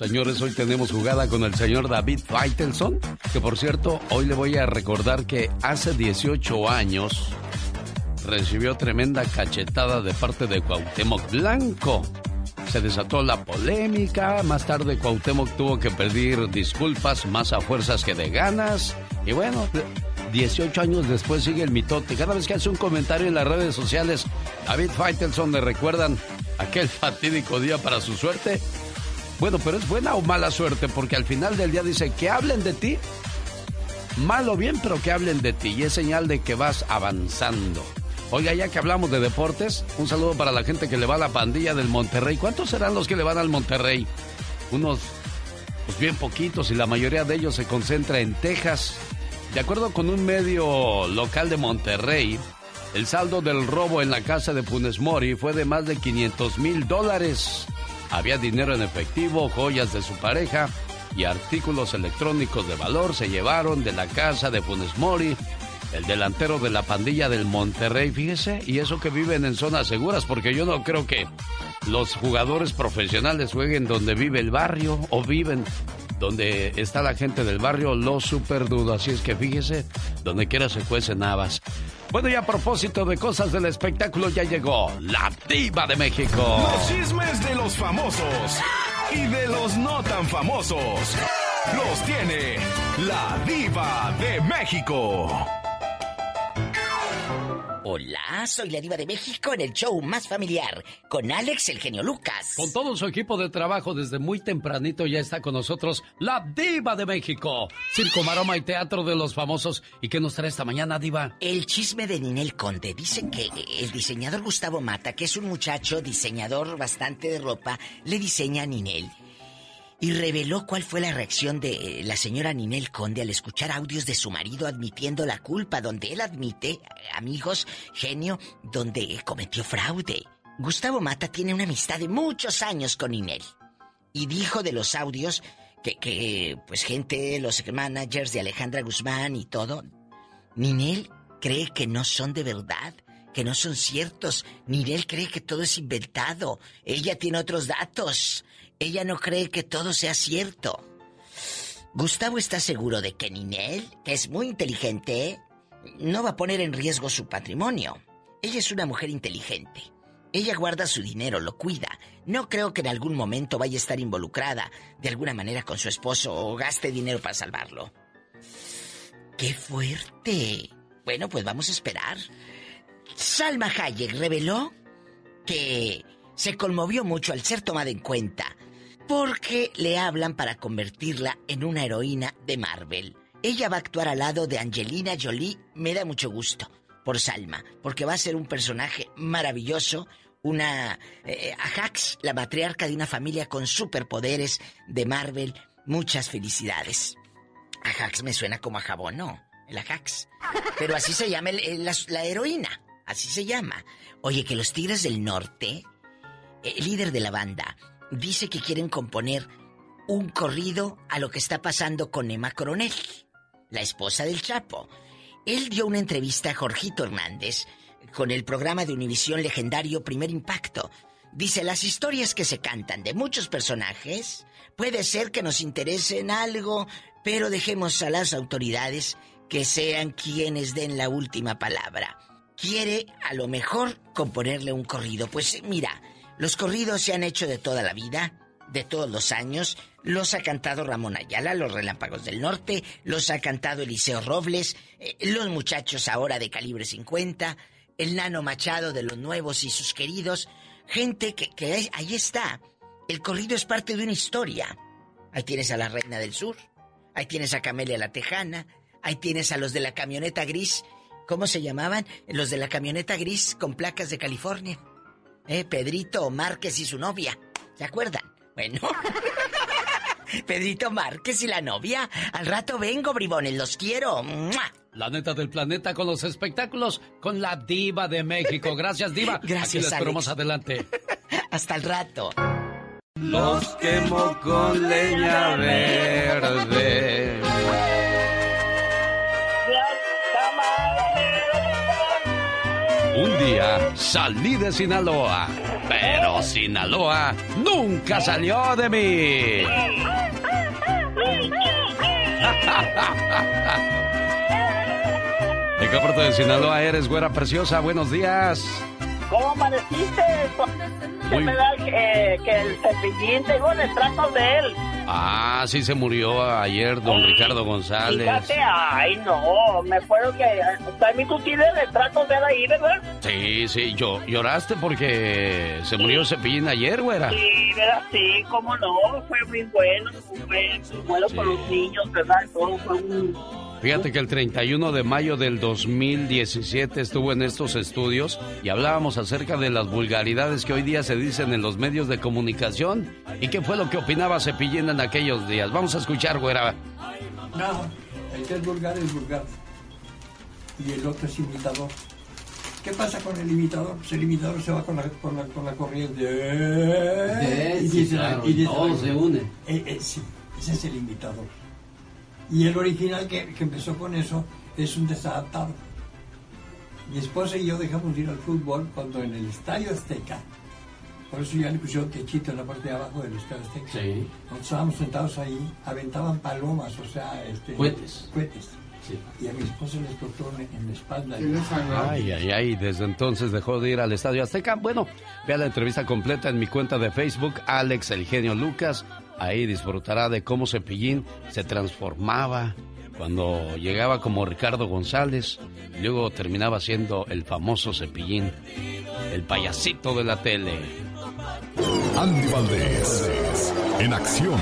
Señores, hoy tenemos jugada con el señor David Faitelson, que por cierto, hoy le voy a recordar que hace 18 años recibió tremenda cachetada de parte de Cuauhtémoc Blanco. Se desató la polémica, más tarde Cuauhtémoc tuvo que pedir disculpas más a fuerzas que de ganas. Y bueno, 18 años después sigue el mitote. Cada vez que hace un comentario en las redes sociales, David Faitelson le recuerdan aquel fatídico día para su suerte. Bueno, pero es buena o mala suerte, porque al final del día dice que hablen de ti, mal o bien, pero que hablen de ti, y es señal de que vas avanzando. Oiga, ya que hablamos de deportes, un saludo para la gente que le va a la pandilla del Monterrey. ¿Cuántos serán los que le van al Monterrey? Unos, pues bien poquitos, y la mayoría de ellos se concentra en Texas. De acuerdo con un medio local de Monterrey, el saldo del robo en la casa de Funes Mori fue de más de 500 mil dólares. Había dinero en efectivo, joyas de su pareja y artículos electrónicos de valor se llevaron de la casa de Funes Mori, el delantero de la pandilla del Monterrey, fíjese, y eso que viven en zonas seguras, porque yo no creo que los jugadores profesionales jueguen donde vive el barrio o viven donde está la gente del barrio, lo super dudo. Así es que fíjese, donde quiera se cuecen habas. Bueno, y a propósito de cosas del espectáculo, ya llegó la diva de México. Los chismes de los famosos y de los no tan famosos. Los tiene la diva de México. Hola, soy la diva de México en el show más familiar, con Alex el genio Lucas. Con todo su equipo de trabajo desde muy tempranito ya está con nosotros la diva de México. Circo, maroma y teatro de los famosos. ¿Y qué nos trae esta mañana, diva? El chisme de Ninel Conde. Dicen que el diseñador Gustavo Mata, que es un muchacho diseñador bastante de ropa, le diseña a Ninel y reveló cuál fue la reacción de la señora Ninel Conde al escuchar audios de su marido admitiendo la culpa, donde él admite, amigos, genio, donde cometió fraude. Gustavo Mata tiene una amistad de muchos años con Ninel y dijo de los audios que, que pues gente, los managers de Alejandra Guzmán y todo, Ninel cree que no son de verdad, que no son ciertos. Ninel cree que todo es inventado. Ella tiene otros datos. Ella no cree que todo sea cierto. Gustavo está seguro de que Ninel, que es muy inteligente, no va a poner en riesgo su patrimonio. Ella es una mujer inteligente. Ella guarda su dinero, lo cuida. No creo que en algún momento vaya a estar involucrada de alguna manera con su esposo o gaste dinero para salvarlo. ¡Qué fuerte! Bueno, pues vamos a esperar. Salma Hayek reveló que se conmovió mucho al ser tomada en cuenta porque le hablan para convertirla en una heroína de Marvel. Ella va a actuar al lado de Angelina Jolie, me da mucho gusto por Salma, porque va a ser un personaje maravilloso, una eh, Ajax, la matriarca de una familia con superpoderes de Marvel. Muchas felicidades. Ajax me suena como a jabón, ¿no? El Ajax. Pero así se llama la, la heroína, así se llama. Oye, que los Tigres del Norte, el líder de la banda, dice que quieren componer un corrido a lo que está pasando con Emma Coronel, la esposa del Chapo. Él dio una entrevista a Jorgito Hernández con el programa de Univisión legendario Primer Impacto. Dice, las historias que se cantan de muchos personajes puede ser que nos interesen algo, pero dejemos a las autoridades que sean quienes den la última palabra. Quiere a lo mejor componerle un corrido. Pues mira, los corridos se han hecho de toda la vida, de todos los años. Los ha cantado Ramón Ayala, los Relámpagos del Norte, los ha cantado Eliseo Robles, eh, los muchachos ahora de calibre 50, el Nano Machado de los nuevos y sus queridos. Gente que, que ahí está. El corrido es parte de una historia. Ahí tienes a la Reina del Sur, ahí tienes a Camelia la Tejana, ahí tienes a los de la camioneta gris. ¿Cómo se llamaban? Los de la camioneta gris con placas de California. ¿Eh? Pedrito Márquez y su novia. ¿Se acuerdan? Bueno. Pedrito Márquez y la novia. Al rato vengo, bribones, los quiero. La neta del planeta con los espectáculos con la diva de México. Gracias, diva. Gracias, Aquí les más adelante. Hasta el rato. Los quemo con leña verde. Un día salí de Sinaloa Pero Sinaloa nunca salió de mí. ¿De qué parte de Sinaloa eres, güera preciosa? Buenos días. ¿Cómo amaneciste? Muy... me da que, que el cepillín tengo retratos de él. Ah, sí se murió ayer don Ricardo González. Fíjate, ay no, me acuerdo que también tú tienes retratos de él ahí, ¿verdad? Sí, sí, yo lloraste porque se murió Cepillín ayer, güera. Sí, ¿verdad? Sí, cómo no, fue muy bueno, fue muy bueno sí. los niños, ¿verdad? Todo fue un Fíjate que el 31 de mayo del 2017 estuvo en estos estudios y hablábamos acerca de las vulgaridades que hoy día se dicen en los medios de comunicación y qué fue lo que opinaba Cepillín en aquellos días. Vamos a escuchar, güera. No, el que es vulgar es vulgar y el otro es imitador. ¿Qué pasa con el imitador? Pues el imitador se va con la, con la, con la corriente. De, y dice, claro, y dice, todo se une. Eh, eh, sí, ese es el imitador. Y el original que, que, empezó con eso es un desadaptado. Mi esposa y yo dejamos de ir al fútbol cuando en el Estadio Azteca, por eso ya le pusieron techito en la parte de abajo del Estadio Azteca. Sí. Cuando estábamos sentados ahí, aventaban palomas, o sea, este, cohetes. cohetes. Sí. Y a mi esposa les tocó en, en la espalda. Ay, ay, ay, desde entonces dejó de ir al Estadio Azteca. Bueno, vea la entrevista completa en mi cuenta de Facebook, Alex El Genio Lucas. Ahí disfrutará de cómo Cepillín se transformaba cuando llegaba como Ricardo González luego terminaba siendo el famoso Cepillín, el payasito de la tele. Andy Valdés, en acción.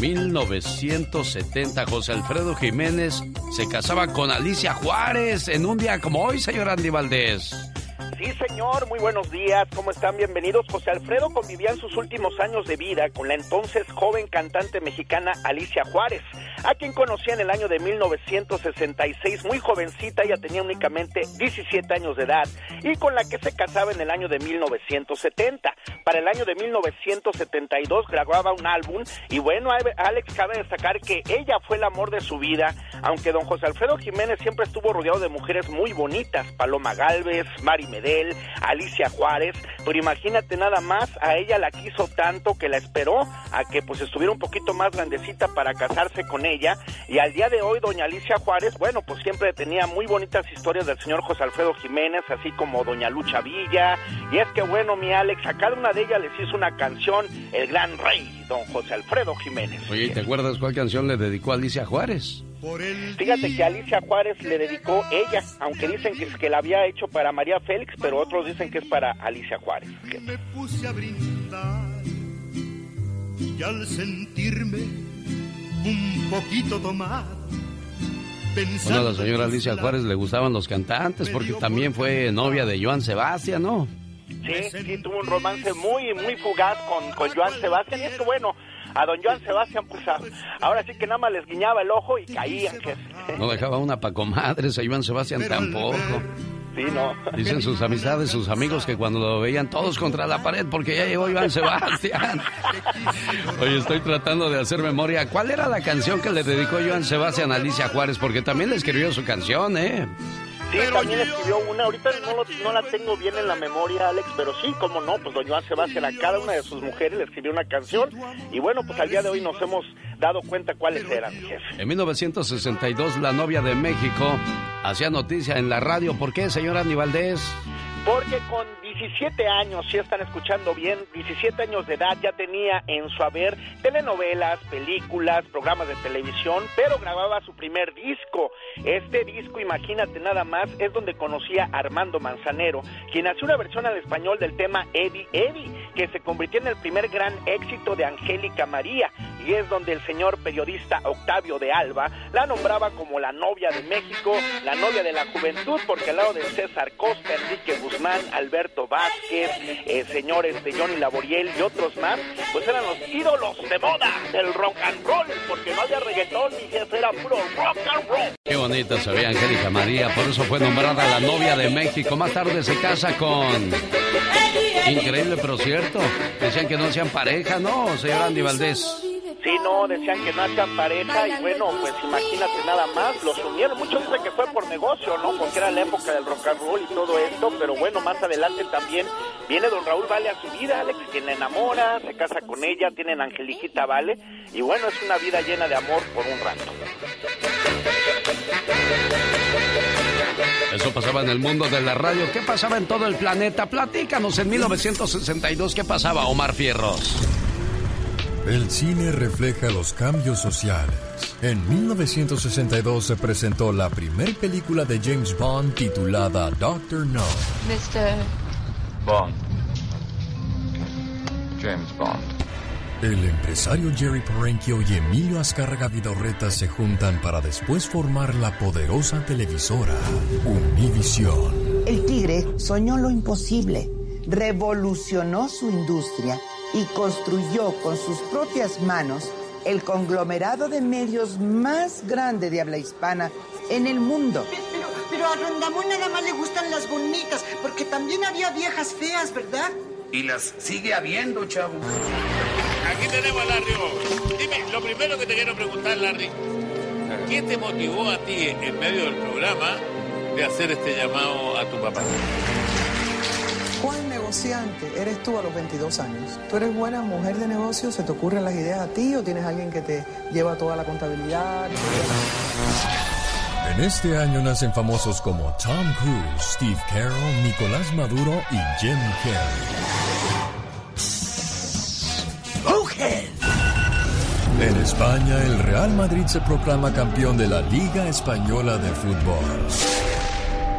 ...1970... José Alfredo Jiménez se casaba con Alicia Juárez en un día como hoy, señor Andy Valdés. Sí, señor, muy buenos días, ¿cómo están? Bienvenidos. José Alfredo convivía en sus últimos años de vida con la entonces joven cantante mexicana Alicia Juárez, a quien conocía en el año de 1966, muy jovencita, ella tenía únicamente 17 años de edad, y con la que se casaba en el año de 1970. Para el año de 1972 grababa un álbum, y bueno, Alex, cabe destacar que ella fue el amor de su vida, aunque don José Alfredo Jiménez siempre estuvo rodeado de mujeres muy bonitas, Paloma Galvez, Mari Medellín, Alicia Juárez, pero imagínate nada más, a ella la quiso tanto que la esperó a que pues estuviera un poquito más grandecita para casarse con ella y al día de hoy doña Alicia Juárez, bueno, pues siempre tenía muy bonitas historias del señor José Alfredo Jiménez, así como doña Lucha Villa, y es que bueno, mi Alex, a cada una de ellas les hizo una canción, El Gran Rey, don José Alfredo Jiménez. Oye, ¿te acuerdas cuál canción le dedicó a Alicia Juárez? Fíjate que Alicia Juárez le dedicó ella, aunque dicen que, que la había hecho para María Félix, pero otros dicen que es para Alicia Juárez. Me puse a brindar y al sentirme un poquito tomado. Bueno, a la señora Alicia Juárez le gustaban los cantantes porque también fue novia de Joan Sebastián, ¿no? Sí, sí, tuvo un romance muy, muy fugaz con, con Joan Sebastián y es que bueno, a don Joan Sebastián, pues ahora sí que nada más les guiñaba el ojo y caían. No dejaba una pa' comadres, a Joan Sebastián tampoco. Sí, no. Dicen sus amistades, sus amigos que cuando lo veían todos contra la pared porque ya llegó Iván Sebastián. Oye, estoy tratando de hacer memoria. ¿Cuál era la canción que le dedicó Joan Sebastián a Alicia Juárez? Porque también le escribió su canción, ¿eh? Sí, también escribió una, ahorita no, no, la tengo bien en la memoria, Alex, pero sí, como no, pues don Joan Sebastián a cada una de sus mujeres le escribió una canción y bueno, pues al día de hoy nos hemos dado cuenta cuáles eran, jefe. En 1962, la novia de México hacía noticia en la radio. ¿Por qué, señora Andy Valdés? Porque con 17 años, si están escuchando bien, 17 años de edad ya tenía en su haber telenovelas, películas, programas de televisión, pero grababa su primer disco. Este disco, imagínate nada más, es donde conocía a Armando Manzanero, quien hace una versión al español del tema Eddie Eddie, que se convirtió en el primer gran éxito de Angélica María, y es donde el señor periodista Octavio de Alba la nombraba como la novia de México, la novia de la juventud, porque al lado de César Costa, Enrique Guzmán, Alberto Vázquez, eh, señores de Johnny Laboriel y otros más, pues eran los ídolos de moda del rock and roll, porque no había reggaetón jefe, era puro rock and roll. Qué bonita se ve Angélica María, por eso fue nombrada la novia de México. Más tarde se casa con... Increíble, pero cierto. Decían que no hacían pareja, ¿no, señor Andy Valdés? Sí, no, decían que no hacían pareja y bueno, pues imagínate nada más, los unieron. Muchos dicen que fue por negocio, ¿no? Porque era la época del rock and roll y todo esto, pero bueno, más adelante también viene don Raúl Vale a su vida, Alex, quien la enamora, se casa con ella, tienen Angelijita Vale y bueno, es una vida llena de amor por un rato. Eso pasaba en el mundo de la radio. ¿Qué pasaba en todo el planeta? Platícanos en 1962 qué pasaba, Omar Fierros. El cine refleja los cambios sociales. En 1962 se presentó la primera película de James Bond titulada Doctor No. Mr. Bond. James Bond. El empresario Jerry Parenchio y Emilio Azcárraga Vidorreta se juntan para después formar la poderosa televisora Univision. El tigre soñó lo imposible, revolucionó su industria y construyó con sus propias manos el conglomerado de medios más grande de habla hispana en el mundo. Pero, pero a Rondamón nada más le gustan las bonitas, porque también había viejas feas, ¿verdad? Y las sigue habiendo, chavo. Aquí tenemos a Larry. Dime, lo primero que te quiero preguntar, Larry, ¿qué te motivó a ti en medio del programa de hacer este llamado a tu papá? ¿Cuál negociante eres tú a los 22 años? ¿Tú eres buena mujer de negocio? ¿Se te ocurren las ideas a ti o tienes alguien que te lleva toda la contabilidad? En este año nacen famosos como Tom Cruise, Steve Carroll, Nicolás Maduro y Jim Carrey. En España, el Real Madrid se proclama campeón de la Liga Española de Fútbol.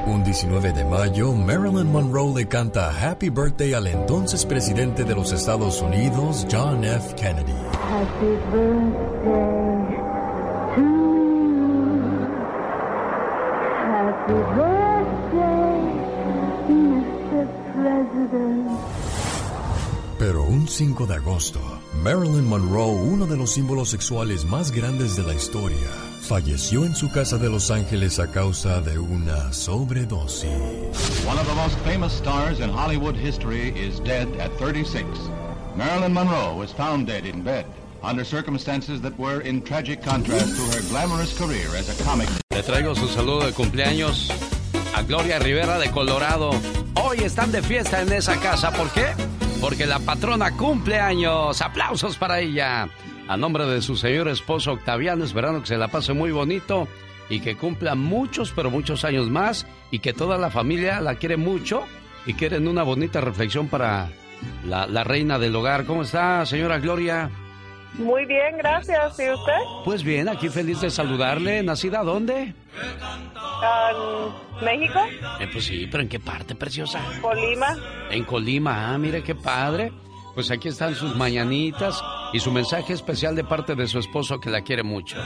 Un 19 de mayo, Marilyn Monroe le canta Happy Birthday al entonces presidente de los Estados Unidos, John F. Kennedy. Happy birthday to you. Happy birthday, Mr. President. Pero un 5 de agosto, Marilyn Monroe, uno de los símbolos sexuales más grandes de la historia, falleció en su casa de Los Ángeles a causa de una sobredosis. One of the most famous stars in Hollywood history is dead at 36. Marilyn Monroe was found dead in bed under circumstances that were in tragic contrast to her glamorous career as a comic. Le traigo su saludo de cumpleaños a Gloria Rivera de Colorado. Hoy están de fiesta en esa casa. ¿Por qué? Porque la patrona cumple años. Aplausos para ella a nombre de su señor esposo Octaviano, esperando que se la pase muy bonito y que cumpla muchos, pero muchos años más y que toda la familia la quiere mucho y quieren una bonita reflexión para la, reina del hogar. ¿Cómo está, señora Gloria? Muy bien, gracias. ¿Y usted? Pues bien, aquí feliz de saludarle. ¿Nacida dónde? ¿En México? Eh, pues sí, pero ¿en qué parte, preciosa? Colima. En Colima, ah, mire qué padre. Pues aquí están sus mañanitas y su mensaje especial de parte de su esposo que la quiere mucho.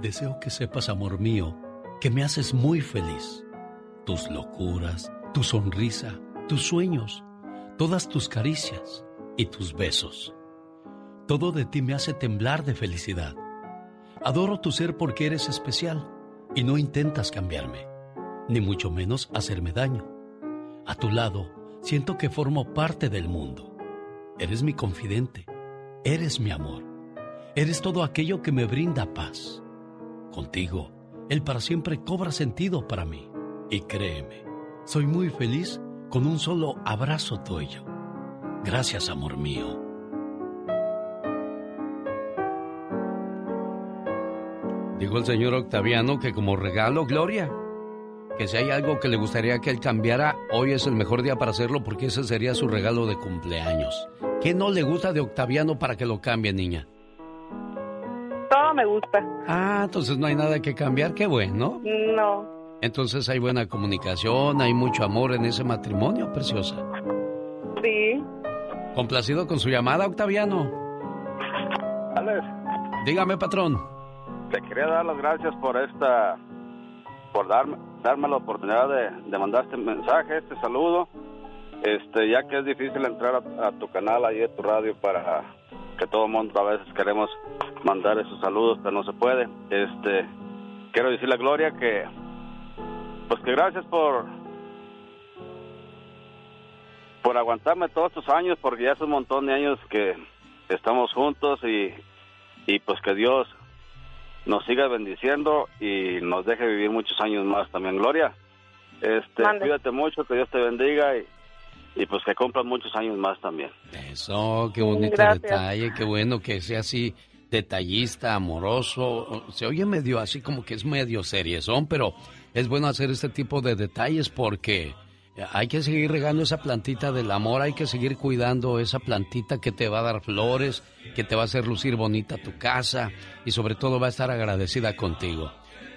Deseo que sepas, amor mío, que me haces muy feliz. Tus locuras, tu sonrisa, tus sueños, todas tus caricias y tus besos. Todo de ti me hace temblar de felicidad. Adoro tu ser porque eres especial y no intentas cambiarme, ni mucho menos hacerme daño. A tu lado, Siento que formo parte del mundo. Eres mi confidente. Eres mi amor. Eres todo aquello que me brinda paz. Contigo, el para siempre cobra sentido para mí. Y créeme, soy muy feliz con un solo abrazo tuyo. Gracias, amor mío. Dijo el señor Octaviano que como regalo, Gloria, que si hay algo que le gustaría que él cambiara, hoy es el mejor día para hacerlo porque ese sería su regalo de cumpleaños. ¿Qué no le gusta de Octaviano para que lo cambie, niña? Todo me gusta. Ah, entonces no hay nada que cambiar, qué bueno. No. Entonces hay buena comunicación, hay mucho amor en ese matrimonio, preciosa. Sí. ¿Complacido con su llamada, Octaviano? Alex. Dígame, patrón. Te quería dar las gracias por esta, por darme, darme la oportunidad de, mandar este mensaje, este saludo. Este, ya que es difícil entrar a, tu canal ahí a tu radio para que todo el mundo a veces queremos mandar esos saludos, pero no se puede. Este, quiero decirle a Gloria que, pues que gracias por, por aguantarme todos estos años, porque ya es un montón de años que estamos juntos y, y pues que Dios nos siga bendiciendo y nos deje vivir muchos años más también. Gloria, este, cuídate mucho, que Dios te bendiga y, y pues que cumplan muchos años más también. Eso, qué bonito detalle, qué bueno que sea así detallista, amoroso. Se oye medio así como que es medio son pero es bueno hacer este tipo de detalles porque hay que seguir regando esa plantita del amor, hay que seguir cuidando esa plantita que te va a dar flores, que te va a hacer lucir bonita tu casa y sobre todo va a estar agradecida contigo.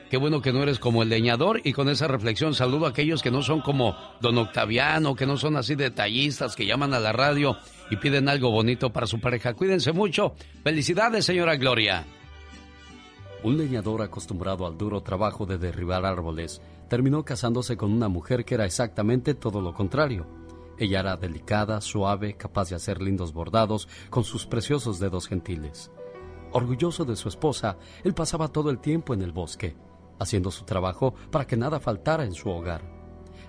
Qué bueno que no eres como el leñador y con esa reflexión saludo a aquellos que no son como don Octaviano, que no son así detallistas, que llaman a la radio y piden algo bonito para su pareja. Cuídense mucho. Felicidades, señora Gloria. Un leñador acostumbrado al duro trabajo de derribar árboles terminó casándose con una mujer que era exactamente todo lo contrario. Ella era delicada, suave, capaz de hacer lindos bordados con sus preciosos dedos gentiles. Orgulloso de su esposa, él pasaba todo el tiempo en el bosque haciendo su trabajo para que nada faltara en su hogar.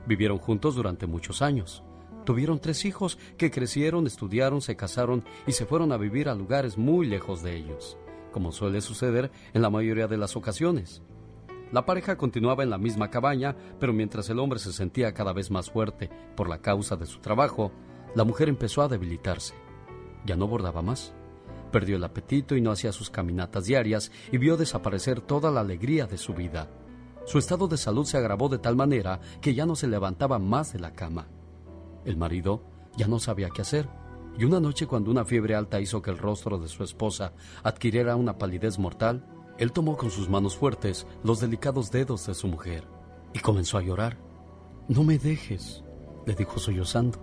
Vivieron juntos durante muchos años. Tuvieron tres hijos que crecieron, estudiaron, se casaron y se fueron a vivir a lugares muy lejos de ellos, como suele suceder en la mayoría de las ocasiones. La pareja continuaba en la misma cabaña, pero mientras el hombre se sentía cada vez más fuerte por la causa de su trabajo, la mujer empezó a debilitarse. Ya no bordaba más. Perdió el apetito y no hacía sus caminatas diarias y vio desaparecer toda la alegría de su vida. Su estado de salud se agravó de tal manera que ya no se levantaba más de la cama. El marido ya no sabía qué hacer, y una noche cuando una fiebre alta hizo que el rostro de su esposa adquiriera una palidez mortal, él tomó con sus manos fuertes los delicados dedos de su mujer y comenzó a llorar. No me dejes, le dijo sollozando.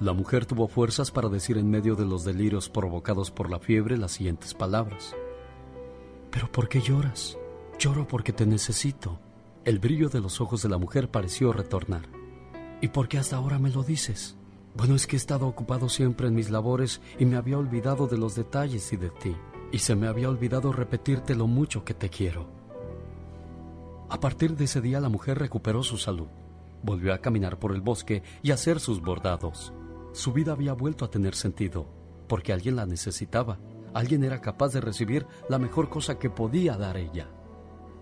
La mujer tuvo fuerzas para decir en medio de los delirios provocados por la fiebre las siguientes palabras. ¿Pero por qué lloras? Lloro porque te necesito. El brillo de los ojos de la mujer pareció retornar. ¿Y por qué hasta ahora me lo dices? Bueno, es que he estado ocupado siempre en mis labores y me había olvidado de los detalles y de ti. Y se me había olvidado repetirte lo mucho que te quiero. A partir de ese día la mujer recuperó su salud. Volvió a caminar por el bosque y a hacer sus bordados. Su vida había vuelto a tener sentido, porque alguien la necesitaba. Alguien era capaz de recibir la mejor cosa que podía dar ella.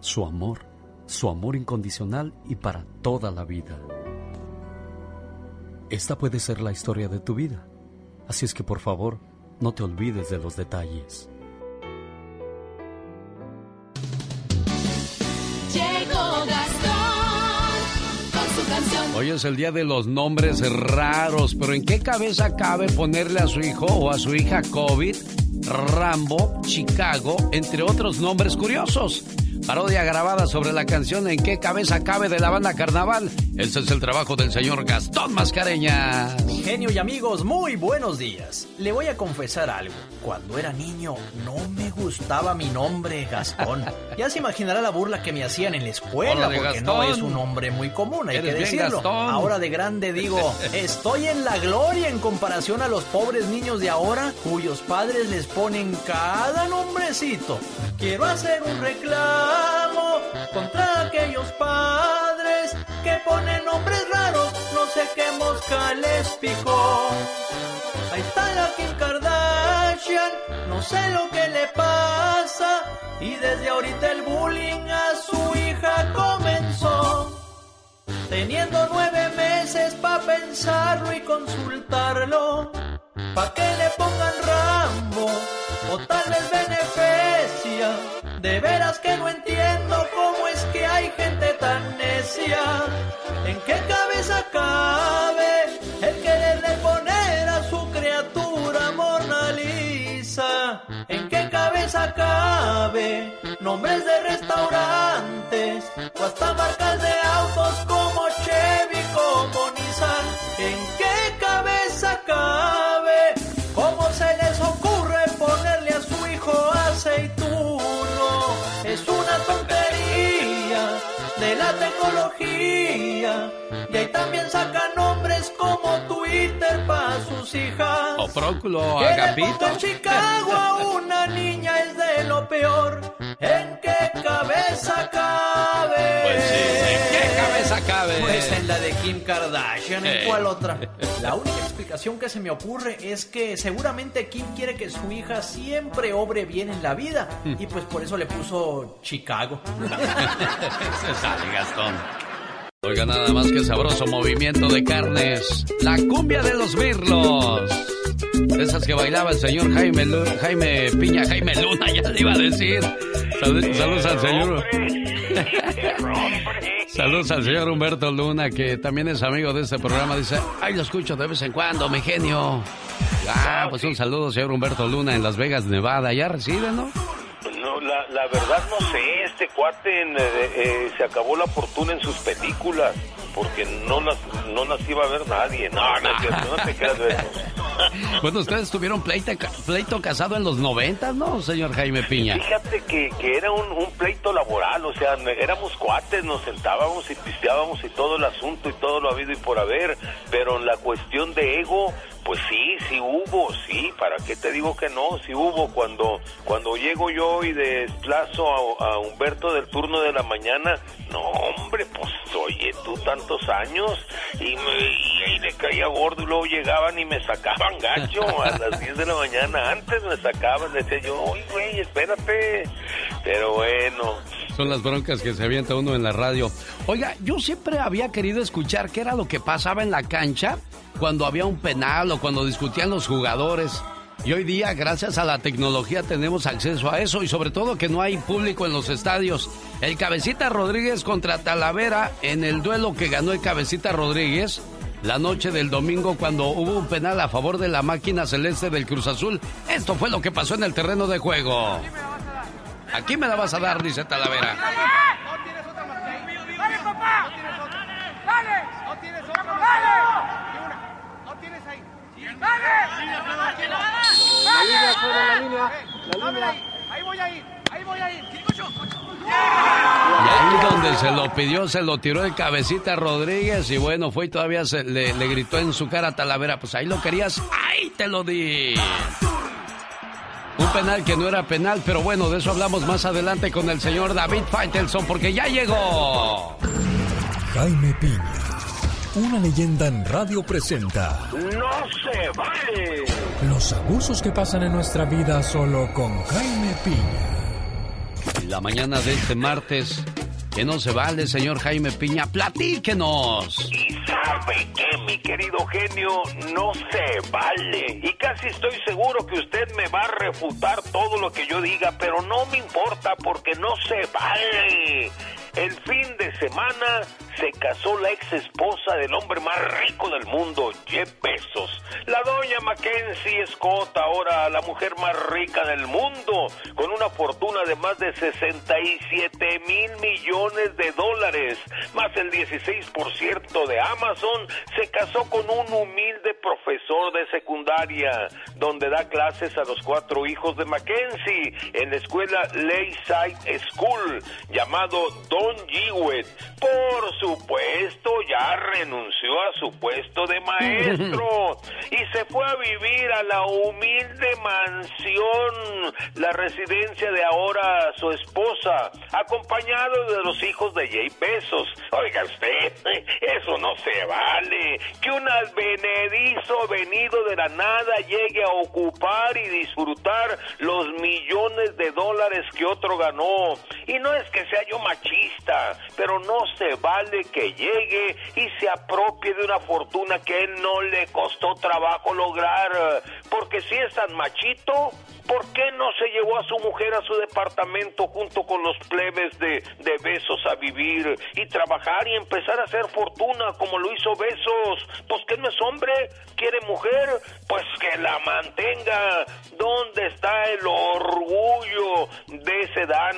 Su amor, su amor incondicional y para toda la vida. Esta puede ser la historia de tu vida. Así es que por favor, no te olvides de los detalles. Hoy es el día de los nombres raros, pero ¿en qué cabeza cabe ponerle a su hijo o a su hija COVID, Rambo, Chicago, entre otros nombres curiosos? Parodia grabada sobre la canción En qué cabeza cabe de la banda Carnaval. Ese es el trabajo del señor Gastón Mascareña. Genio y amigos, muy buenos días. Le voy a confesar algo. Cuando era niño no me gustaba mi nombre Gastón. Ya se imaginará la burla que me hacían en la escuela porque no es un nombre muy común, hay que decirlo. Ahora de grande digo, estoy en la gloria en comparación a los pobres niños de ahora cuyos padres les ponen cada nombrecito. Quiero hacer un reclamo contra aquellos padres sé qué mosca les picó. Ahí está la Kim Kardashian, no sé lo que le pasa, y desde ahorita el bullying a su hija comenzó. Teniendo nueve meses para pensarlo y consultarlo, pa' que le pongan Rambo o tal vez beneficia de veras que no entiendo cómo es tan necia. ¿En qué cabeza cabe el quererle poner a su criatura Mona Lisa? ¿En qué cabeza cabe nombres de tecnología. Y ahí también sacan nombres como Twitter para sus hijas. O Próculo, Agapito. en Chicago a una niña es de lo peor. ¿En qué cabeza cabe? Pues sí, ¿en qué cabeza cabe? Pues en la de Kim Kardashian, ¿en cuál otra? La única explicación que se me ocurre es que seguramente Kim quiere que su hija siempre obre bien en la vida y pues por eso le puso Chicago. Se sale, Gastón. Oiga, nada más que sabroso movimiento de carnes. La cumbia de los mirlos. Esas que bailaba el señor Jaime, Jaime Piña, Jaime Luna, ya le iba a decir. saludos al señor. saludos al señor Humberto Luna, que también es amigo de este programa. Dice, ay, lo escucho de vez en cuando, mi genio. Ah, pues un saludo, señor Humberto Luna, en Las Vegas, Nevada. Ya reside, ¿no? No, la, la verdad no sé, este cuate eh, eh, se acabó la fortuna en sus películas, porque no las, no las iba a ver nadie. No, no, no te creas de eso. Bueno, ustedes tuvieron pleito, pleito casado en los 90, ¿no, señor Jaime Piña? Fíjate que, que era un, un, pleito laboral, o sea, éramos cuates, nos sentábamos y pisteábamos y todo el asunto y todo lo habido y por haber, pero en la cuestión de ego, pues sí, sí hubo, sí, ¿para qué te digo que no? Sí hubo. Cuando, cuando llego yo y desplazo a, Humberto del turno de la mañana, no, hombre, pues oye, tú tantos años y, me, y, le caía gordo y luego llegaban y me sacaban gacho a las 10 de la mañana. Antes me sacaban, decía yo, oye, güey, espérate. Pero bueno. Son las broncas que se avienta uno en la radio. Oiga, yo siempre había querido escuchar qué era lo que pasaba en la cancha cuando había un penal o cuando discutían los jugadores. Y hoy día, gracias a la tecnología, tenemos acceso a eso y sobre todo que no hay público en los estadios. El Cabecita Rodríguez contra Talavera en el duelo que ganó el Cabecita Rodríguez la noche del domingo cuando hubo un penal a favor de la máquina celeste del Cruz Azul. Esto fue lo que pasó en el terreno de juego. Aquí me la vas a dar, dice Talavera. La línea, la línea. La línea. Ahí voy a ir. Ahí voy a ir. Y ahí donde se lo pidió, se lo tiró el cabecita Rodríguez y bueno, fue y todavía se, le, le gritó en su cara a Talavera, pues ahí lo querías, ahí te lo di. Un penal que no era penal, pero bueno, de eso hablamos más adelante con el señor David Faitelson, porque ya llegó. Jaime Piña una leyenda en radio presenta. ¡No se vale! Los abusos que pasan en nuestra vida solo con Jaime Piña. La mañana de este martes, que no se vale, señor Jaime Piña, platíquenos. Y sabe que, mi querido genio, no se vale. Y casi estoy seguro que usted me va a refutar todo lo que yo diga, pero no me importa porque no se vale. El fin de semana se casó la ex esposa del hombre más rico del mundo, Jeff Bezos. La doña Mackenzie Scott, ahora la mujer más rica del mundo, con una fortuna de más de 67 mil millones de dólares, más el 16% de Amazon, se casó con un humilde profesor de secundaria, donde da clases a los cuatro hijos de Mackenzie en la escuela Layside School, llamado Don Don por supuesto, ya renunció a su puesto de maestro y se fue a vivir a la humilde mansión, la residencia de ahora su esposa, acompañado de los hijos de Jay Besos. Oiga usted, eso no se vale. Que un advenedizo venido de la nada llegue a ocupar y disfrutar los millones de dólares que otro ganó. Y no es que sea yo machista pero no se vale que llegue y se apropie de una fortuna que él no le costó trabajo lograr, porque si es tan machito, ¿por qué no se llevó a su mujer a su departamento junto con los plebes de, Besos a vivir y trabajar y empezar a hacer fortuna como lo hizo Besos? Pues que no es hombre, quiere mujer, pues que la mantenga. ¿Dónde está el orgullo de ese Dan?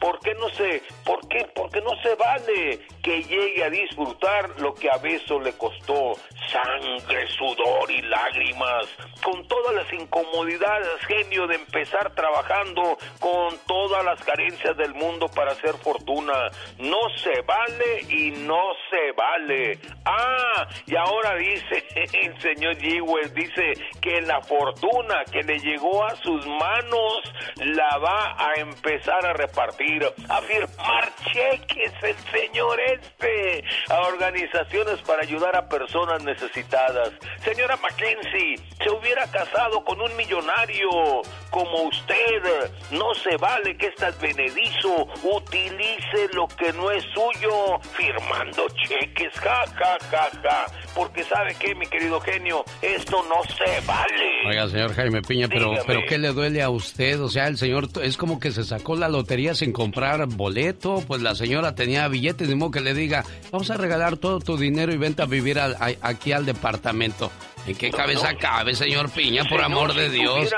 ¿Por qué no se, por qué, porque no se vale que llegue a disfrutar lo que a Besos le costó sangre, sudor y lágrimas con todas las incomodidades, genio, de empezar trabajando con todas las carencias del mundo para hacer fortuna. No se vale y no se vale. Ah, y ahora dice el señor Jewell, dice que la fortuna que le llegó a sus manos la va a empezar a repartir, a firmar cheques el señor este a organizaciones para ayudar a personas necesitadas. Señora Mackenzie, se hubiera casado con un millonario como usted. No se vale que este advenedizo utilice lo que no es suyo firmando cheques, ja, ja, ja, ja. Porque sabe que, mi querido genio, esto no se vale. Oiga, señor Jaime Piña, pero, pero ¿qué le duele a usted? O sea, el señor es como que se sacó la lotería sin comprar boleto, pues la señora tenía billetes, de modo que le diga, vamos a regalar todo tu dinero y vente a vivir aquí al departamento. ¿En qué cabeza cabe, señor Piña, por amor de Dios?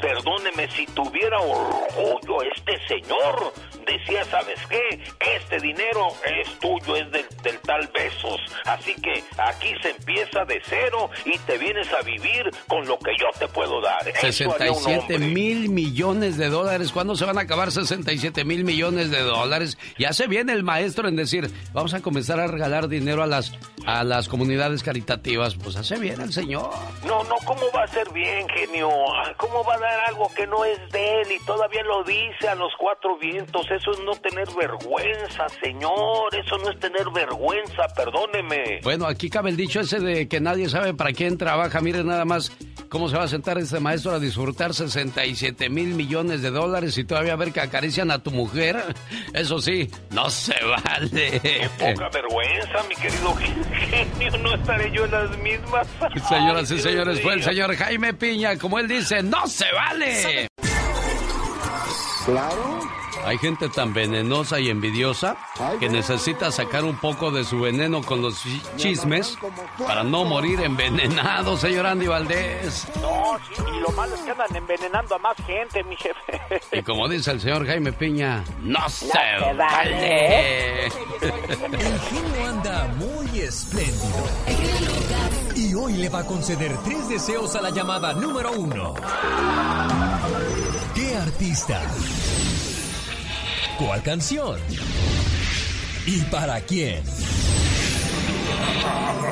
perdóneme, si tuviera orgullo este señor, decía, ¿sabes qué? Este dinero es tuyo, es del, tal Besos. Así que aquí se empieza de cero y te vienes a vivir con lo que yo te puedo dar. 67 mil millones de dólares. ¿Cuándo se van a acabar 67 mil millones de dólares? Ya se viene el maestro en decir, vamos a comenzar a regalar dinero a las, a las comunidades caritativas. Pues hace bien el señor no, no, ¿cómo va a ser bien, genio? ¿Cómo va a dar algo que no es de él y todavía lo dice a los cuatro vientos? Eso es no tener vergüenza, señor. Eso no es tener vergüenza, perdóneme. Bueno, aquí cabe el dicho ese de que nadie sabe para quién trabaja. Mire nada más cómo se va a sentar este maestro a disfrutar 67 mil millones de dólares y todavía ver que acarician a tu mujer. Eso sí, no se vale. Qué poca vergüenza, mi querido genio. No estaré yo en las mismas. Señoras y señores, fue el señor Jaime Piña. Como él dice, ¡no se vale! Claro. Hay gente tan venenosa y envidiosa que necesita sacar un poco de su veneno con los chismes para no morir envenenado, señor Andy Valdés. No, y lo malo es que andan envenenando a más gente, mi jefe. Y como dice el señor Jaime Piña, no, se, vale. El genio anda muy espléndido. Y hoy le va a conceder tres deseos a la llamada número uno. ¿Qué artista? ¿Cuál canción? ¿Y para quién?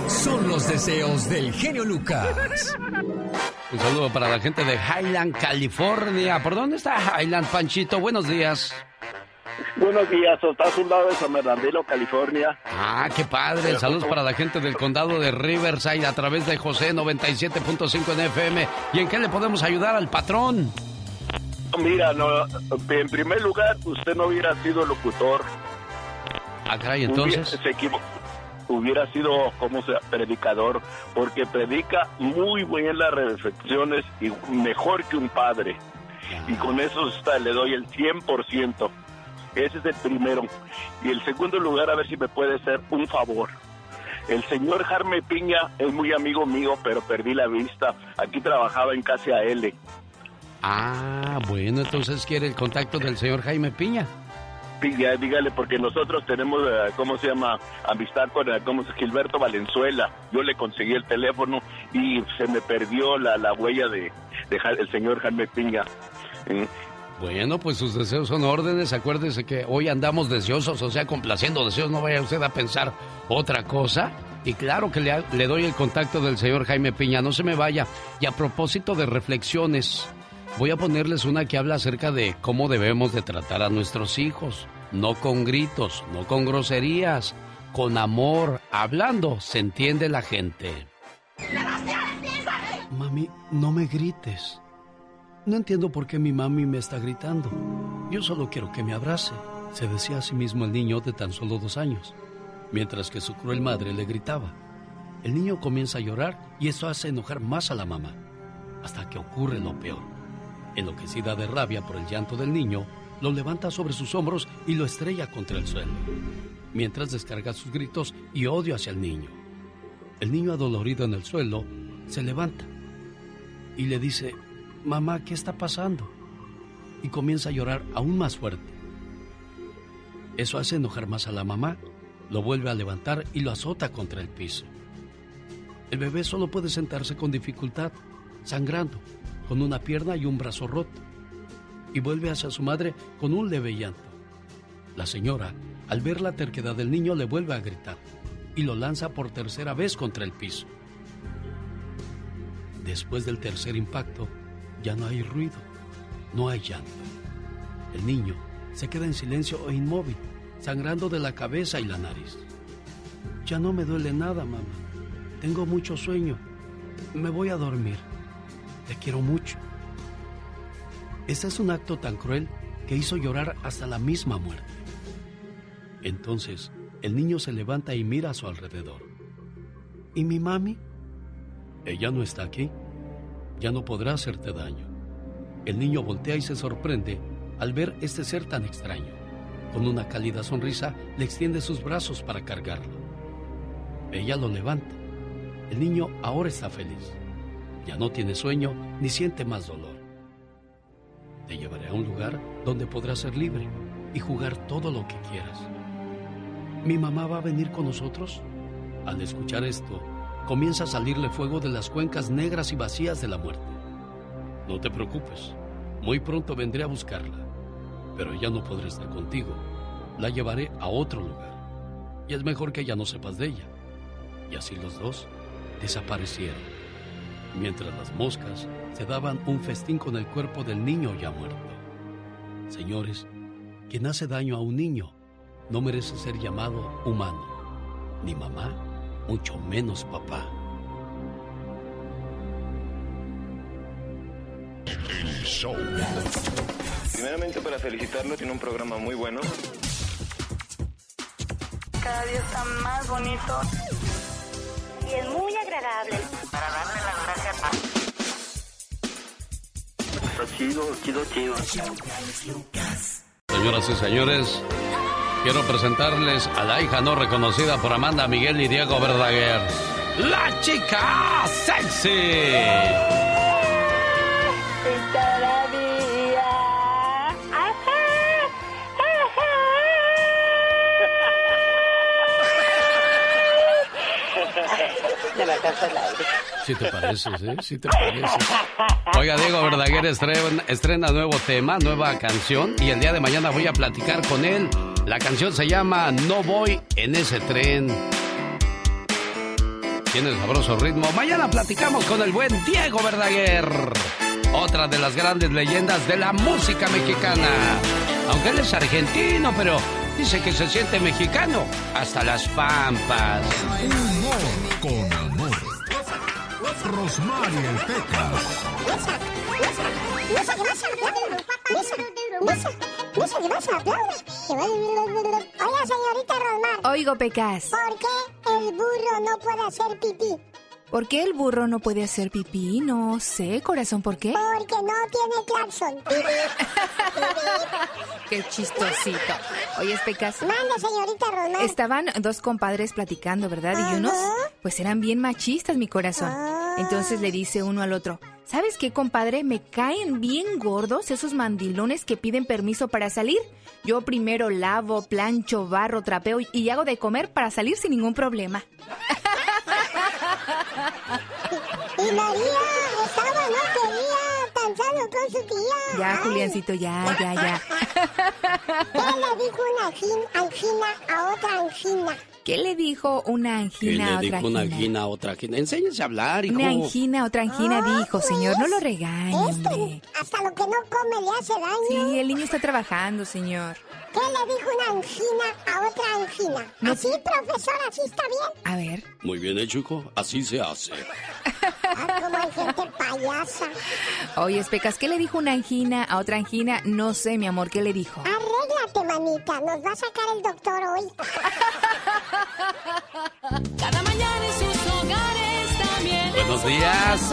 Son los deseos del genio Lucas. Un saludo para la gente de Highland, California. ¿Por dónde está Highland, Panchito? Buenos días. Buenos días, estás un lado de San Bernardino, California. Ah, qué padre. Saludos para la gente del condado de Riverside a través de José 97.5 en FM. ¿Y en qué le podemos ayudar al patrón? Mira, no, en primer lugar, usted no hubiera sido locutor. Ah, caray, entonces. Hubiera, hubiera sido, como sea, predicador, porque predica muy bien las reflexiones y mejor que un padre. Y con eso está, le doy el 100%. Ese es el primero. Y el segundo lugar, a ver si me puede hacer un favor. El señor Jarme Piña es muy amigo mío, pero perdí la vista. Aquí trabajaba en Casa L. Ah, bueno, entonces quiere el contacto del señor Jaime Piña. Piña, dígale, porque nosotros tenemos, eh, ¿cómo se llama? Amistad con eh, ¿cómo se, Gilberto Valenzuela. Yo le conseguí el teléfono y se me perdió la, la huella de, el señor Jaime Piña. ¿Mm? Bueno, pues sus deseos son órdenes. Acuérdese que hoy andamos deseosos, o sea, complaciendo deseos. No vaya usted a pensar otra cosa. Y claro que le, le doy el contacto del señor Jaime Piña. No se me vaya. Y a propósito de reflexiones, voy a ponerles una que habla acerca de cómo debemos de tratar a nuestros hijos. No con gritos, no con groserías, con amor. Hablando se entiende la gente. Mami, no me grites. No entiendo por qué mi mami me está gritando. Yo solo quiero que me abrace, se decía a sí mismo el niño de tan solo dos años, mientras que su cruel madre le gritaba. El niño comienza a llorar y eso hace enojar más a la mamá, hasta que ocurre lo peor. Enloquecida de rabia por el llanto del niño, lo levanta sobre sus hombros y lo estrella contra el suelo, mientras descarga sus gritos y odio hacia el niño. El niño adolorido en el suelo se levanta y le dice, mamá, ¿qué está pasando? Y comienza a llorar aún más fuerte. Eso hace enojar más a la mamá, lo vuelve a levantar y lo azota contra el piso. El bebé solo puede sentarse con dificultad sangrando, con una pierna y un brazo roto, y vuelve hacia su madre con un leve llanto. La señora, al ver la terquedad del niño, le vuelve a gritar y lo lanza por tercera vez contra el piso. Después del tercer impacto, ya no hay ruido, no hay llanto. El niño se queda en silencio e inmóvil, sangrando de la cabeza y la nariz. Ya no me duele nada, mamá. Tengo mucho sueño. Me voy a dormir. Te quiero mucho. Este es un acto tan cruel que hizo llorar hasta la misma muerte. Entonces, el niño se levanta y mira a su alrededor. ¿Y mi mami? Ella no está aquí. Ya no podrá hacerte daño. El niño voltea y se sorprende al ver este ser tan extraño. Con una cálida sonrisa le extiende sus brazos para cargarlo. Ella lo levanta. El niño ahora está feliz. Ya no tiene sueño ni siente más dolor. Te llevaré a un lugar donde podrás ser libre y jugar todo lo que quieras. ¿Mi mamá va a venir con nosotros? Al escuchar esto, comienza a salirle fuego de las cuencas negras y vacías de la muerte. No te preocupes, muy pronto vendré a buscarla, pero ya no podré estar contigo. La llevaré a otro lugar. Y es mejor que ya no sepas de ella. Y así los dos desaparecieron, mientras las moscas se daban un festín con el cuerpo del niño ya muerto. Señores, quien hace daño a un niño no merece ser llamado humano, ni mamá, mucho menos papá. El show. Primeramente para felicitarlo, tiene un programa muy bueno. Cada día está más bonito. Y es muy agradable. Para darle las chido, chido. Señoras y señores, quiero presentarles a la hija no reconocida por Amanda Miguel y Diego Verdaguer. ¡La chica sexy! Sí te pareces, ¿eh? Sí te pareces. Oiga, Diego Verdaguer estrena, estrena nuevo tema, nueva canción, y el día de mañana voy a platicar con él. La canción se llama No voy en ese tren. Tiene sabroso ritmo. Mañana platicamos con el buen Diego Verdaguer. Otra de las grandes leyendas de la música mexicana. Aunque él es argentino, pero dice que se siente mexicano hasta las pampas. Humor con amor. Rosmarie Pecas. Oiga, señorita Rosmar. Oigo, Pecas. ¿Por qué el burro no puede hacer pipí? ¿Por qué el burro no puede hacer pipí? No sé, corazón, ¿por qué? Porque no tiene claxon. Qué chistosito. Oye, Pecas. Manda, señorita Rosmar. Estaban dos compadres platicando, ¿verdad? Y unos, pues eran bien machistas, mi corazón. Entonces le dice uno al otro, ¿sabes qué, compadre? Me caen bien gordos esos mandilones que piden permiso para salir. Yo primero lavo, plancho, barro, trapeo y hago de comer para salir sin ningún problema. Y María estaba, con su tía. Ya, Ay. Juliancito, ya, ya, ya. ¿Qué le dijo una angin- angina a otra angina? ¿Qué le dijo una ¿Qué angina a le otra dijo una angina? angina a otra angina? Enséñese a hablar, hijo. Una angina, otra angina dijo, señor, no lo regañe. Este, hasta lo que no come le hace daño. Sí, el niño está trabajando, señor. ¿Qué le dijo una angina a otra angina? No- ¿Así, profesor? ¿Así está bien? A ver. Muy bien hecho, hijo. Así se hace. Ah, como hay gente payasa. Oye, Pecas, ¿qué le dijo una angina a otra angina? No sé, mi amor, ¿qué le dijo? Arréglate, manita. Nos va a sacar el doctor hoy. Cada mañana en sus hogares también. Buenos días.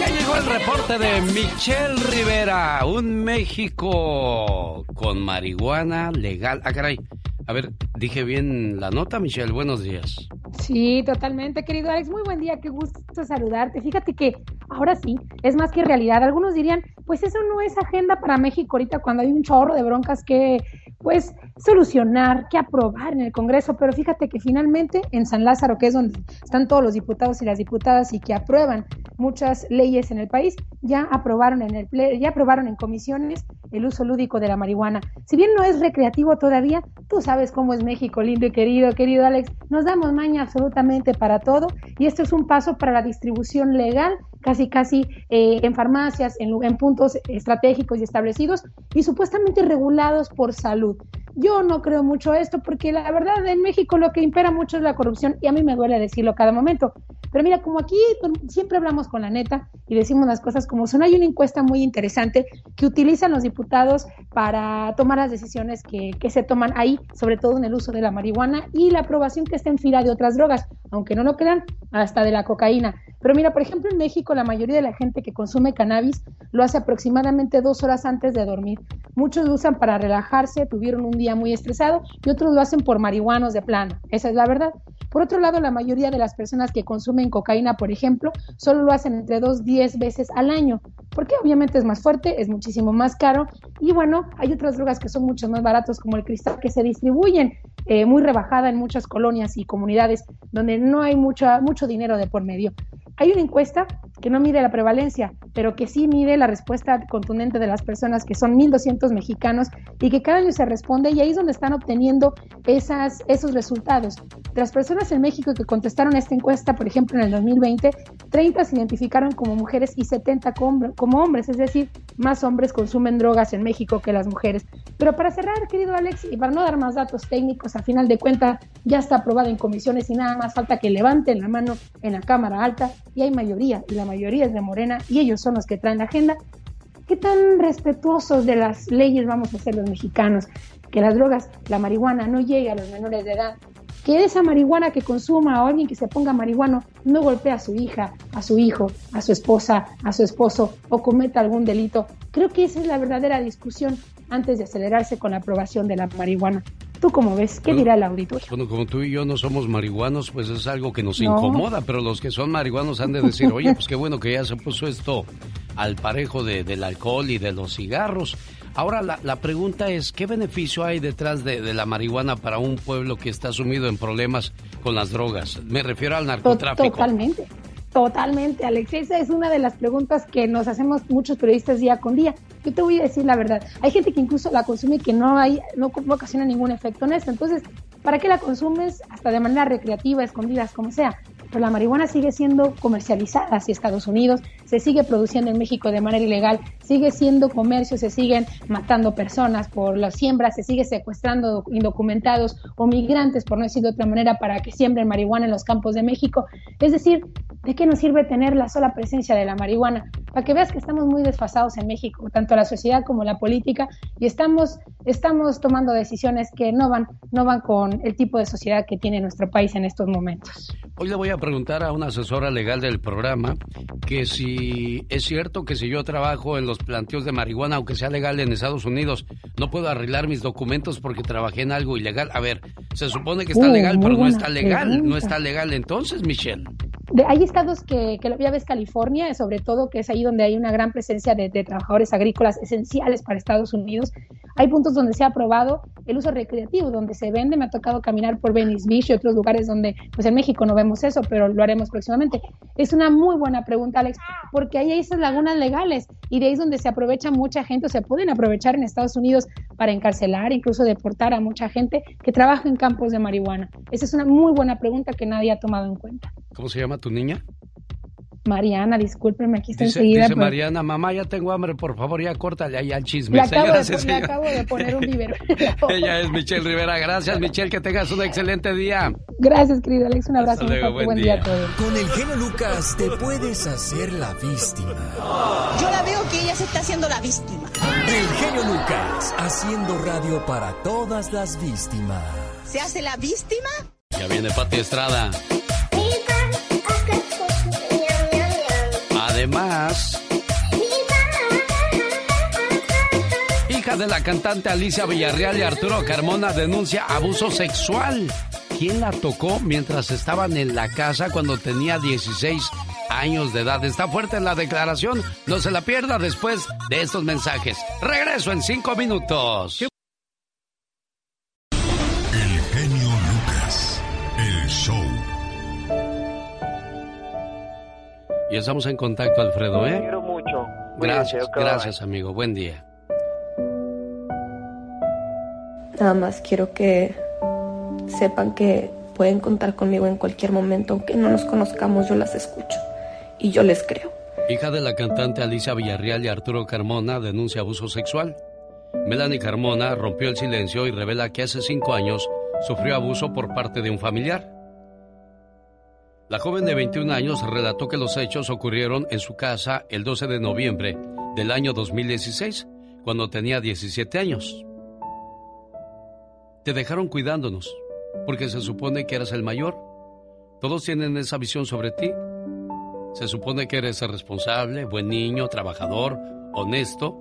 Ya llegó el reporte de Michelle Rivera, un México con marihuana legal. Ah, caray. A ver, dije bien la nota, Michelle. Buenos días. Sí, totalmente, querido Alex. Muy buen día, qué gusto saludarte. Fíjate que ahora sí, es más que realidad. Algunos dirían, pues eso no es agenda para México ahorita cuando hay un chorro de broncas que, pues, solucionar, que aprobar en el Congreso. Pero fíjate que finalmente en San Lázaro, que es donde están todos los diputados y las diputadas y que aprueban muchas leyes en el país, ya aprobaron en el ya aprobaron en comisiones el uso lúdico de la marihuana. Si bien no es recreativo todavía, tú sabes cómo es México, lindo y querido, querido Alex, nos damos maña absolutamente para todo y esto es un paso para la distribución legal casi casi eh, en farmacias, en, puntos estratégicos y establecidos y supuestamente regulados por salud. Yo no creo mucho esto porque la verdad en México lo que impera mucho es la corrupción y a mí me duele decirlo cada momento. Pero mira, como aquí siempre hablamos con la neta y decimos las cosas como son, hay una encuesta muy interesante que utilizan los diputados para tomar las decisiones que, que se toman ahí, sobre todo en el uso de la marihuana y la aprobación que está en fila de otras drogas, aunque no lo crean, hasta de la cocaína. Pero mira, por ejemplo, en México la mayoría de la gente que consume cannabis lo hace aproximadamente dos horas antes de dormir. Muchos lo usan para relajarse, tuvieron un día muy estresado y otros lo hacen por marihuanos de plano. Esa es la verdad. Por otro lado, la mayoría de las personas que consumen cocaína, por ejemplo, solo lo hacen entre dos, diez veces al año, porque obviamente es más fuerte, es muchísimo más caro y bueno, hay otras drogas que son mucho más baratos como el cristal que se distribuyen eh, muy rebajada en muchas colonias y comunidades donde no hay mucho, mucho dinero de por medio. Hay una encuesta que no mide la prevalencia, pero que sí mide la respuesta contundente de las personas, que son 1.200 mexicanos, y que cada año se responde, y ahí es donde están obteniendo esas, esos resultados. De las personas en México que contestaron esta encuesta, por ejemplo, en el 2020, 30 se identificaron como mujeres y 70 como, como hombres, es decir, más hombres consumen drogas en México que las mujeres. Pero para cerrar, querido Alex, y para no dar más datos técnicos, a final de cuentas ya está aprobado en comisiones y nada más falta que levanten la mano en la Cámara Alta y hay mayoría, y la mayoría es de Morena, y ellos son los que traen la agenda. ¿Qué tan respetuosos de las leyes vamos a ser los mexicanos? Que las drogas, la marihuana, no llegue a los menores de edad. Que esa marihuana que consuma o alguien que se ponga marihuano no golpee a su hija, a su hijo, a su esposa, a su esposo o cometa algún delito. Creo que esa es la verdadera discusión antes de acelerarse con la aprobación de la marihuana. ¿Tú cómo ves? ¿Qué dirá el auditorio? Bueno, como tú y yo no somos marihuanos, pues es algo que nos incomoda, pero los que son marihuanos han de decir, oye, pues qué bueno que ya se puso esto al parejo de, del alcohol y de los cigarros. Ahora la, la pregunta es, ¿qué beneficio hay detrás de, de, la marihuana para un pueblo que está sumido en problemas con las drogas? Me refiero al narcotráfico. Totalmente. Totalmente, Alex. Esa es una de las preguntas que nos hacemos muchos periodistas día con día. Yo te voy a decir la verdad. Hay gente que incluso la consume y que no hay, no, no ocasiona ningún efecto en esto. Entonces, ¿para qué la consumes? Hasta de manera recreativa, escondidas, como sea pero la marihuana sigue siendo comercializada hacia Estados Unidos, se sigue produciendo en México de manera ilegal, sigue siendo comercio, se siguen matando personas por la siembra, se sigue secuestrando indocumentados o migrantes, por no decir de otra manera, para que siembren marihuana en los campos de México. Es decir, ¿de qué nos sirve tener la sola presencia de la marihuana? Para que veas que estamos muy desfasados en México, tanto la sociedad como la política, y estamos, estamos tomando decisiones que no van, no van con el tipo de sociedad que tiene nuestro país en estos momentos. Hoy le voy a preguntar a una asesora legal del programa que si es cierto que si yo trabajo en los planteos de marihuana, aunque sea legal en Estados Unidos, no puedo arreglar mis documentos porque trabajé en algo ilegal. A ver, se supone que está Uh, legal, pero no está legal. No está legal entonces, Michelle. De- hay estados que, que ya ves California, sobre todo, que es ahí donde hay una gran presencia de, de trabajadores agrícolas esenciales para Estados Unidos. Hay puntos donde se ha aprobado el uso recreativo, donde se vende. Me ha tocado caminar por Venice Beach y otros lugares donde, pues en México no vemos eso, pero lo haremos próximamente. Es una muy buena pregunta, Alex, porque ahí hay esas lagunas legales y de ahí es donde se aprovecha mucha gente, o se pueden aprovechar en Estados Unidos para encarcelar, incluso deportar a mucha gente que trabaja en campos de marihuana. Esa es una muy buena pregunta que nadie ha tomado en cuenta. ¿Cómo se llama tu niña? Mariana, discúlpeme, aquí está Dice, enseguida. dice Mariana, mamá, ya tengo hambre, por favor, ya córtale ahí al chisme. le, acabo de, le acabo de poner un vivero. Ella es Michelle Rivera. Gracias, Michelle, que tengas un excelente día. Gracias, querido Alex. Un abrazo. Luego, fuerte, buen buen día a todos. Con el genio Lucas te puedes hacer la víctima. Yo la veo que ella se está haciendo la víctima. El genio Lucas haciendo radio para todas las víctimas. ¿Se hace la víctima? Ya viene Pati Estrada. Además, hija de la cantante Alicia Villarreal y Arturo Carmona denuncia abuso sexual. ¿Quién la tocó mientras estaban en la casa cuando tenía 16 años de edad? Está fuerte la declaración. No se la pierda después de estos mensajes. Regreso en cinco minutos. El Y estamos en contacto, Alfredo, ¿eh? Te quiero mucho. Gracias, gracias, amigo. Buen día. Nada más quiero que sepan que pueden contar conmigo en cualquier momento, aunque no nos conozcamos, yo las escucho y yo les creo. Hija de la cantante Alicia Villarreal y Arturo Carmona denuncia abuso sexual. Melanie Carmona rompió el silencio y revela que hace cinco años sufrió abuso por parte de un familiar. La joven de 21 años relató que los hechos ocurrieron en su casa el 12 de noviembre del año 2016, cuando tenía 17 años. Te dejaron cuidándonos, porque se supone que eras el mayor. Todos tienen esa visión sobre ti. Se supone que eres responsable, buen niño, trabajador, honesto.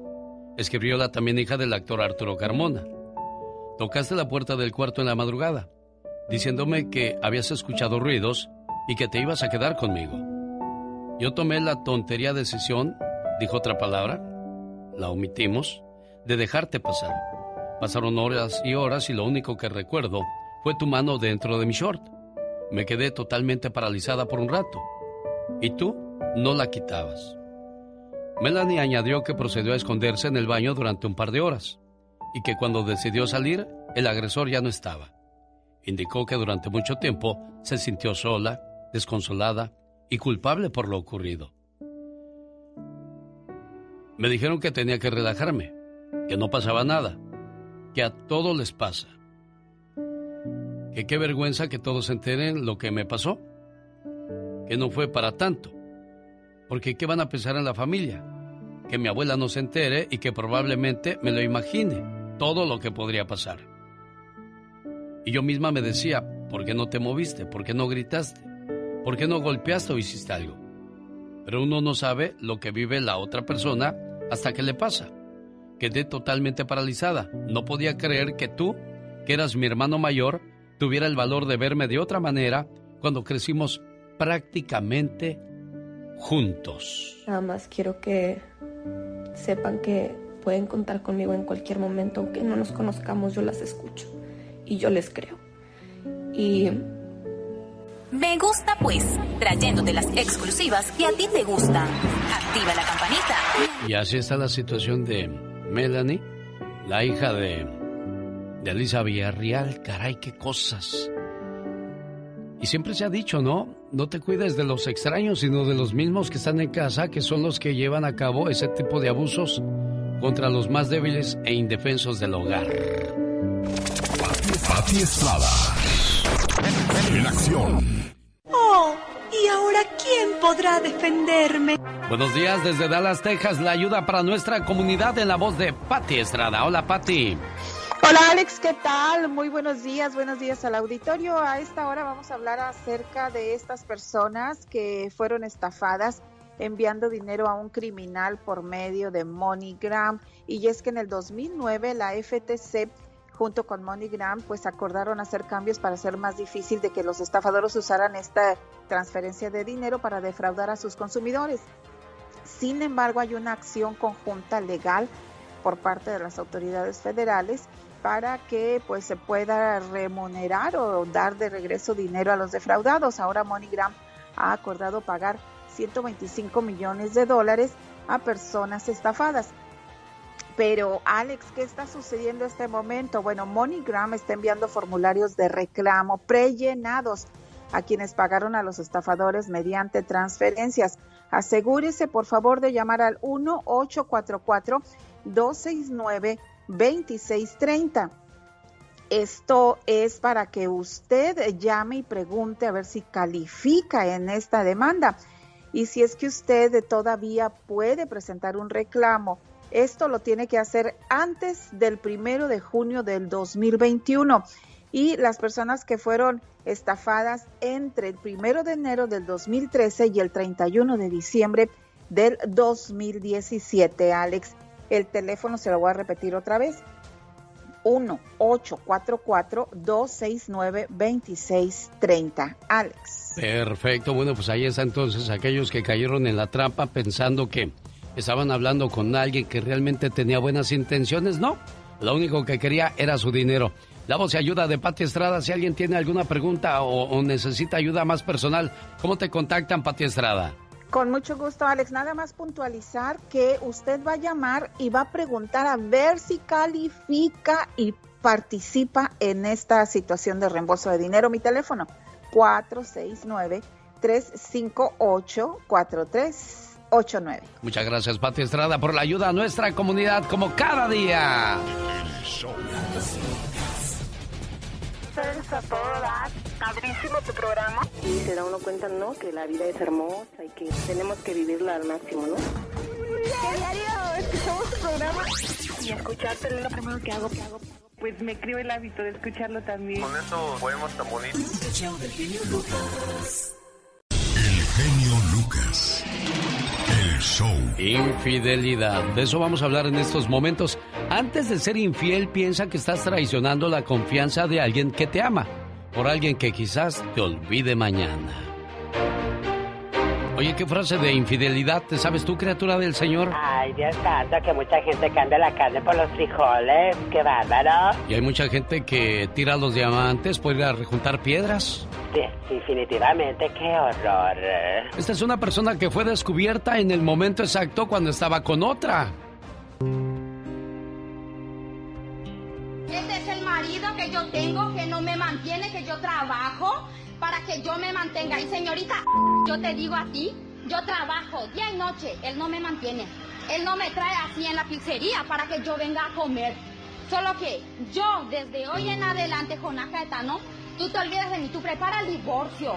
Escribió la también hija del actor Arturo Carmona. Tocaste la puerta del cuarto en la madrugada, diciéndome que habías escuchado ruidos y que te ibas a quedar conmigo. Yo tomé la tontería decisión, dijo otra palabra, la omitimos, de dejarte pasar. Pasaron horas y horas y lo único que recuerdo fue tu mano dentro de mi short. Me quedé totalmente paralizada por un rato. Y tú no la quitabas. Melanie añadió que procedió a esconderse en el baño durante un par de horas y que cuando decidió salir, el agresor ya no estaba. Indicó que durante mucho tiempo se sintió sola, desconsolada y culpable por lo ocurrido. Me dijeron que tenía que relajarme, que no pasaba nada, que a todos les pasa. Que qué vergüenza que todos se enteren lo que me pasó. Que no fue para tanto. Porque ¿qué van a pensar en la familia? Que mi abuela no se entere y que probablemente me lo imagine, todo lo que podría pasar. Y yo misma me decía, ¿por qué no te moviste? ¿Por qué no gritaste? ¿Por qué no golpeaste o hiciste algo? Pero uno no sabe lo que vive la otra persona hasta que le pasa. Quedé totalmente paralizada. No podía creer que tú, que eras mi hermano mayor, tuviera el valor de verme de otra manera cuando crecimos prácticamente juntos. Nada más quiero que sepan que pueden contar conmigo en cualquier momento, aunque no nos conozcamos, yo las escucho y yo les creo. Y me gusta pues, trayéndote las exclusivas que a ti te gustan. Activa la campanita. Y así está la situación de Melanie, la hija de, de Elisa Villarreal. Caray, qué cosas. Y siempre se ha dicho, ¿no? No te cuides de los extraños, sino de los mismos que están en casa, que son los que llevan a cabo ese tipo de abusos contra los más débiles e indefensos del hogar. Pati Estrada. En acción. Oh, ¿y ahora quién podrá defenderme? Buenos días desde Dallas, Texas. La ayuda para nuestra comunidad en la voz de Patti Estrada. Hola, Patti. Hola Alex, ¿qué tal? Muy buenos días, buenos días al auditorio. A esta hora vamos a hablar acerca de estas personas que fueron estafadas enviando dinero a un criminal por medio de MoneyGram. Y es que en el 2009 la FTC junto con MoneyGram, pues acordaron hacer cambios para hacer más difícil de que los estafadores usaran esta transferencia de dinero para defraudar a sus consumidores. Sin embargo, hay una acción conjunta legal por parte de las autoridades federales para que pues se pueda remunerar o dar de regreso dinero a los defraudados. Ahora MoneyGram ha acordado pagar 125 millones de dólares a personas estafadas. Pero Alex, ¿qué está sucediendo en este momento? Bueno, MoneyGram está enviando formularios de reclamo prellenados a quienes pagaron a los estafadores mediante transferencias. Asegúrese, por favor, de llamar al 1-844-269-2630. Esto es para que usted llame y pregunte a ver si califica en esta demanda. Y si es que usted todavía puede presentar un reclamo esto lo tiene que hacer antes del primero de junio del 2021. Y las personas que fueron estafadas entre el primero de enero del 2013 y el 31 de diciembre del 2017, Alex. El teléfono se lo voy a repetir otra vez. 1-844-269-2630. Alex. Perfecto. Bueno, pues ahí está entonces aquellos que cayeron en la trampa pensando que estaban hablando con alguien que realmente tenía buenas intenciones. No, lo único que quería era su dinero. La voz y ayuda de Pati Estrada. Si alguien tiene alguna pregunta o, necesita ayuda más personal, ¿cómo te contactan, Pati Estrada? Con mucho gusto, Alex. Nada más puntualizar que usted va a llamar y va a preguntar a ver si califica y participa en esta situación de reembolso de dinero. Mi teléfono, 469-358-4389. Muchas gracias, Pati Estrada, por la ayuda a nuestra comunidad como cada día. a todo dar. Padrísimo tu programa. Y se da uno cuenta, ¿no? Que la vida es hermosa y que tenemos que vivirla al máximo, ¿no? ¿Qué diario escuchamos tu programa? Y escucharte es lo primero que hago, que hago. Pues me creo el hábito de escucharlo también. Con esos poemas tan bonitos. Genio Lucas. El show. Infidelidad. De eso vamos a hablar en estos momentos. Antes de ser infiel, piensa que estás traicionando la confianza de alguien que te ama. Por alguien que quizás te olvide mañana. Oye, ¿qué frase de infidelidad te sabes tú, criatura del Señor? Ay, Dios santo, que mucha gente cambia la carne por los frijoles. ¡Qué bárbaro! Y hay mucha gente que tira los diamantes por ir a rejuntar piedras. Sí, definitivamente, qué horror. Esta es una persona que fue descubierta en el momento exacto cuando estaba con otra. Este es el marido que yo tengo, que no me mantiene, que yo trabajo para que yo me mantenga. Y señorita, yo te digo a ti, yo trabajo día y noche, él no me mantiene. Él no me trae así en la pizzería para que yo venga a comer. Solo que yo, desde hoy en adelante, Jonajeta, ¿no? Tú te olvidas de mí, tú prepara el divorcio.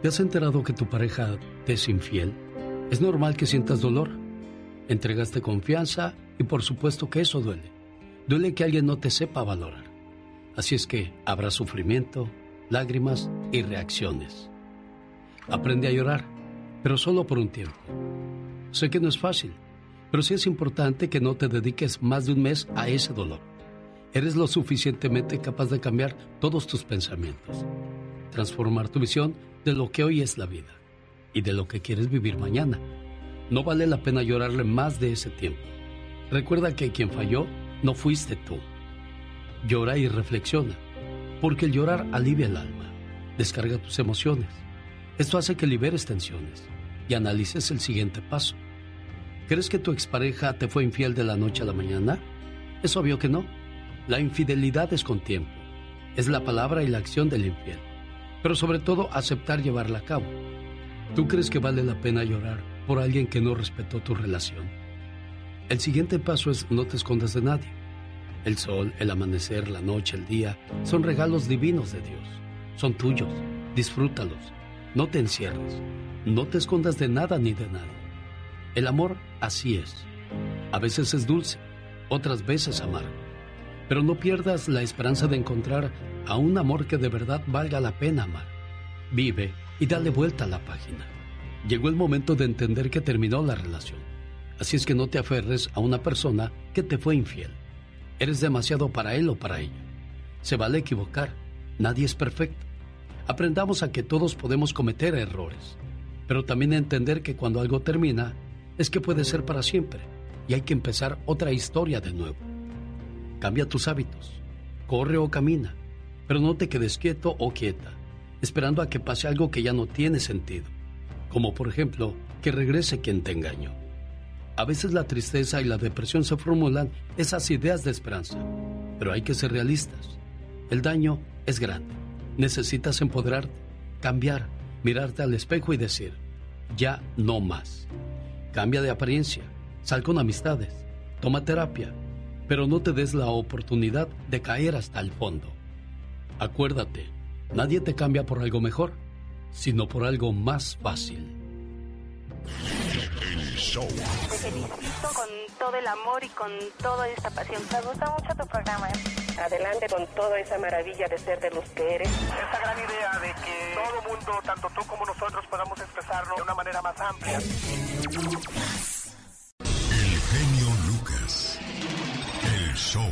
¿Te has enterado que tu pareja te es infiel? Es normal que sientas dolor. Entregaste confianza y por supuesto que eso duele. Duele que alguien no te sepa valorar. Así es que habrá sufrimiento, lágrimas y reacciones. Aprende a llorar, pero solo por un tiempo. Sé que no es fácil, pero sí es importante que no te dediques más de un mes a ese dolor. Eres lo suficientemente capaz de cambiar todos tus pensamientos, transformar tu visión de lo que hoy es la vida y de lo que quieres vivir mañana. No vale la pena llorarle más de ese tiempo. Recuerda que quien falló no fuiste tú. Llora y reflexiona, porque el llorar alivia el alma, descarga tus emociones. Esto hace que liberes tensiones y analices el siguiente paso. ¿Crees que tu expareja te fue infiel de la noche a la mañana? Es obvio que no. La infidelidad es con tiempo. Es la palabra y la acción del infiel. Pero sobre todo aceptar llevarla a cabo. ¿Tú crees que vale la pena llorar por alguien que no respetó tu relación? El siguiente paso es no te escondas de nadie. El sol, el amanecer, la noche, el día son regalos divinos de Dios. Son tuyos. Disfrútalos. No te encierres. No te escondas de nada ni de nadie. El amor así es. A veces es dulce, otras veces amargo. Pero no pierdas la esperanza de encontrar a un amor que de verdad valga la pena amar. Vive y dale vuelta a la página. Llegó el momento de entender que terminó la relación. Así es que no te aferres a una persona que te fue infiel. Eres demasiado para él o para ella. Se vale equivocar. Nadie es perfecto. Aprendamos a que todos podemos cometer errores, pero también entender que cuando algo termina es que puede ser para siempre y hay que empezar otra historia de nuevo. Cambia tus hábitos, corre o camina, pero no te quedes quieto o quieta, esperando a que pase algo que ya no tiene sentido, como por ejemplo que regrese quien te engañó. A veces la tristeza y la depresión se formulan esas ideas de esperanza, pero hay que ser realistas. El daño es grande. Necesitas empoderarte, cambiar, mirarte al espejo y decir, ya no más. Cambia de apariencia, sal con amistades, toma terapia, pero no te des la oportunidad de caer hasta el fondo. Acuérdate, nadie te cambia por algo mejor, sino por algo más fácil. Te felicito con todo el amor y con toda esta pasión. Me gusta mucho tu programa. Adelante con toda esa maravilla de ser de los que eres. Esa gran idea de que todo mundo, tanto tú como nosotros, podamos expresarlo de una manera más amplia. El genio Lucas. El show.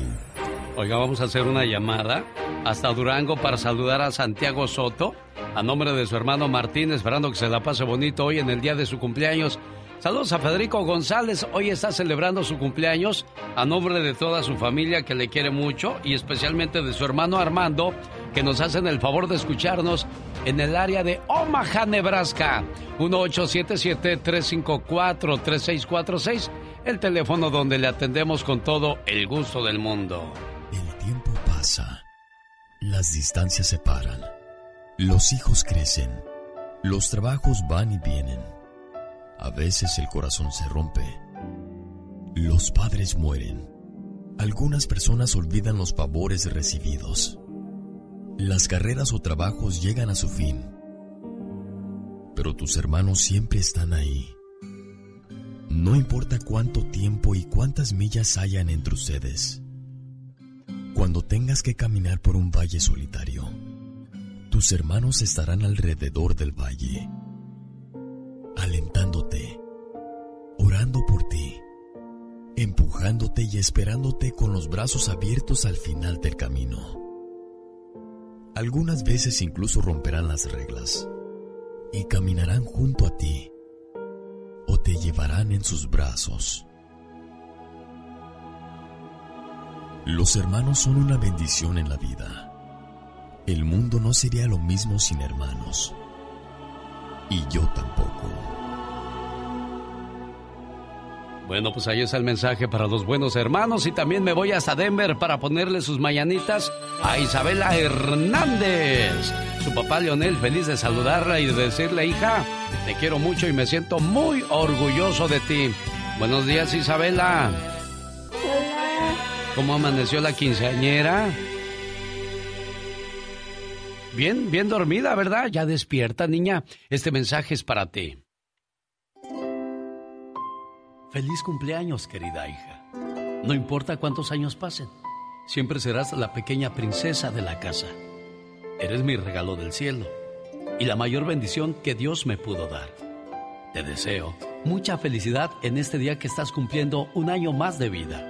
Oiga, vamos a hacer una llamada hasta Durango para saludar a Santiago Soto a nombre de su hermano Martín, esperando que se la pase bonito hoy en el día de su cumpleaños. Saludos a Federico González, hoy está celebrando su cumpleaños a nombre de toda su familia que le quiere mucho y especialmente de su hermano Armando, que nos hacen el favor de escucharnos en el área de Omaha, Nebraska. 1877-354-3646, el teléfono donde le atendemos con todo el gusto del mundo. El tiempo pasa, las distancias se paran, los hijos crecen, los trabajos van y vienen. A veces el corazón se rompe. Los padres mueren. Algunas personas olvidan los favores recibidos. Las carreras o trabajos llegan a su fin, pero tus hermanos siempre están ahí. No importa cuánto tiempo y cuántas millas hayan entre ustedes. Cuando tengas que caminar por un valle solitario, tus hermanos estarán alrededor del valle, alentándote, orando por ti, empujándote y esperándote con los brazos abiertos al final del camino. Algunas veces incluso romperán las reglas y caminarán junto a ti o te llevarán en sus brazos. Los hermanos son una bendición en la vida. El mundo no sería lo mismo sin hermanos. Y yo tampoco. Bueno, pues ahí está el mensaje para los buenos hermanos y también me voy hasta Denver para ponerle sus mañanitas a Isabela Hernández. Su papá Leonel, feliz de saludarla y de decirle, hija, te quiero mucho y me siento muy orgulloso de ti. Buenos días, Isabela. Hola. ¿Cómo amaneció la quinceañera? Bien, bien dormida, ¿verdad? Ya despierta, niña. Este mensaje es para ti. Feliz cumpleaños, querida hija. No importa cuántos años pasen, siempre serás la pequeña princesa de la casa. Eres mi regalo del cielo y la mayor bendición que Dios me pudo dar. Te deseo mucha felicidad en este día que estás cumpliendo un año más de vida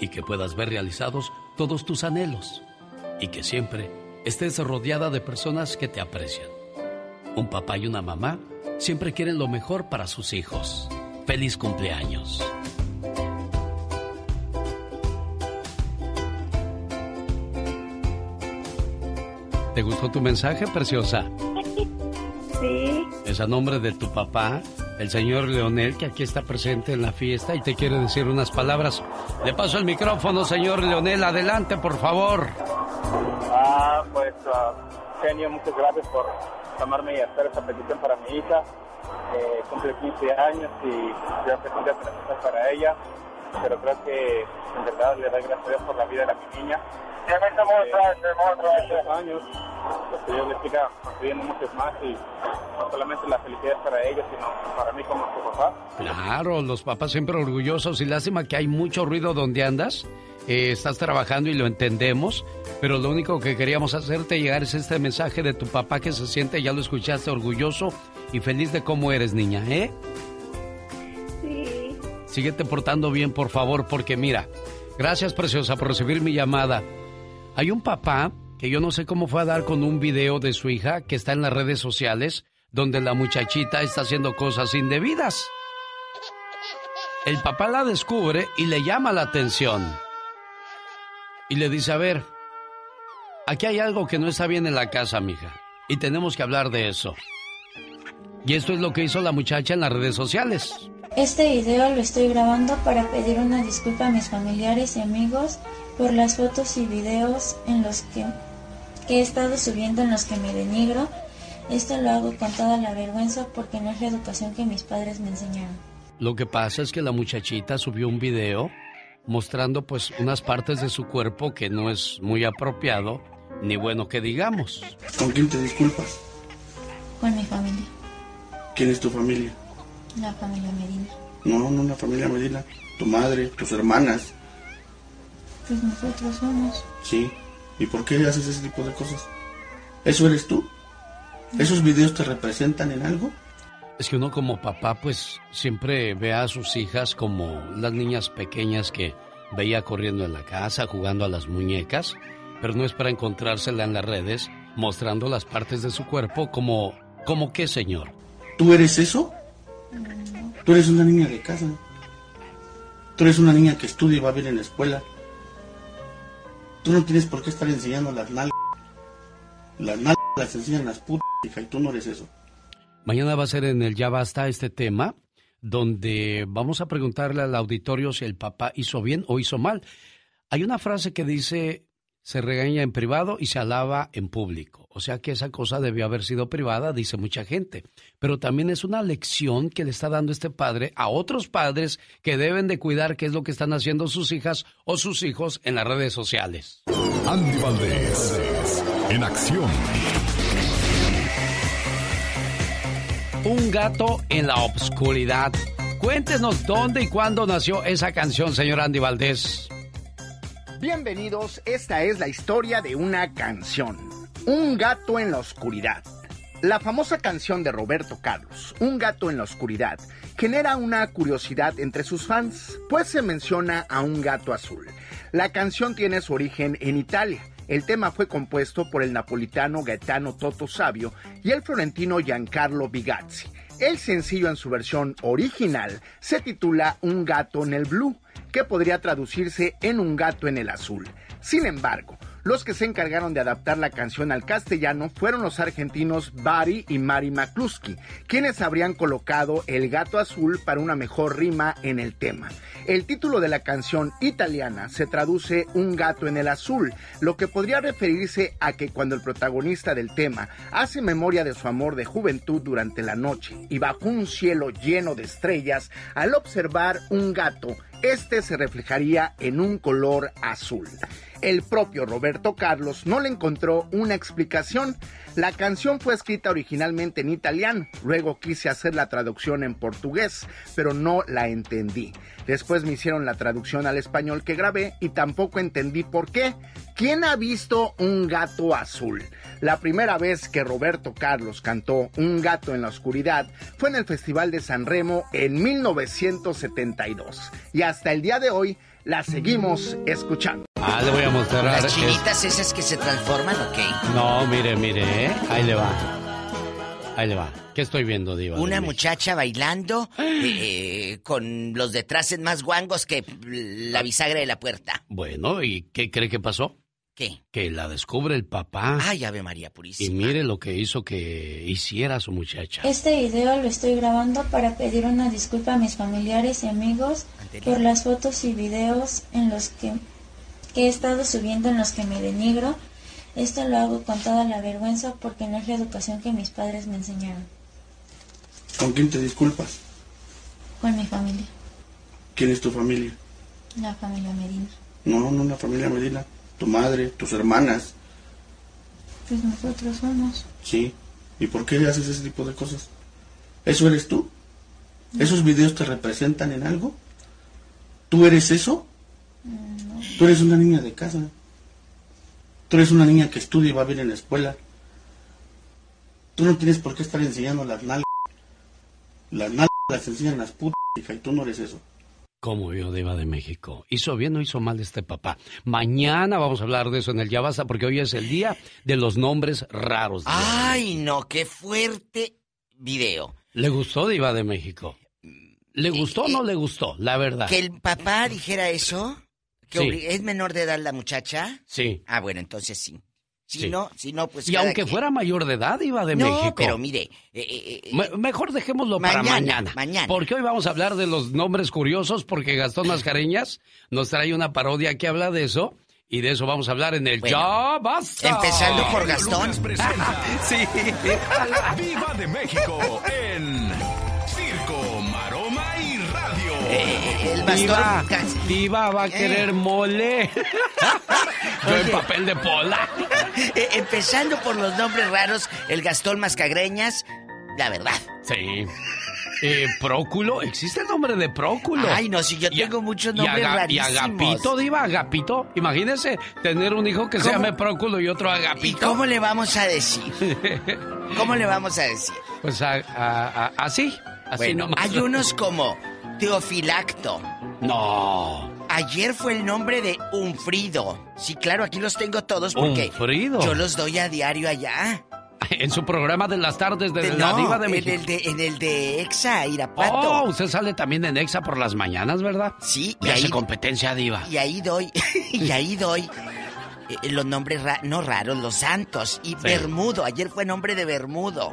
y que puedas ver realizados todos tus anhelos y que siempre estés rodeada de personas que te aprecian. Un papá y una mamá siempre quieren lo mejor para sus hijos. Feliz cumpleaños. ¿Te gustó tu mensaje, preciosa? Sí. Es a nombre de tu papá, el señor Leonel, que aquí está presente en la fiesta y te quiere decir unas palabras. Le paso el micrófono, señor Leonel. Adelante, por favor. Ah, pues, ah, genio, muchas gracias por llamarme y hacer esta petición para mi hija. Eh, cumple 15 años y creo que es un día para ella, pero creo que en verdad le doy gracias a Dios por la vida de la mi niña. Eh, muchos años, pues que Dios le siga construyendo muchos más y no solamente la felicidad para ella, sino para mí como su papá. Claro, los papás siempre orgullosos y lástima que hay mucho ruido donde andas. Eh, estás trabajando y lo entendemos, pero lo único que queríamos hacerte llegar es este mensaje de tu papá que se siente, ya lo escuchaste, orgulloso y feliz de cómo eres, niña, ¿eh? Sí. Síguete portando bien, por favor, porque mira, gracias, preciosa, por recibir mi llamada. Hay un papá que yo no sé cómo fue a dar con un video de su hija que está en las redes sociales, donde la muchachita está haciendo cosas indebidas. El papá la descubre y le llama la atención. Y le dice, a ver, aquí hay algo que no está bien en la casa, mija. Y tenemos que hablar de eso. Y esto es lo que hizo la muchacha en las redes sociales. Este video lo estoy grabando para pedir una disculpa a mis familiares y amigos por las fotos y videos en los que, que he estado subiendo en los que me denigro. Esto lo hago con toda la vergüenza porque no es la educación que mis padres me enseñaron. Lo que pasa es que la muchachita subió un video mostrando pues unas partes de su cuerpo que no es muy apropiado ni bueno que digamos. ¿Con quién te disculpas? Con mi familia, ¿Quién es tu familia? la familia Medina. No, no la familia Medina. Tu madre, tus hermanas. Pues nosotros somos. Sí. ¿Y por qué haces ese tipo de cosas? ¿Eso eres tú? ¿Esos videos te representan en algo? Es que uno como papá pues siempre ve a sus hijas como las niñas pequeñas que veía corriendo en la casa, jugando a las muñecas, pero no es para encontrársela en las redes mostrando las partes de su cuerpo como... ¿Como qué, señor? ¿Tú eres eso? Tú eres una niña de casa. Tú eres una niña que estudia y va bien en la escuela. Tú no tienes por qué estar enseñando las nalgas. Las nalgas las enseñan las putas, hija, y tú no eres eso. Mañana va a ser en el Ya Basta este tema, donde vamos a preguntarle al auditorio si el papá hizo bien o hizo mal. Hay una frase que dice, se regaña en privado y se alaba en público. O sea que esa cosa debió haber sido privada, dice mucha gente. Pero también es una lección que le está dando este padre a otros padres que deben de cuidar qué es lo que están haciendo sus hijas o sus hijos en las redes sociales. Andy Valdés, en acción. Un gato en la obscuridad. Cuéntenos dónde y cuándo nació esa canción, señor Andy Valdés. Bienvenidos, esta es la historia de una canción. Un gato en la oscuridad. La famosa canción de Roberto Carlos, Un gato en la oscuridad, genera una curiosidad entre sus fans, pues se menciona a un gato azul. La canción tiene su origen en Italia. El tema fue compuesto por el napolitano Gaetano Toto Sabio y el florentino Giancarlo Bigazzi. El sencillo en su versión original se titula Un gato en el blue que podría traducirse en un gato en el azul. Sin embargo, los que se encargaron de adaptar la canción al castellano fueron los argentinos Bari y Mari McCluskey, quienes habrían colocado el gato azul para una mejor rima en el tema. El título de la canción italiana se traduce un gato en el azul, lo que podría referirse a que cuando el protagonista del tema hace memoria de su amor de juventud durante la noche y bajo un cielo lleno de estrellas, al observar un gato, este se reflejaría en un color azul. El propio Roberto Carlos no le encontró una explicación. La canción fue escrita originalmente en italiano, luego quise hacer la traducción en portugués, pero no la entendí. Después me hicieron la traducción al español que grabé y tampoco entendí por qué. ¿Quién ha visto un gato azul? La primera vez que Roberto Carlos cantó Un gato en la oscuridad fue en el Festival de San Remo en 1972. Y hasta el día de hoy la seguimos escuchando. Ah, le voy a mostrar. ¿Las chinitas esas que se transforman o qué? No, mire, mire, ¿eh? ahí le va. Ahí le va. ¿Qué estoy viendo, Diva? Una muchacha bailando eh, con los detraces más guangos que la bisagra de la puerta. Bueno, ¿y qué cree que pasó? ¿Qué? Que la descubre el papá. Ay, Ave María Purísima. Y mire lo que hizo que hiciera su muchacha. Este video lo estoy grabando para pedir una disculpa a mis familiares y amigos por las fotos y videos en los que, que he estado subiendo en los que me denigro. Esto lo hago con toda la vergüenza porque no es la educación que mis padres me enseñaron. ¿Con quién te disculpas? Con mi familia, ¿Quién es tu familia? la familia Medina. No, no la familia Medina. Tu madre, tus hermanas. Pues nosotros somos. Sí. ¿Y por qué haces ese tipo de cosas? ¿Eso eres tú? ¿Esos videos te representan en algo? ¿Tú eres eso? Tú eres una niña de casa. Tú eres una niña que estudia y va bien en la escuela. Tú no tienes por qué estar enseñando las nalgas. Las nalgas las enseñan las putas, hija, y tú no eres eso. ¿Cómo vio Diva de México? ¿Hizo bien o hizo mal este papá? Mañana vamos a hablar de eso en el Ya Basta, porque hoy es el día de los nombres raros. Ay, no, qué fuerte video. ¿Le gustó Diva de México? ¿Le gustó o no le gustó? La verdad. Que el papá dijera eso, que Sí. es menor de edad la muchacha. Sí. Ah, bueno, entonces sí. Si Sí. no, si no, pues y aunque quien. fuera mayor de edad, Diva de no, México. pero mire, eh, eh, eh, Me- mejor dejémoslo para Mañana, mañana. Porque hoy vamos a hablar de los nombres curiosos, porque Gastón Mascareñas nos trae una parodia que habla de eso. Y de eso vamos a hablar en el Ya Basta. empezando por Gastón. sí. La Diva de México en Eh, el bastón. Diva, Diva va a querer mole. Yo en papel de pola. Eh, empezando por los nombres raros, el Gastón Mascagreñas, la verdad. Sí. Eh, Próculo, ¿existe el nombre de Próculo? Ay, no, si yo Y tengo muchos y nombres Y rarísimos. Agapito, Diva, Agapito. Imagínese tener un hijo que se llame Próculo y otro ¿Y Agapito. cómo le vamos a decir? ¿Cómo le vamos a decir? Pues a- a- a- así, así Bueno, nomás. hay unos como Teofilacto. No. Ayer fue el nombre de Unfrido. Sí, claro, aquí los tengo todos porque Unfrido. yo los doy a diario allá. En su programa de las tardes de, De- la no, Diva de en México. el de, en el de Exa, Irapuato. Oh, usted sale también en Exa por las mañanas, ¿verdad? Sí, y y hace ahí- competencia, Diva. Y ahí doy, y ahí doy. eh, los nombres ra- no raros, los santos. Y Bermudo, ayer fue nombre de Bermudo.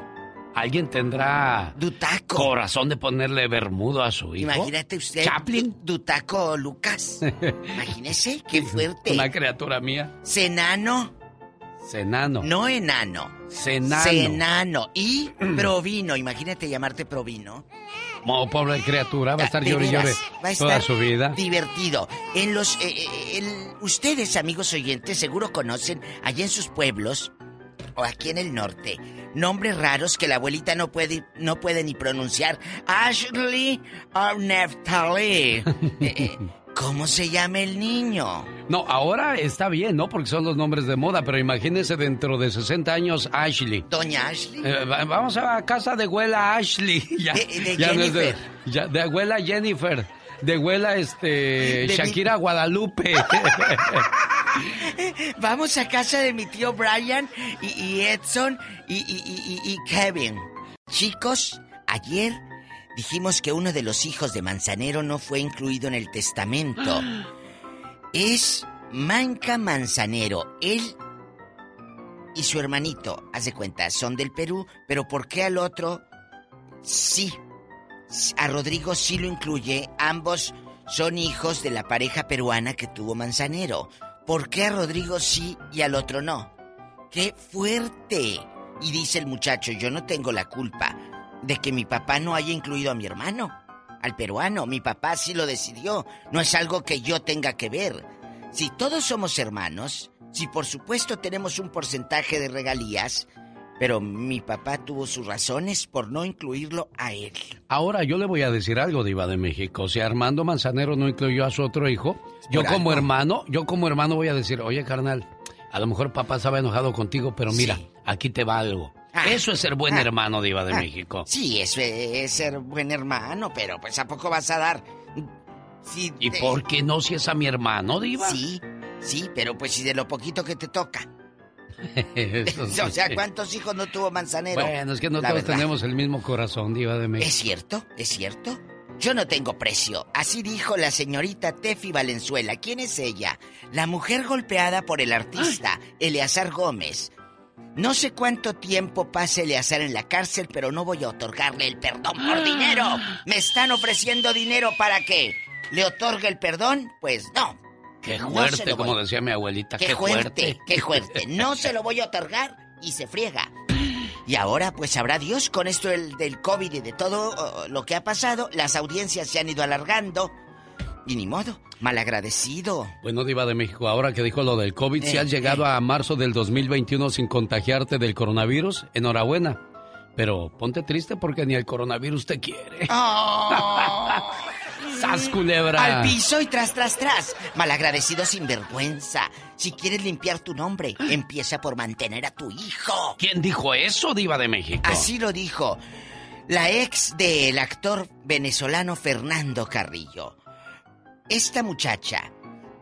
¿Alguien tendrá Dutaco. corazón de ponerle Bermudo a su hijo? Imagínate usted. Chaplin. Du- Dutaco Lucas. Imagínese, qué fuerte. Una criatura mía. Senano, Senano. no enano. Senano. Senano. Y Provino, imagínate llamarte Provino. Oh, pobre criatura, va a estar llore va a toda estar su vida. Divertido. En los, eh, eh, el- ustedes, amigos oyentes, seguro conocen allá en sus pueblos o aquí en el norte nombres raros que la abuelita no puede, no puede ni pronunciar. Ashley o Neftali. Eh, eh, ¿Cómo se llama el niño? No, ahora está bien, ¿no? Porque son los nombres de moda, pero imagínense dentro de 60 años Ashley. Doña Ashley. Eh, va- vamos a casa de abuela Ashley. Ya, De- de ya no es de, Jennifer. ya, de abuela Jennifer. De abuela este De mi- Shakira Guadalupe. Vamos a casa de mi tío Brian y, y Edson y- y Kevin. Chicos, ayer dijimos que uno de los hijos de Manzanero no fue incluido en el testamento. Es Manca Manzanero. Él y su hermanito, haz de cuenta, son del Perú, pero ¿por qué al otro sí? A Rodrigo sí lo incluye, ambos son hijos de la pareja peruana que tuvo Manzanero. ¿Por qué a Rodrigo sí y al otro no? ¡Qué fuerte! Y dice el muchacho, yo no tengo la culpa de que mi papá no haya incluido a mi hermano, al peruano. Mi papá sí lo decidió. No es algo que yo tenga que ver. Si todos somos hermanos, si por supuesto tenemos un porcentaje de regalías, pero mi papá tuvo sus razones por no incluirlo a él. Ahora yo le voy a decir algo, Diva de México. Si Armando Manzanero no incluyó a su otro hijo, yo como hermano, yo como hermano voy a decir, oye carnal, a lo mejor papá estaba enojado contigo, pero mira, aquí te va algo. Ah. Eso es ser buen Ah. hermano, Diva de Ah, México. Sí, eso es ser buen hermano, pero pues ¿a poco vas a dar? ¿Y por qué no si es a mi hermano, Diva? Sí, sí, pero pues si de lo poquito que te toca. Eso sí. o sea, ¿cuántos hijos no tuvo Manzanero? Bueno, es que no La todos verdad. tenemos el mismo corazón, Diva de México. ¿Es cierto? ¿Es cierto? Yo no tengo precio. Así dijo la señorita Tefi Valenzuela. ¿Quién es ella? La mujer golpeada por el artista, Eleazar Gómez. No sé cuánto tiempo pase Eleazar en la cárcel, pero no voy a otorgarle el perdón por dinero. ¿Me están ofreciendo dinero para que le otorgue el perdón? Pues no. Qué No fuerte, voy- como decía mi abuelita. Qué, Qué, fuerte, qué fuerte. No se lo voy a otorgar y se friega. Y ahora, pues sabrá Dios con esto del, del COVID y de todo oh, lo que ha pasado, las audiencias se han ido alargando. Y ni modo, malagradecido. Bueno, Diva de México, ahora que dijo lo del COVID, si Eh, has llegado a marzo del 2021 sin contagiarte del coronavirus, enhorabuena. Pero ponte triste porque ni el coronavirus te quiere. ¡Sas, culebra! Al piso y tras, tras, tras. Malagradecido sin vergüenza. Si quieres limpiar tu nombre, empieza por mantener a tu hijo. ¿Quién dijo eso, Diva de México? Así lo dijo la ex del actor venezolano Fernando Carrillo. Esta muchacha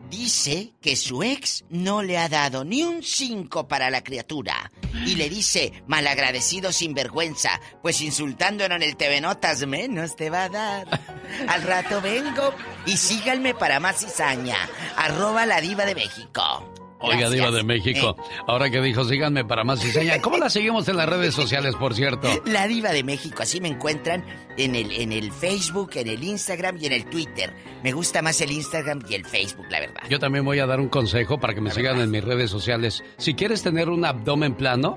dice que su ex no le ha dado ni un cinco para la criatura. Y le dice, malagradecido sin vergüenza, pues insultándolo en el TV Notas menos te va a dar. Al rato vengo y síganme para más cizaña. Arroba la diva de México. Oiga, Gracias. Diva de México, ahora que dijo, síganme para más cizaña. ¿Cómo la seguimos en las redes sociales, por cierto? La Diva de México, así me encuentran en el, en el Facebook, en el Instagram y en el Twitter. Me gusta más el Instagram y el Facebook, la verdad. Yo también voy a dar un consejo para que me sigan en mis redes sociales. Si quieres tener un abdomen plano,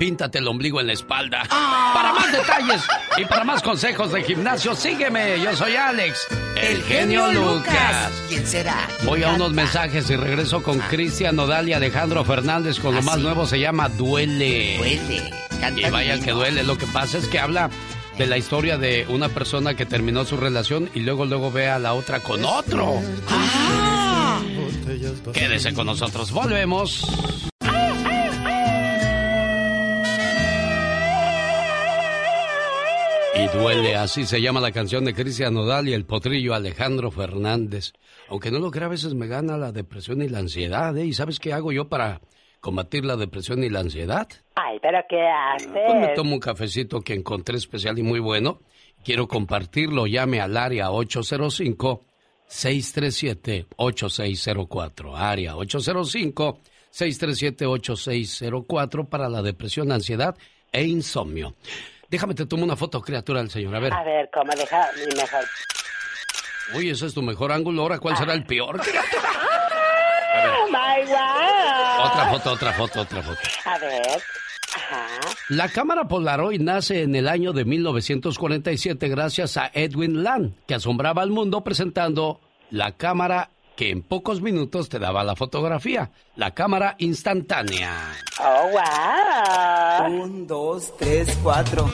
píntate el ombligo en la espalda. Para más detalles y para más consejos de gimnasio, sígueme. Yo soy Alex, el, genio, Lucas. ¿Quién será? Voy a unos mensajes y regreso con Cristian Nodal y Alejandro Fernández con lo Ah, más sí. nuevo, se llama Duele. Duele. Canta Y vaya que duele. Lo que pasa es que habla de la historia de una persona que terminó su relación y luego luego ve a la otra con otro. Ah. Quédese con nosotros, volvemos. Y duele, así se llama la canción de Cristian Nodal y el potrillo Alejandro Fernández. Aunque no lo crea, a veces me gana la depresión y la ansiedad, ¿eh? ¿Y sabes qué hago yo para combatir la depresión y la ansiedad? Ay, pero ¿qué haces? Pues me tomo un cafecito que encontré especial y muy bueno. Quiero compartirlo. Llame al área 805-637-8604. Área 637-8604 para la depresión, ansiedad e insomnio. Déjame te tomo una foto, criatura del Señor. A ver. A ver, ¿cómo deja mi mejor? Uy, ese es tu mejor ángulo. Ahora, ¿cuál será el peor? ¡Oh, my God! Otra foto, otra foto, otra foto. A ver. Ajá. La cámara Polaroid nace en el año de 1947 gracias a Edwin Land, que asombraba al mundo presentando la cámara que en pocos minutos te daba la fotografía, la cámara instantánea. ¡Oh, wow! Un, dos, tres, cuatro.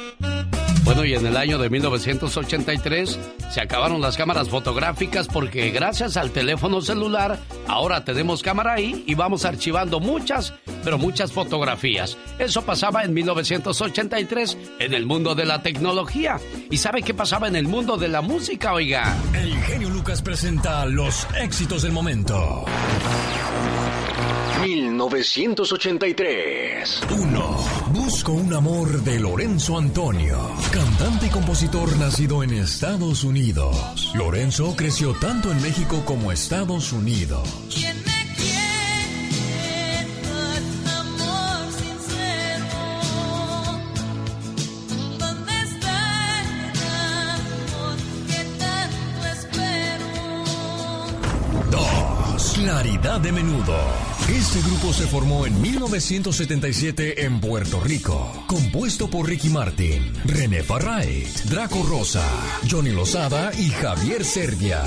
Bueno, y en el año de 1983 se acabaron las cámaras fotográficas porque gracias al teléfono celular ahora tenemos cámara ahí y vamos archivando muchas, pero muchas fotografías. Eso pasaba en 1983 en el mundo de la tecnología. ¿Y sabe qué pasaba en el mundo de la música, oiga? El genio Lucas presenta los éxitos del momento. 1983. 1. Busco un amor de Lorenzo Antonio, cantante y compositor nacido en Estados Unidos. Lorenzo creció tanto en México como Estados Unidos. Claridad de Menudo. Este grupo se formó en 1977 en Puerto Rico, compuesto por Ricky Martin, René Farrait, Draco Rosa, Johnny Lozada y Javier Serdia.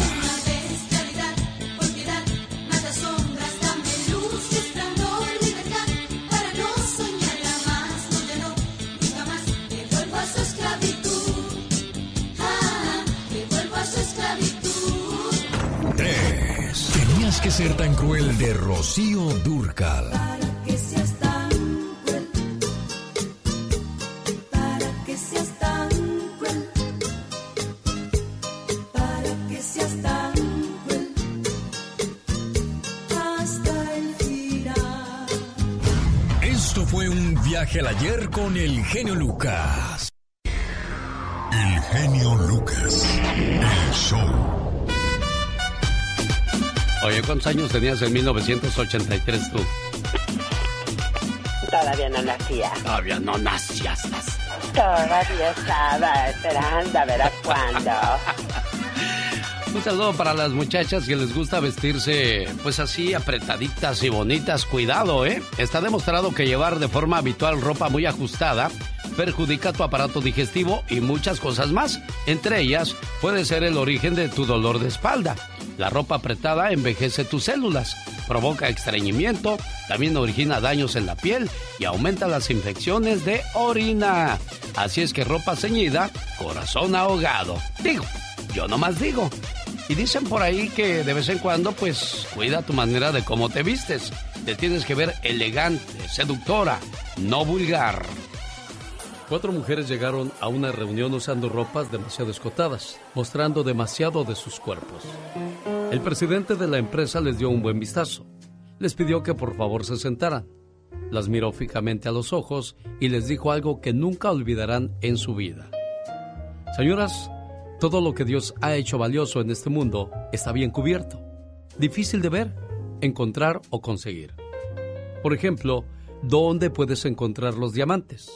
3. Tenías que ser tan cruel de Rocío Durcal. Que seas tan cruel, para que seas tan cruel, para que seas tan cruel, hasta el final. Esto fue un viaje al ayer con el genio Lucas. El genio Lucas. El show. Oye, ¿cuántos años tenías en 1983 tú? Todavía no nacía. Todavía no nacías. Todavía estaba esperando a ver a cuándo. Un saludo para las muchachas que les gusta vestirse pues así apretaditas y bonitas. Cuidado, ¿eh? Está demostrado que llevar de forma habitual ropa muy ajustada perjudica tu aparato digestivo y muchas cosas más. Entre ellas puede ser el origen de tu dolor de espalda. La ropa apretada envejece tus células, provoca estreñimiento, también origina daños en la piel y aumenta las infecciones de orina. Así es que ropa ceñida, corazón ahogado. Digo, yo nomás digo. Y dicen por ahí que de vez en cuando, pues, cuida tu manera de cómo te vistes. Te tienes que ver elegante, seductora, no vulgar. Cuatro mujeres llegaron a una reunión usando ropas demasiado escotadas, mostrando demasiado de sus cuerpos. El presidente de la empresa les dio un buen vistazo. Les pidió que por favor se sentaran. Las miró fijamente a los ojos y les dijo algo que nunca olvidarán en su vida. Señoras, todo lo que Dios ha hecho valioso en este mundo está bien cubierto. Difícil de ver, encontrar o conseguir. Por ejemplo, ¿dónde puedes encontrar los diamantes?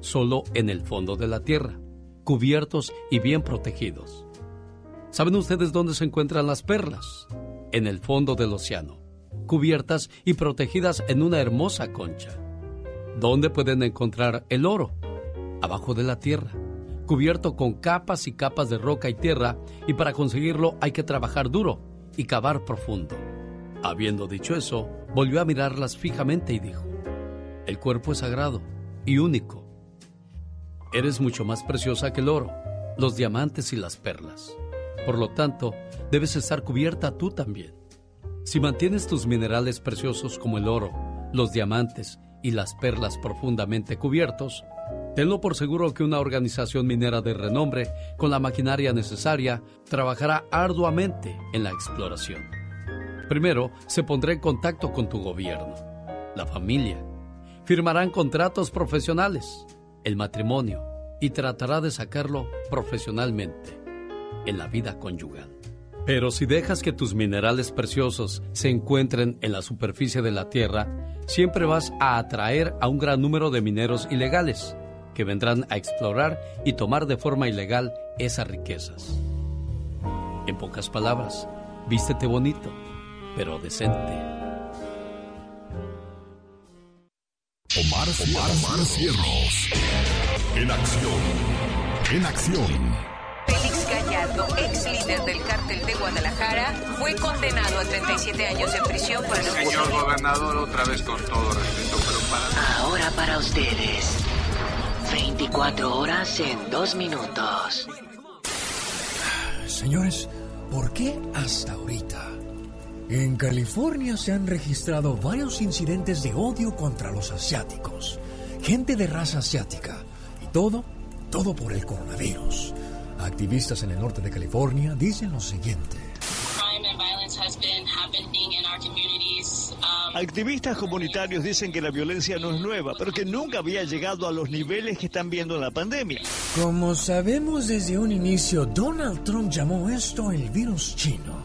Solo en el fondo de la tierra, cubiertos y bien protegidos. ¿Saben ustedes dónde se encuentran las perlas? En el fondo del océano, cubiertas y protegidas en una hermosa concha. ¿Dónde pueden encontrar el oro? Abajo de la tierra, cubierto con capas y capas de roca y tierra, y para conseguirlo hay que trabajar duro y cavar profundo. Habiendo dicho eso, volvió a mirarlas fijamente y dijo, el cuerpo es sagrado y único. Eres mucho más preciosa que el oro, los diamantes y las perlas. Por lo tanto, debes estar cubierta tú también. Si mantienes tus minerales preciosos como el oro, los diamantes y las perlas profundamente cubiertos, tenlo por seguro que una organización minera de renombre, con la maquinaria necesaria, trabajará arduamente en la exploración. Primero, se pondrá en contacto con tu gobierno, la familia. Firmarán contratos profesionales, el matrimonio, y tratará de sacarlo profesionalmente en la vida conyugal. Pero si dejas que tus minerales preciosos se encuentren en la superficie de la Tierra, siempre vas a atraer a un gran número de mineros ilegales que vendrán a explorar y tomar de forma ilegal esas riquezas. En pocas palabras, vístete bonito, pero decente. Omar, Omar, Omar Cierros. En acción. En acción. Félix Gallardo, ex líder del cártel de Guadalajara, fue condenado a 37 años de prisión por el Señor gobernador, otra vez con todo respeto, pero para... Ahora para ustedes. 24 horas en 2 minutos. Señores, ¿por qué hasta ahorita? En California se han registrado varios incidentes de odio contra los asiáticos, gente de raza asiática, y todo, todo por el coronavirus. Activistas en el norte de California dicen lo siguiente. Activistas comunitarios dicen que la violencia no es nueva, pero que nunca había llegado a los niveles que están viendo en la pandemia. Como sabemos desde un inicio, Donald Trump llamó esto el virus chino,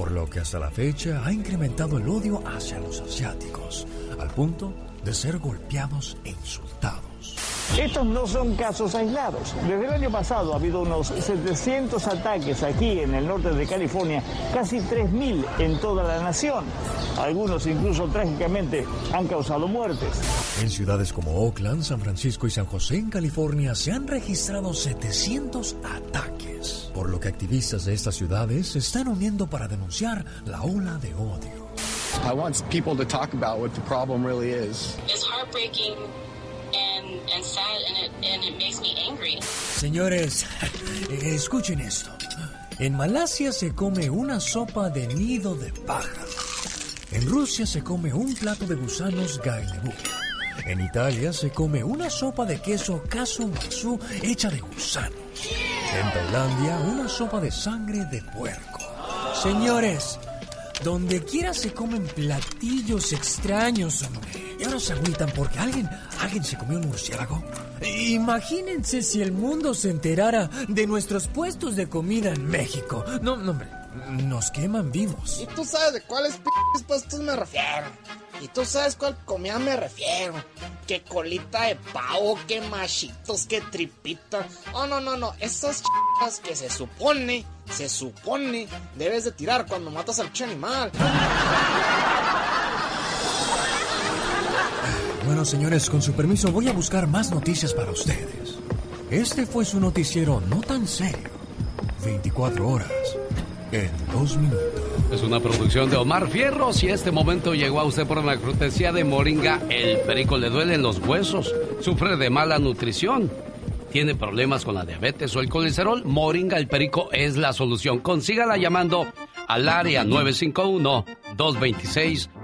por lo que hasta la fecha ha incrementado el odio hacia los asiáticos, al punto de ser golpeados e insultados. Estos no son casos aislados. Desde el año pasado ha habido unos 700 ataques aquí en el norte de California, casi 3.000 en toda la nación. Algunos incluso trágicamente han causado muertes. En ciudades como Oakland, San Francisco y San José en California se han registrado 700 ataques, por lo que activistas de estas ciudades se están uniendo para denunciar la ola de odio. I want people to talk about what the problem really is. It's heartbreaking and, and sad, and it, and it makes me angry. Señores, escuchen esto. En Malasia se come una sopa de nido de pájaro. En Rusia se come un plato de gusanos gailebú. En Italia se come una sopa de queso casu masu hecha de gusanos. En Tailandia una sopa de sangre de puerco. Señores, donde quiera se comen platillos extraños. Y ahora se agüitan porque alguien, alguien se comió un murciélago. Imagínense si el mundo se enterara de nuestros puestos de comida en México. No, no, hombre, nos queman vivos. Y tú sabes de cuáles p puestos me refiero. Y tú sabes cuál comida me refiero. Que colita de pavo, que machitos, que tripita. Oh, no, no, no. Esas ch que se supone, se supone, debes de tirar cuando matas al ch animal. Bueno, señores, con su permiso voy a buscar más noticias para ustedes. Este fue su noticiero no tan serio. 24 horas en 2 minutos. Es una producción de Omar Fierros y este momento llegó a usted por una cortesía de Moringa. El perico le duelen los huesos, sufre de mala nutrición, tiene problemas con la diabetes o el colesterol. Moringa el perico es la solución. Consígala llamando al área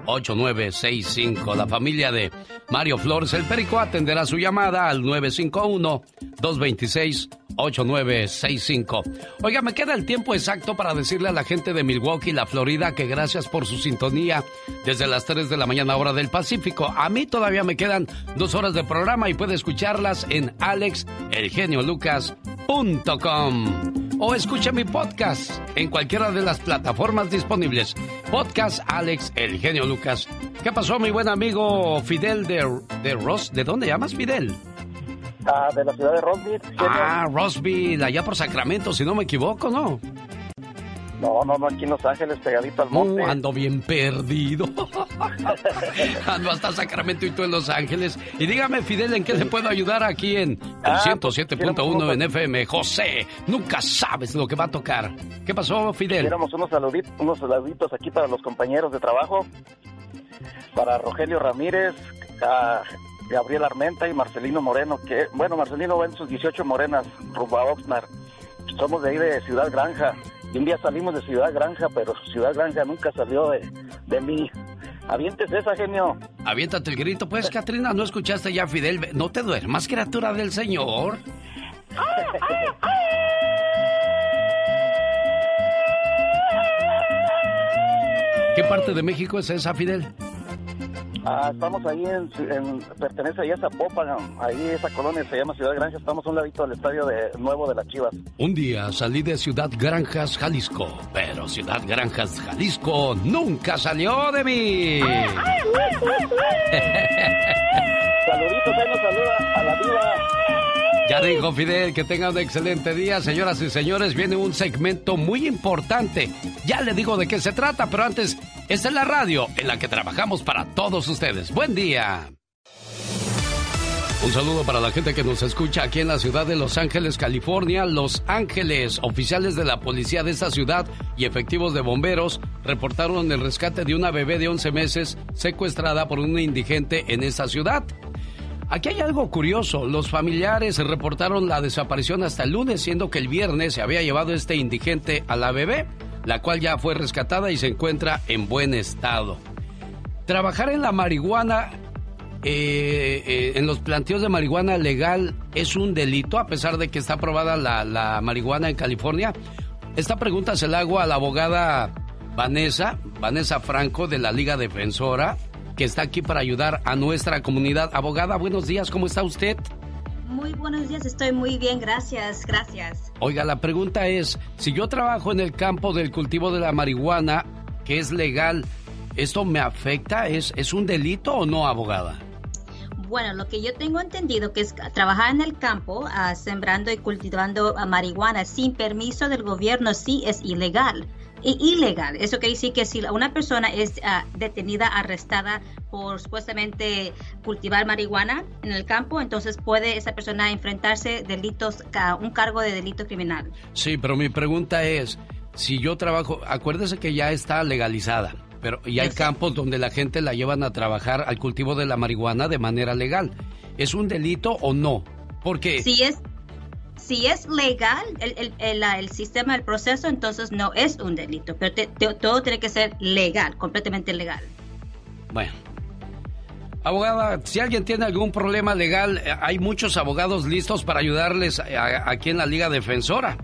951-226-8965. La familia de Mario Flores el perico atenderá su llamada al 951-226-8965. Oiga, me queda el tiempo exacto para decirle a la gente de Milwaukee, la Florida, que gracias por su sintonía desde las 3 de la mañana hora del Pacífico. A mí todavía me quedan dos horas de programa y puede escucharlas en alexelgeniolucas.com o escucha mi podcast en cualquiera de las plataformas disponibles. Podcast Alex El Genio Lucas. ¿Qué pasó, mi buen amigo Fidel de, de Ross? ¿De dónde llamas, Fidel? Ah, de la ciudad de Roseville. Ah, Roseville, allá por Sacramento, si no me equivoco, ¿no? No, no, no, aquí en Los Ángeles, pegadito al monte. Uh, ando bien perdido. ando hasta Sacramento y tú en Los Ángeles. Y dígame, Fidel, ¿en qué le puedo ayudar aquí en el Ah, 107.1 en FM? José, nunca sabes lo que va a tocar. ¿Qué pasó, Fidel? Quisiéramos unos saluditos, unos saluditos aquí para los compañeros de trabajo. Para Rogelio Ramírez, a Gabriel Armenta y Marcelino Moreno, que, bueno, Marcelino va en sus 18 morenas rumbo a Oxnard. Somos de ahí de Ciudad Granja. Un día salimos de Ciudad Granja, pero Ciudad Granja nunca salió de, de mí. Avientes esa, genio. Aviéntate el grito, pues, Katrina, ¿no escuchaste ya, Fidel? No te duermas, criatura del Señor. ¿Qué parte de México es esa, Fidel? Ah, estamos ahí en, en- pertenece ahí a Zapopan, ahí esa colonia se llama Ciudad Gracia, estamos a un ladito del estadio de, nuevo de las Chivas. Un día salí de Ciudad Granjas, Jalisco, pero Ciudad Granjas, Jalisco nunca salió de mí. Saluditos, ahí nos saluda a la diva. Ya dijo Fidel que tenga un excelente día, señoras y señores. Viene un segmento muy importante. Ya le digo de qué se trata, pero antes, esta es la radio en la que trabajamos para todos ustedes. Buen día. Un saludo para la gente que nos escucha aquí en la ciudad de Los Ángeles, California. Los Ángeles, oficiales de la policía de esta ciudad y efectivos de bomberos reportaron el rescate de una bebé de 11 meses secuestrada por un indigente en esta ciudad. Aquí hay algo curioso. Los familiares reportaron la desaparición hasta el lunes, siendo que el viernes se había llevado este indigente a la bebé, la cual ya fue rescatada y se encuentra en buen estado. Trabajar en la marihuana, eh, eh, en los planteos de marihuana legal, es un delito, a pesar de que está aprobada la, la marihuana en California. Esta pregunta se la hago a la abogada Vanessa, Vanessa Franco de la Liga Defensora, que está aquí para ayudar a nuestra comunidad. Abogada, buenos días, ¿cómo está usted? Muy buenos días, estoy muy bien, gracias, gracias. Oiga, la pregunta es, si yo trabajo en el campo del cultivo de la marihuana, que es legal, ¿esto me afecta? ¿Es, es un delito o no, abogada? Bueno, lo que yo tengo entendido que es trabajar en el campo, ah, sembrando y cultivando ah, marihuana sin permiso del gobierno sí es ilegal. Ilegal. Eso quiere decir que si una persona es ah, detenida, arrestada por supuestamente cultivar marihuana en el campo, entonces puede esa persona enfrentarse delitos, a un cargo de delito criminal. Sí, pero mi pregunta es, si yo trabajo, acuérdese que ya está legalizada, pero y hay campos donde la gente la llevan a trabajar al cultivo de la marihuana de manera legal. ¿Es un delito o no? Porque Si es, si es legal el, el- el- sistema, el proceso, entonces no es un delito, pero te- te- todo tiene que ser legal, completamente legal. Bueno. Abogada, si alguien tiene algún problema legal, eh, hay muchos abogados listos para ayudarles a- aquí en la Liga Defensora.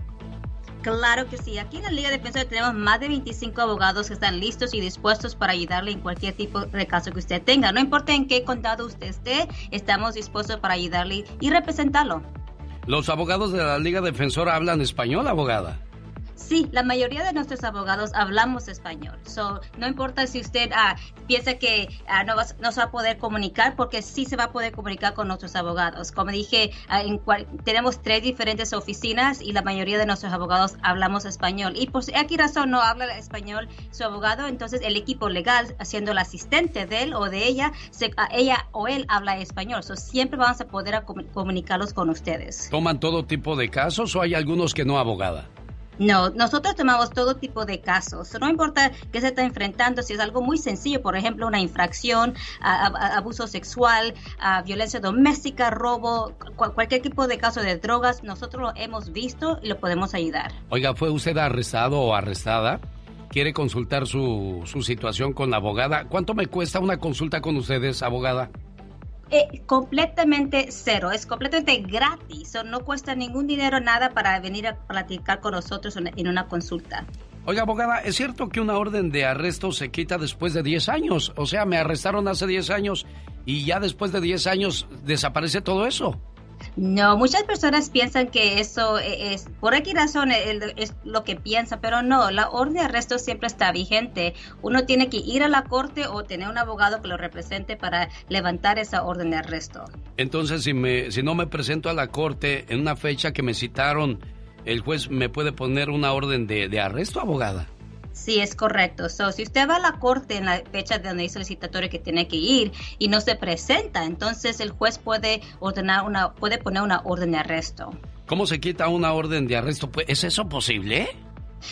Claro que sí. Aquí en la Liga Defensora tenemos más de 25 abogados que están listos y dispuestos para ayudarle en cualquier tipo de caso que usted tenga. No importa en qué condado usted esté, estamos dispuestos para ayudarle y representarlo. ¿Los abogados de la Liga Defensora hablan español, abogada? Sí, la mayoría de nuestros abogados hablamos español. So, no importa si usted ah, piensa que ah, no, vas- no se va a poder comunicar, porque sí se va a poder comunicar con nuestros abogados. Como dije, ah, tenemos tres diferentes oficinas y la mayoría de nuestros abogados hablamos español. Y por aquí razón no habla español su abogado, entonces el equipo legal, siendo el asistente de él o de ella, se- ah, ella o él habla español. So, siempre vamos a poder comunicarlos con ustedes. ¿Toman todo tipo de casos o hay algunos que no, abogada? No, nosotros tomamos todo tipo de casos. No importa qué se está enfrentando, si es algo muy sencillo, por ejemplo, una infracción, abuso sexual, violencia doméstica, robo, cu- cualquier tipo de caso de drogas, nosotros lo hemos visto y lo podemos ayudar. Oiga, ¿fue usted arrestado o arrestada? ¿Quiere consultar su, su situación con la abogada? ¿Cuánto me cuesta una consulta con ustedes, abogada? Eh, completamente cero, es completamente gratis, o no cuesta ningún dinero, nada para venir a platicar con nosotros en una consulta. Oiga, abogada, ¿es cierto que una orden de arresto se quita después de 10 años? O sea, me arrestaron hace 10 años y ya después de 10 años desaparece todo eso. No, muchas personas piensan que eso e- es, por aquí razón e- es lo que piensan, pero no, la orden de arresto siempre está vigente. Uno tiene que ir a la corte o tener un abogado que lo represente para levantar esa orden de arresto. Entonces, si, me, si no me presento a la corte en una fecha que me citaron, el juez me puede poner una orden de, de arresto, abogada. Sí, es correcto. So, si usted va a la corte en la fecha de donde dice el que tiene que ir y no se presenta, entonces el juez puede ordenar una, puede poner una orden de arresto. ¿Cómo se quita una orden de arresto? Pues, ¿Es eso posible?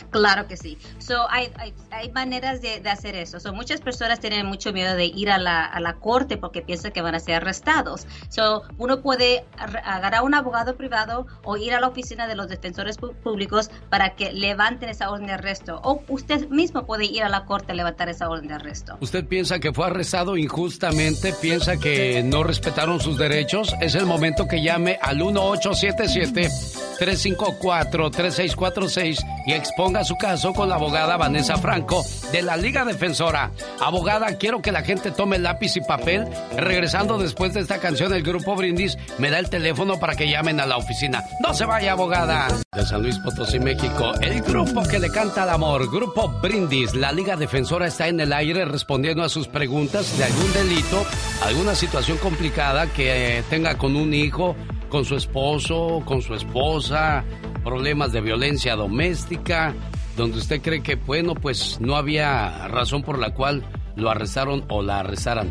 Claro que sí. So, hay, hay, maneras de, de hacer eso. So, muchas personas tienen mucho miedo de ir a la, a la corte porque piensan que van a ser arrestados. So, uno puede ar- agarrar un abogado privado o ir a la oficina de los defensores públicos para que levanten esa orden de arresto. O usted mismo puede ir a la corte a levantar esa orden de arresto. ¿Usted piensa que fue arrestado injustamente? ¿Piensa que no respetaron sus derechos? Es el momento que llame al 354-3646 y exponga su caso con la abogada Vanessa Franco de la Liga Defensora. Abogada, quiero que la gente tome lápiz y papel. Regresando después de esta canción, el grupo Brindis me da el teléfono para que llamen a la oficina. No se vaya, abogada. De San Luis Potosí, México, el grupo que le canta al amor, Grupo Brindis. La Liga Defensora está en el aire respondiendo a sus preguntas de algún delito, alguna situación complicada que eh, tenga con un hijo, con su esposo, con su esposa, problemas de violencia doméstica, donde usted cree que, bueno, pues no había razón por la cual lo arrestaron o la arrestaran.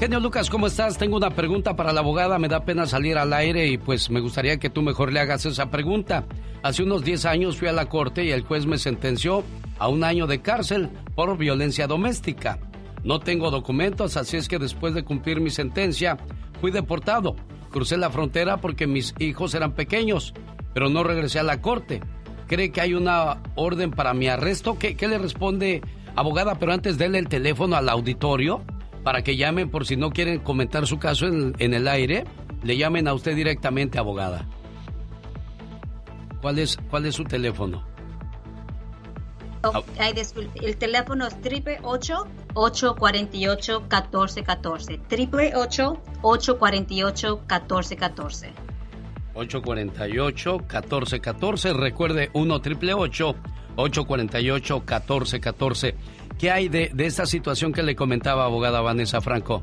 Genio Lucas, ¿cómo estás? Tengo una pregunta para la abogada. Me da pena salir al aire y pues me gustaría que tú mejor le hagas esa pregunta. Hace unos 10 años fui a la corte y el juez me sentenció a un año de cárcel por violencia doméstica. No tengo documentos, así es que después de cumplir mi sentencia, fui deportado. Crucé la frontera porque mis hijos eran pequeños, pero no regresé a la corte. ¿Cree que hay una orden para mi arresto? ¿Qué, le responde, abogada? Pero antes déle el teléfono al auditorio para que llamen por si no quieren comentar su caso en, en el aire. Le llamen a usted directamente, abogada. ¿Cuál es, cuál es su teléfono? Disculpe, el teléfono es triple 848 1414 triple 848 1414 848-1414. Recuerde 1 triple 848-1414. ¿Qué hay de, de esta situación que le comentaba abogada Vanessa Franco?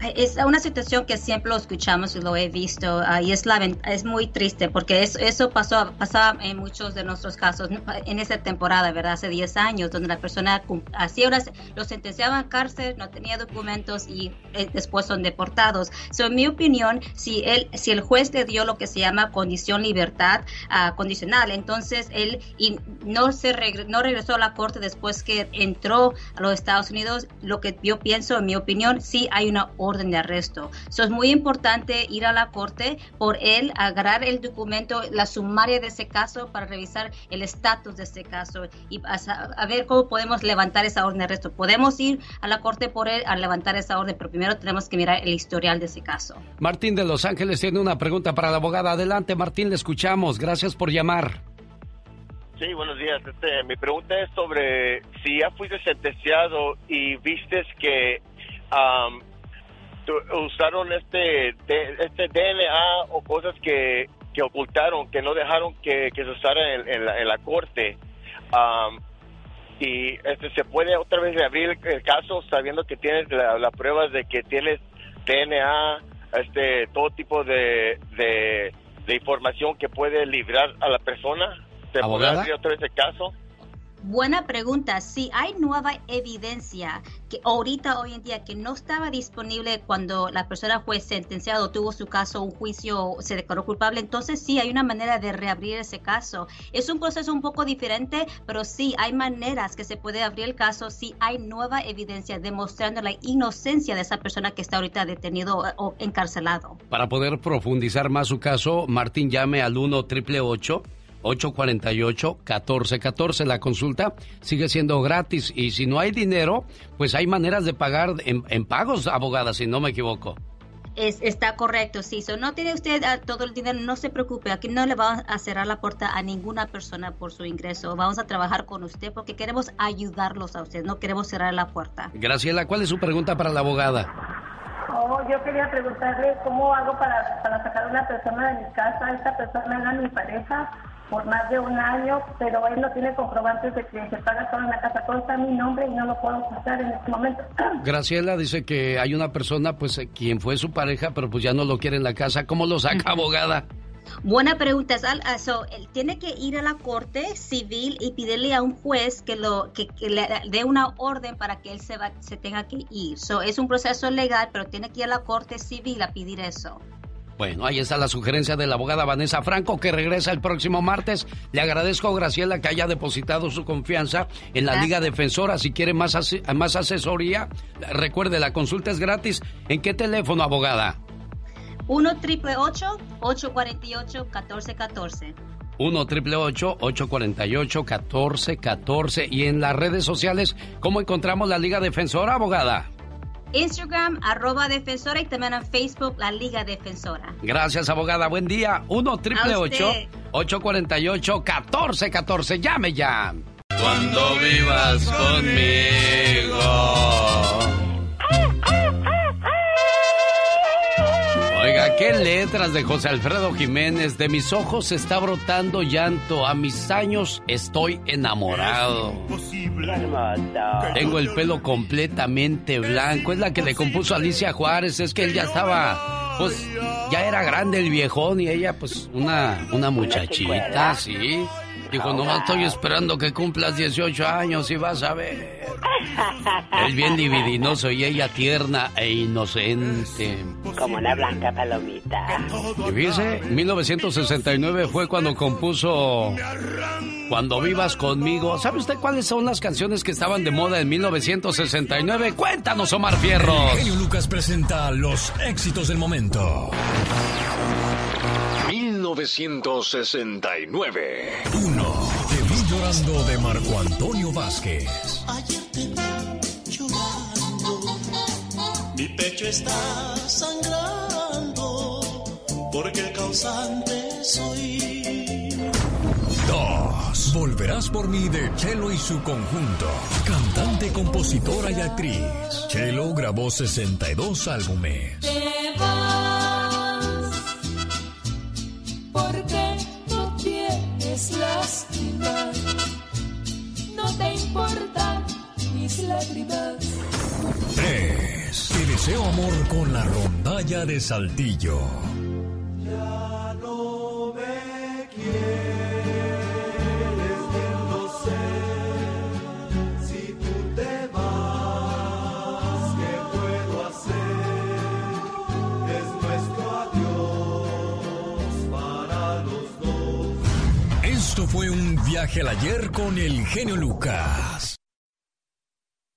Es una situación que siempre lo escuchamos y lo he visto ah, y es, lamen- es muy triste porque es- eso pasó pasaba en muchos de nuestros casos en esa temporada, ¿verdad? Hace 10 años, donde la persona hacía una, lo sentenciaban a cárcel, no tenía documentos y eh, después son deportados. So, en mi opinión, si, él, si el juez le dio lo que se llama condición libertad ah, condicional, entonces él y no, se regre- no regresó a la corte después que entró a los Estados Unidos, lo que yo pienso, en mi opinión, sí hay una orden de arresto. So, es muy importante ir a la corte por él, agarrar el documento, la sumaria de ese caso para revisar el estatus de ese caso y a, ver cómo podemos levantar esa orden de arresto. Podemos ir a la corte por él a levantar esa orden, pero primero tenemos que mirar el historial de ese caso. Martín de Los Ángeles tiene una pregunta para la abogada. Adelante, Martín, le escuchamos. Gracias por llamar. Sí, buenos días. Este, mi pregunta es sobre si ya fuiste sentenciado y vistes que tu- usaron este este DNA o cosas que, que ocultaron, que no dejaron que, que se usara en, en la, en la corte. am, y este se puede otra vez reabrir el, caso sabiendo que tienes la, la prueba de que tienes DNA, este todo tipo de, de, de información que puede librar a la persona. ¿Se puede ¿Abogada? abrir otra vez el caso? Buena pregunta. Sí, hay nueva evidencia que ahorita, hoy en día, que no estaba disponible cuando la persona fue sentenciada o tuvo su caso, un juicio, se declaró culpable. Entonces, sí, hay una manera de reabrir ese caso. Es un proceso un poco diferente, pero sí, hay maneras que se puede abrir el caso si hay nueva evidencia demostrando la inocencia de esa persona que está ahorita detenido o encarcelado. Para poder profundizar más su caso, Martín llame al 1 888 848-1414. La consulta sigue siendo gratis y si no hay dinero, pues hay maneras de pagar en, en pagos, abogada, si no me equivoco. Es, está correcto, sí. So, no tiene usted ah, todo el dinero, no se preocupe. Aquí no le vamos a cerrar la puerta a ninguna persona por su ingreso. Vamos a trabajar con usted porque queremos ayudarlos a usted, no queremos cerrar la puerta. Graciela, ¿cuál es su pregunta para la abogada? Oh, yo quería preguntarle cómo hago para, para sacar a una persona de mi casa. Esta persona era mi pareja por más de un año, pero él no tiene comprobantes de que se paga toda la casa. Todo está a mi nombre y no lo puedo sacar en este momento. Graciela dice que hay una persona, pues, eh, quien fue su pareja, pero pues ya no lo quiere en la casa. ¿Cómo lo saca, abogada? Buena pregunta. Sal. So, él tiene que ir a la corte civil y pedirle a un juez que lo que, que le dé una orden para que él se, va, se tenga que ir. So, es un proceso legal, pero tiene que ir a la corte civil a pedir eso. Bueno, ahí está la sugerencia de la abogada Vanessa Franco, que regresa el próximo martes. Le agradezco, Graciela, que haya depositado su confianza en la Gracias. Liga Defensora. Si quiere más, más asesoría, recuerde, la consulta es gratis. ¿En qué teléfono, abogada? 1 triple 848 1414 1 triple 848 1414 Y en las redes sociales, ¿cómo encontramos la Liga Defensora, abogada? Instagram, arroba defensora y también en Facebook, la Liga Defensora. Gracias, abogada. Buen día. 1 triple A usted. 848 1414 Llame ya. Cuando vivas conmigo. Qué letras de José Alfredo Jiménez. De mis ojos está brotando llanto. A mis años estoy enamorado. Tengo el pelo completamente blanco. Es la que le compuso Alicia Juárez. Es que él ya estaba, pues, ya era grande el viejón y ella, pues, una, una muchachita, sí. Dijo, nomás estoy esperando que cumplas 18 años y vas a ver. Él bien libidinoso y ella tierna e inocente. Como una blanca palomita. Y fíjese, 1969 fue cuando compuso Cuando vivas conmigo. ¿Sabe usted cuáles son las canciones que estaban de moda en 1969? Cuéntanos, Omar Fierros. Genio Lucas presenta los éxitos del momento. 1969. 1. Te vi llorando de Marco Antonio Vázquez. Ayer te vi llorando, mi pecho está sangrando, porque el causante soy. 2. Volverás por mí de Chelo y su conjunto. Cantante, compositora y actriz. Chelo grabó 62 álbumes. Te tienes lástima, no te importan mis lágrimas. 3. Te deseo amor con la rondalla de Saltillo. Ya no me quieres, viaje al ayer con el genio Lucas.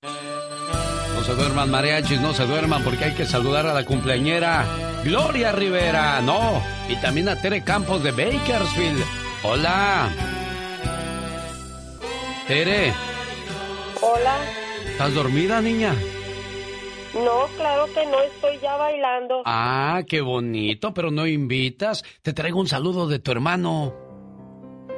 No se duerman, mariachis, no se duerman porque hay que saludar a la cumpleañera Gloria Rivera, no, y también a Tere Campos de Bakersfield. Hola. Tere, Hola. ¿estás dormida, niña? No, claro que no, estoy ya bailando. Ah, qué bonito, pero no invitas. Te traigo un saludo de tu hermano.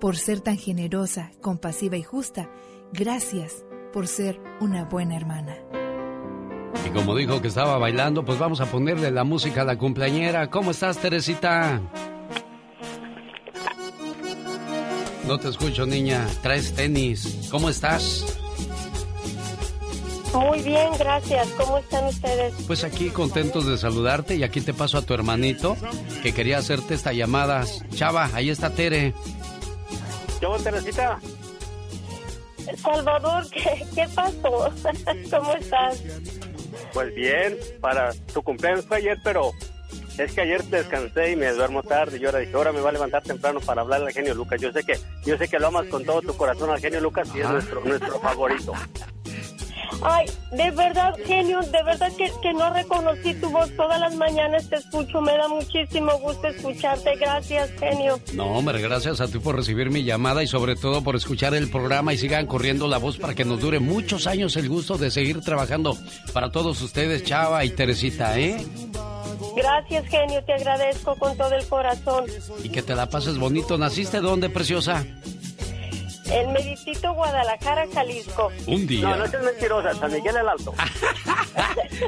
Por ser tan generosa, compasiva y justa, gracias por ser una buena hermana. Y como dijo que estaba bailando, pues vamos a ponerle la música a la cumpleañera. ¿Cómo estás, Teresita? No te escucho, niña. Traes tenis. ¿Cómo estás? Muy bien, gracias. ¿Cómo están ustedes? Pues aquí contentos de saludarte y aquí te paso a tu hermanito que quería hacerte esta llamada. Chava, ahí está Tere. Yo, Teresita. Salvador, ¿qué, qué pasó? ¿Cómo estás? Pues bien, para tu cumpleaños fue ayer, pero es que ayer descansé y me duermo tarde y ahora dije, ahora me va a levantar temprano para hablar al genio Lucas. Yo sé que, yo sé que lo amas con todo tu corazón al genio Lucas y es nuestro, nuestro favorito. Ay, de verdad, genio, de verdad que, que no reconocí tu voz. Todas las mañanas te escucho, me da muchísimo gusto escucharte. Gracias, genio. No, hombre, gracias a ti por recibir mi llamada y sobre todo por escuchar el programa y sigan corriendo la voz para que nos dure muchos años el gusto de seguir trabajando para todos ustedes, Chava y Teresita, ¿eh? Gracias, genio, te agradezco con todo el corazón. Y que te la pases bonito. ¿Naciste dónde, preciosa? El Medicito Guadalajara, Jalisco. Un día. No, no es mentirosa, San Miguel el Alto.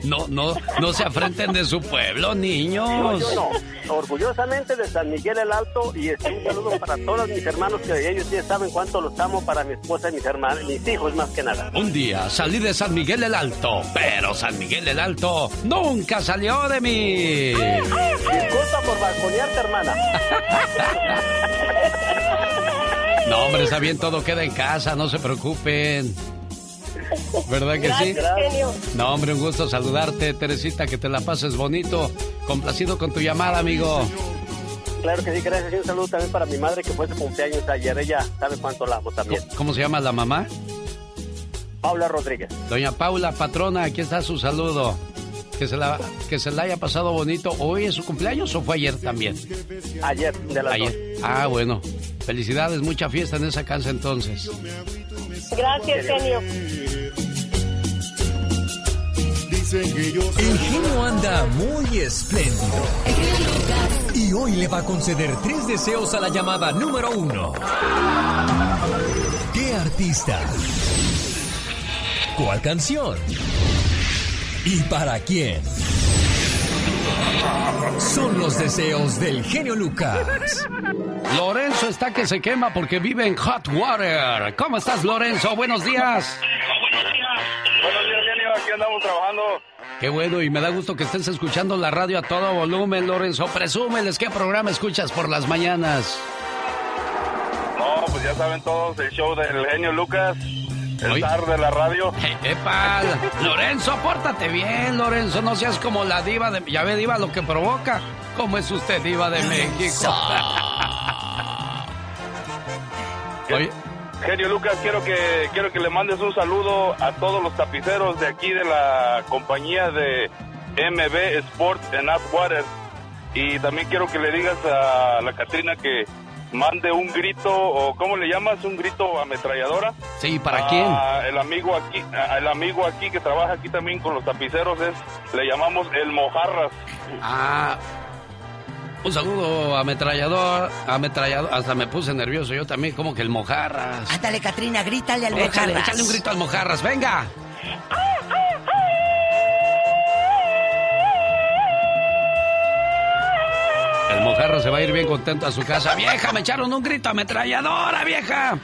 No, no, no se afrenten de su pueblo, niños. No, yo no. Orgullosamente de San Miguel el Alto y este, un saludo para todos mis hermanos que ellos ya saben cuánto los amo para mi esposa y mis hermanos, mis hijos más que nada. Un día salí de San Miguel el Alto, pero San Miguel el Alto nunca salió de mí. Disculpa por balconearte, hermana. No, hombre, está bien, todo queda en casa, no se preocupen. ¿Verdad que Gracias, sí? genio. No, hombre, un gusto saludarte, Teresita, que te la pases bonito. Complacido con tu llamada, amigo. Claro que sí, gracias. Y un saludo también para mi madre que fue su cumpleaños ayer. Ella sabe cuánto la amo también. ¿Cómo se llama la mamá? Paula Rodríguez. Doña Paula, patrona, aquí está su saludo. Que se la, que se la haya pasado bonito. ¿Hoy es su cumpleaños o fue ayer también? Ayer, de las Ayer. Ah, bueno. Felicidades, mucha fiesta en esa casa entonces. Gracias, genio. El genio anda muy espléndido. Y hoy le va a conceder tres deseos a la llamada número uno. ¿Qué artista? ¿Cuál canción? ¿Y para quién? Son los deseos del genio Lucas. Lorenzo está que se quema porque vive en Hot Water. ¿Cómo estás, Lorenzo? Buenos días. Buenos días, genio. Aquí andamos trabajando. Qué bueno, y me da gusto que estés escuchando la radio a todo volumen, Lorenzo. Presúmeles qué programa escuchas por las mañanas. No, pues ya saben todos el show del genio Lucas, el zar de la radio. ¡Epa! Lorenzo, pórtate bien, Lorenzo. No seas como la diva de... Ya ve, diva, lo que provoca. ¿Cómo es usted, diva de México? Oye, Genio Lucas, quiero que quiero que le mandes un saludo a todos los tapiceros de aquí de la compañía de MB Sports en Atwater. Y también quiero que le digas a la Catrina que mande un grito, o ¿cómo le llamas? Un grito ametralladora. Sí, ¿para Ah, quién? El amigo aquí, ah, el amigo aquí que trabaja aquí también con los tapiceros es, le llamamos el Mojarras. Ah, un saludo ametrallador, ametrallador. Hasta me puse nervioso yo también, como que el mojarras. Ándale, Catrina, grítale al Échale, mojarras. échale un grito al mojarras, venga. El mojarras se va a ir bien contento a su casa. Vieja, me echaron un grito ametralladora, vieja.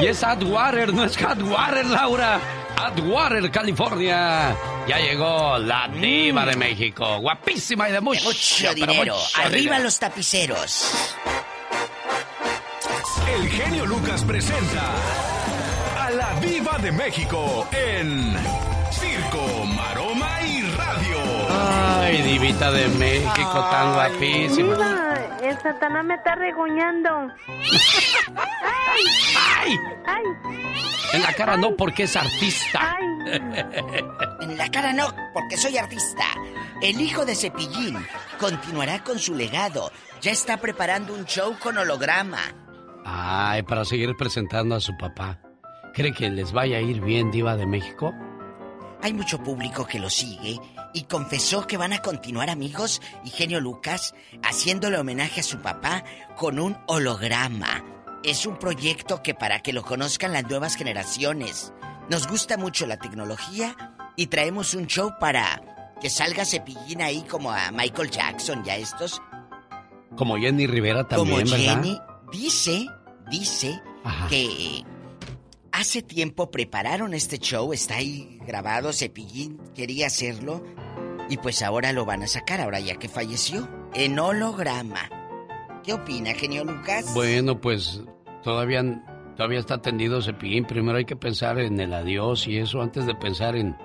Y es Atwater, no es Atwater, Laura. Atwater, California. Ya llegó la diva de México. Guapísima y de mucho, Mucho pero dinero. mucho Arriba dinero. los tapiceros. El genio Lucas presenta a la Viva de México en Circo. Ay, divita de México, tan guapísima. Diva, el Satanás me está regoñando. ¡Ay! ¡Ay! En la cara no, porque es artista. En la cara no, porque soy artista. El hijo de Cepillín continuará con su legado. Ya está preparando un show con holograma. Ay, para seguir presentando a su papá. ¿Cree que les vaya a ir bien, diva de México? Hay mucho público que lo sigue y confesó que van a continuar amigos y genio Lucas haciéndole homenaje a su papá con un holograma. Es un proyecto que para que lo conozcan las nuevas generaciones. Nos gusta mucho la tecnología y traemos un show para que salga Cepillín ahí como a Michael Jackson y a estos. Como Jenny Rivera también, como ¿verdad? Jenny dice, dice que hace tiempo prepararon este show, está ahí grabado, Cepillín quería hacerlo y pues ahora lo van a sacar, ahora ya que falleció, en holograma. ¿Qué opina, genio Lucas? Bueno, pues todavía, todavía está tendido Cepillín. Primero hay que pensar en el adiós y eso antes de pensar en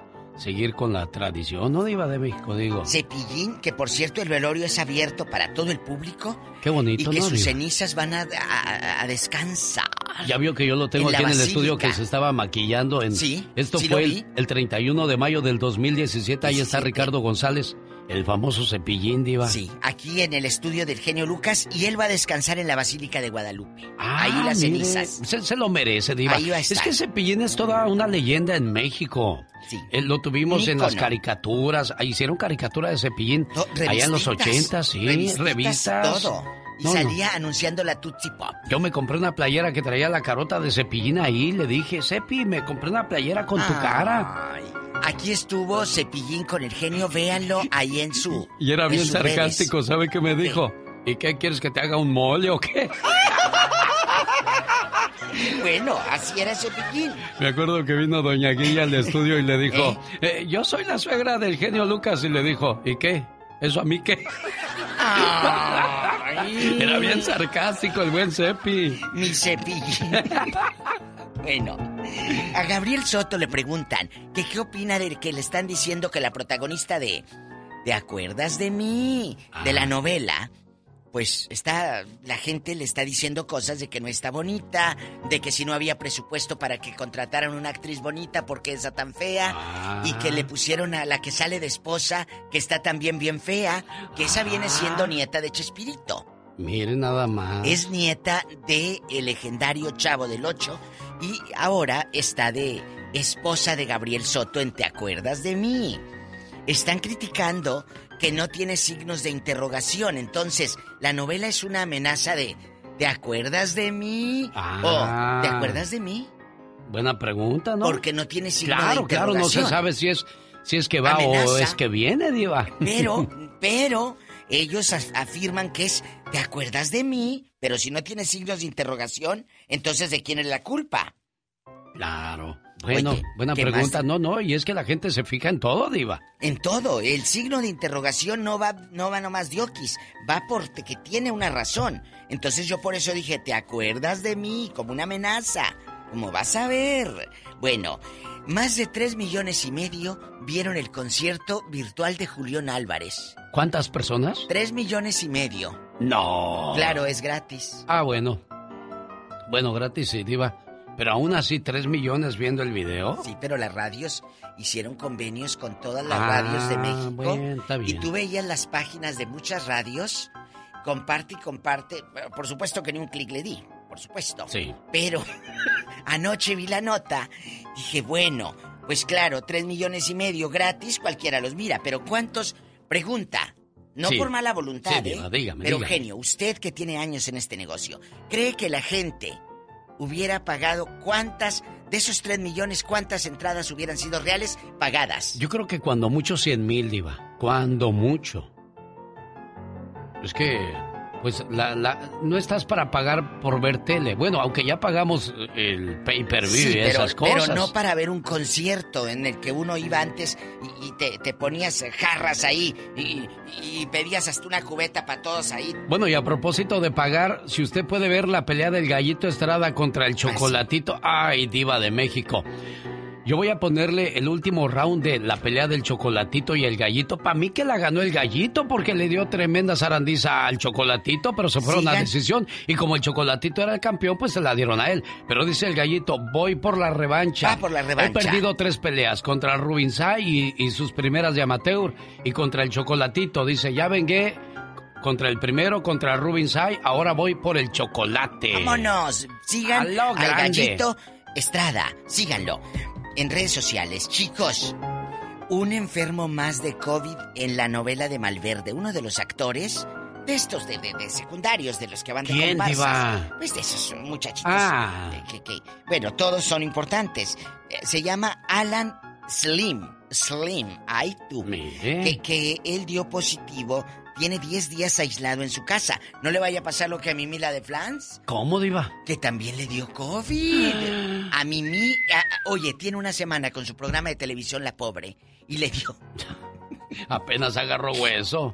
seguir con la tradición, ¿no, diva de México? Digo. Cepillín, que por cierto el velorio es abierto para todo el público Qué y bonito, que ¿no, sus diva? cenizas van a, a- a descansar. Ya vio que yo lo tengo En aquí en el estudio que se estaba maquillando en... Sí, Esto sí fue el, el 31 de mayo del 2017. Ahí está Ricardo González, el famoso cepillín, diva. Sí, aquí en el estudio del genio Lucas y él va a descansar en la Basílica de Guadalupe. Ah, Ahí las mire, cenizas. Se, se lo merece, Diva. Ahí va a es estar. que Cepillín es toda una leyenda en México. Sí. Eh, lo tuvimos en las caricaturas. Ah, Hicieron caricatura de Cepillín. allá en los Revistitas, 80, sí. revistitas, revistas. Todo. Y No, no. salía anunciando la Tootsie Pop. Yo me compré una playera que traía la carota de Cepillín ahí. Le dije, Cepi, me compré una playera con tu cara. Aquí estuvo Cepillín con el genio, véanlo ahí en su. Y era en bien sus redes. sarcástico. ¿Sabe qué me dijo? ¿Y qué quieres que te haga un mole o qué? Bueno, así era Cepillín. Me acuerdo que vino Doña Guilla al estudio y le dijo, "Eh, yo soy la suegra del genio Lucas y le dijo, ¿y qué? ¿Eso a mí qué? Era bien sarcástico el buen Cepi. Mi Cepillín. bueno, A Gabriel Soto le preguntan que qué opina de que le están diciendo que la protagonista de ¿Te acuerdas de mí? de la novela. Pues está la gente le está diciendo cosas de que no está bonita, de que si no había presupuesto para que contrataran una actriz bonita porque esa tan fea y que le pusieron a la que sale de esposa que está también bien fea, que esa viene siendo nieta de Chespirito. Mire nada más. Es nieta de el legendario Chavo del Ocho y ahora está de esposa de Gabriel Soto en Te acuerdas de mí. Están criticando que no tiene signos de interrogación, entonces la novela es una amenaza de ¿Te acuerdas de mí? Ah. o ¿Te acuerdas de mí? Buena pregunta, ¿no? Porque no tiene signo de Claro, claro, no se interrogación. sabe si es si es que va o es que viene, diva. Pero, pero, ellos af- afirman que es, ¿te acuerdas de mí? Pero si no tiene signos de interrogación, entonces ¿de quién es la culpa? Claro. Bueno, Oye, buena ¿qué pregunta. más? No, no, y es que la gente se fija en todo, diva. En todo, el signo de interrogación no va, no va nomás de oquis, va porque que tiene una razón. Entonces yo por eso dije, ¿te acuerdas de mí? Como una amenaza. Como vas a ver. Bueno, más de tres millones y medio vieron el concierto virtual de Julián Álvarez. ¿Cuántas personas? Tres millones y medio. No. Claro, es gratis. Ah, bueno. Bueno, gratis sí, diva. Pero aún así, tres millones viendo el video. Sí, pero las radios hicieron convenios con todas las Ah, radios de México. bueno, está Y bien. tú veías las páginas de muchas radios, comparte y comparte. Por supuesto que ni un clic le di, por supuesto. Sí. Pero anoche vi la nota, dije, bueno, pues claro, tres millones y medio gratis, cualquiera los mira, pero ¿cuántos? Pregunta. No Sí. por mala voluntad, Sí, ¿eh? dígame, Pero dígame. genio, usted que tiene años en este negocio, ¿cree que la gente hubiera pagado cuántas de esos tres millones, cuántas entradas hubieran sido reales pagadas? Yo creo que cuando mucho 100 mil, diva. Cuando mucho. Es que, pues, la, la- no estás para pagar por ver tele. Bueno, aunque ya pagamos el pay-per-view Sí, y pero, esas pero cosas. no para ver un concierto en el que uno iba antes y, y te, te ponías jarras ahí y, y pedías hasta una cubeta para todos ahí. Bueno, y a propósito de pagar, si usted puede ver la pelea del gallito Estrada contra Ah, el chocolatito, ay, diva de México. Yo voy a ponerle el último round de la pelea del chocolatito y el gallito. Para mí que la ganó el gallito porque le dio tremenda zarandiza al chocolatito, pero se fueron a Sigan. decisión. Y como el chocolatito era el campeón, pues se la dieron a él. Pero dice el gallito, voy por la revancha. Va por la revancha. He perdido tres peleas contra Rubin Sai y, y sus primeras de amateur y contra el chocolatito. Dice, ya vengué contra el primero, contra Rubin Sai, ahora voy por el chocolate. Vámonos, sigan A al gallito Estrada, síganlo. En redes sociales, chicos. Un enfermo más de COVID en la novela de Malverde, uno de los actores de estos de, de- de secundarios, de los que van de ¿Quién, comparsas. Pues de esos muchachitos. Ah. que- que- bueno, todos son importantes. Eh, Se llama Alan Slim. Slim, ay tú. Que, que él dio positivo. Tiene 10 días aislado en su casa. No le vaya a pasar lo que a Mimi la de Flans ¿Cómo, diva? que también le dio COVID. A Mimi, a- oye, tiene una semana con su programa de televisión La Pobre y le dio. Apenas agarró hueso.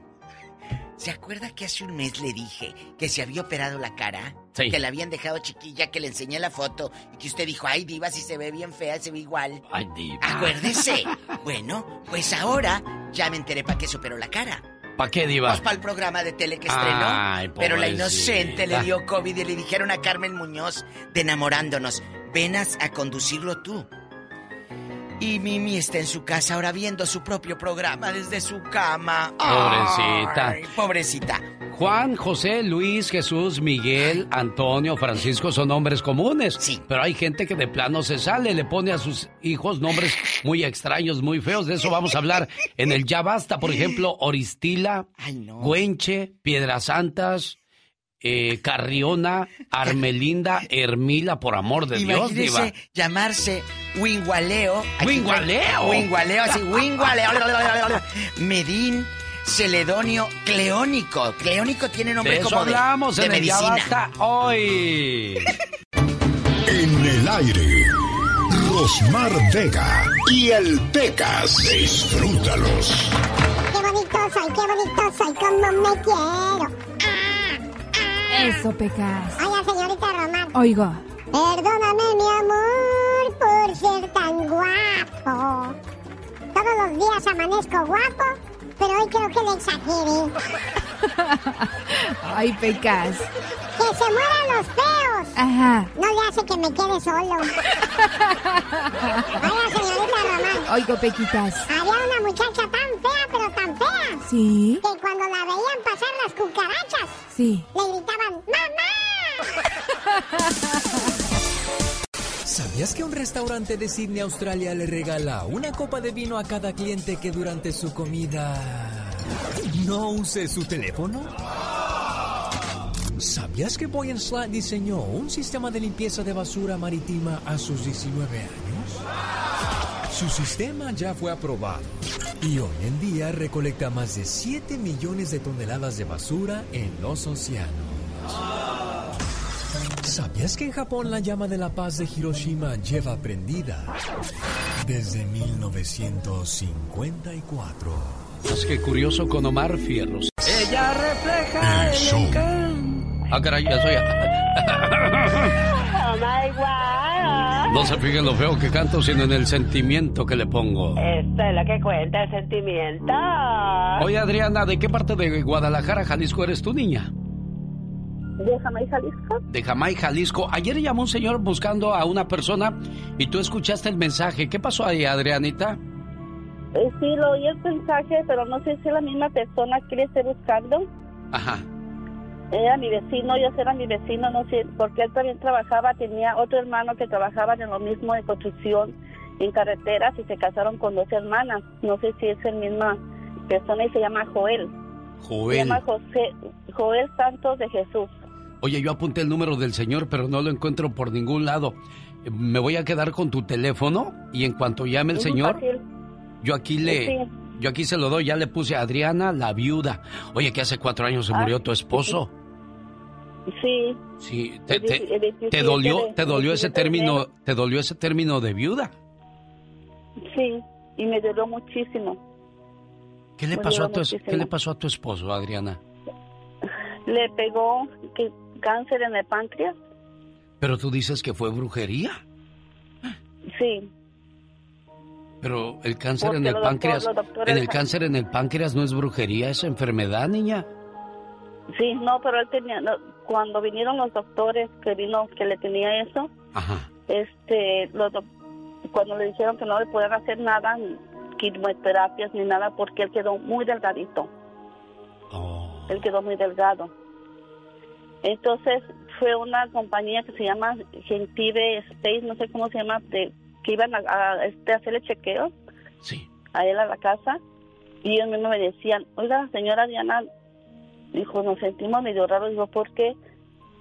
¿Se acuerda que hace un mes le dije que se había operado la cara? Sí. Que la habían dejado chiquilla, que le enseñé la foto y que usted dijo, ay, diva, si se ve bien fea, se ve igual. Ay, diva. Acuérdese. bueno, pues ahora ya me enteré para qué se operó la cara. ¿Para qué, diva? Pues para el programa de tele que estrenó. Ay, pero la inocente le dio COVID y le dijeron a Carmen Muñoz de enamorándonos, venas a conducirlo tú. Y Mimi está en su casa ahora viendo su propio programa desde su cama. Pobrecita. Ay, pobrecita. Juan, José, Luis, Jesús, Miguel, Antonio, Francisco son nombres comunes. Sí. Pero hay gente que de plano se sale, le pone a sus hijos nombres muy extraños, muy feos. De eso vamos a hablar en el Ya Basta. Por ejemplo, Oristila, Ay, no. Güenche, Piedras Santas, eh, Carriona, Armelinda, Hermila, por amor de Dios, Imagínese diva. llamarse Wingualeo. ¿Wingualeo? Wingualeo, así, Wingualeo. Medín, Celedonio, Cleónico. Cleónico tiene nombre De eso como de, hablamos de en el Ya medicina. Basta hoy. En el aire, Rosmar Vega y el Pecas. Disfrútalos. Qué bonito soy, qué bonito soy, como me quiero. Eso, Pecas. Oiga, señorita Román. Oigo. Perdóname, mi amor, por ser tan guapo. Todos los días amanezco guapo pero hoy creo que le exageré. Ay, pecas. ¡Que se mueran los feos! Ajá. No le hace que me quede solo. Vaya, señorita Román. Oigo, Pequitas. Había una muchacha tan fea, pero tan fea, Sí, que cuando la veían pasar las cucarachas, sí. le gritaban ¡Mamá! ¿Sabías que un restaurante de Sydney, Australia, le regala una copa de vino a cada cliente que durante su comida no use su teléfono? ¿Sabías que Boy Slat diseñó un sistema de limpieza de basura marítima a sus 19 años? Su sistema ya fue aprobado y hoy en día recolecta más de 7 millones de toneladas de basura en los océanos. ¿Sabías que en Japón la llama de la paz de Hiroshima lleva prendida desde 1954? Es que curioso con Omar Fierros. Ella refleja El el show. encanto. Ah, caray, ya soy. Oh my God. No se fijen lo feo que canto, sino en el sentimiento que le pongo. Esto es lo que cuenta el sentimiento. Oye, Adriana, ¿de qué parte de Guadalajara, Jalisco eres tú, niña? ¿De Jamaica, Jalisco? De Jamaica, Jalisco. Ayer llamó un señor buscando a una persona y tú escuchaste el mensaje. ¿Qué pasó ahí, Adrianita? Eh, sí, lo oí el mensaje, pero no sé si es la misma persona que le esté buscando. Ajá. Era mi vecino, yo era mi vecino, no sé, porque él también trabajaba, tenía otro hermano que trabajaba en lo mismo de construcción en carreteras y se casaron con dos hermanas. No sé si es la misma persona y se llama Joel. Se Joel. llama José, Joel Santos de Jesús. Oye, yo apunté el número del señor, pero no lo encuentro por ningún lado. Me voy a quedar con tu teléfono y en cuanto llame el señor, fácil. yo aquí le, Sí. yo aquí se lo doy. Ya le puse a Adriana, la viuda. Oye, que hace cuatro años se Ah, murió tu esposo. Sí. Sí. ¿Te, El te- dieci- el 17 te dolió, te dolió ese 17 de término, te dolió ese término de viuda? Sí, y me dolió muchísimo. ¿Qué le pasó a tu, muchísimo. qué le pasó a tu esposo, Adriana? Le pegó que, cáncer en el páncreas. Pero tú dices que fue brujería. Sí, Pero el cáncer Porque en el doctor- páncreas, en el cáncer en el páncreas no es brujería, es enfermedad, niña. sí, no, pero él tenía, no, cuando vinieron los doctores que vino, que le tenía eso, Ajá. este, los cuando le dijeron que no le podían hacer nada, ni quimioterapias ni nada, porque él quedó muy delgadito. Oh. Él quedó muy delgado. Entonces fue una compañía que se llama Gentive Space, no sé cómo se llama, de, que iban a, a, este, hacerle chequeo Sí. a él a la casa y ellos mismos me decían, oiga, señora Diana, dijo, nos sentimos medio raros, digo, ¿por qué?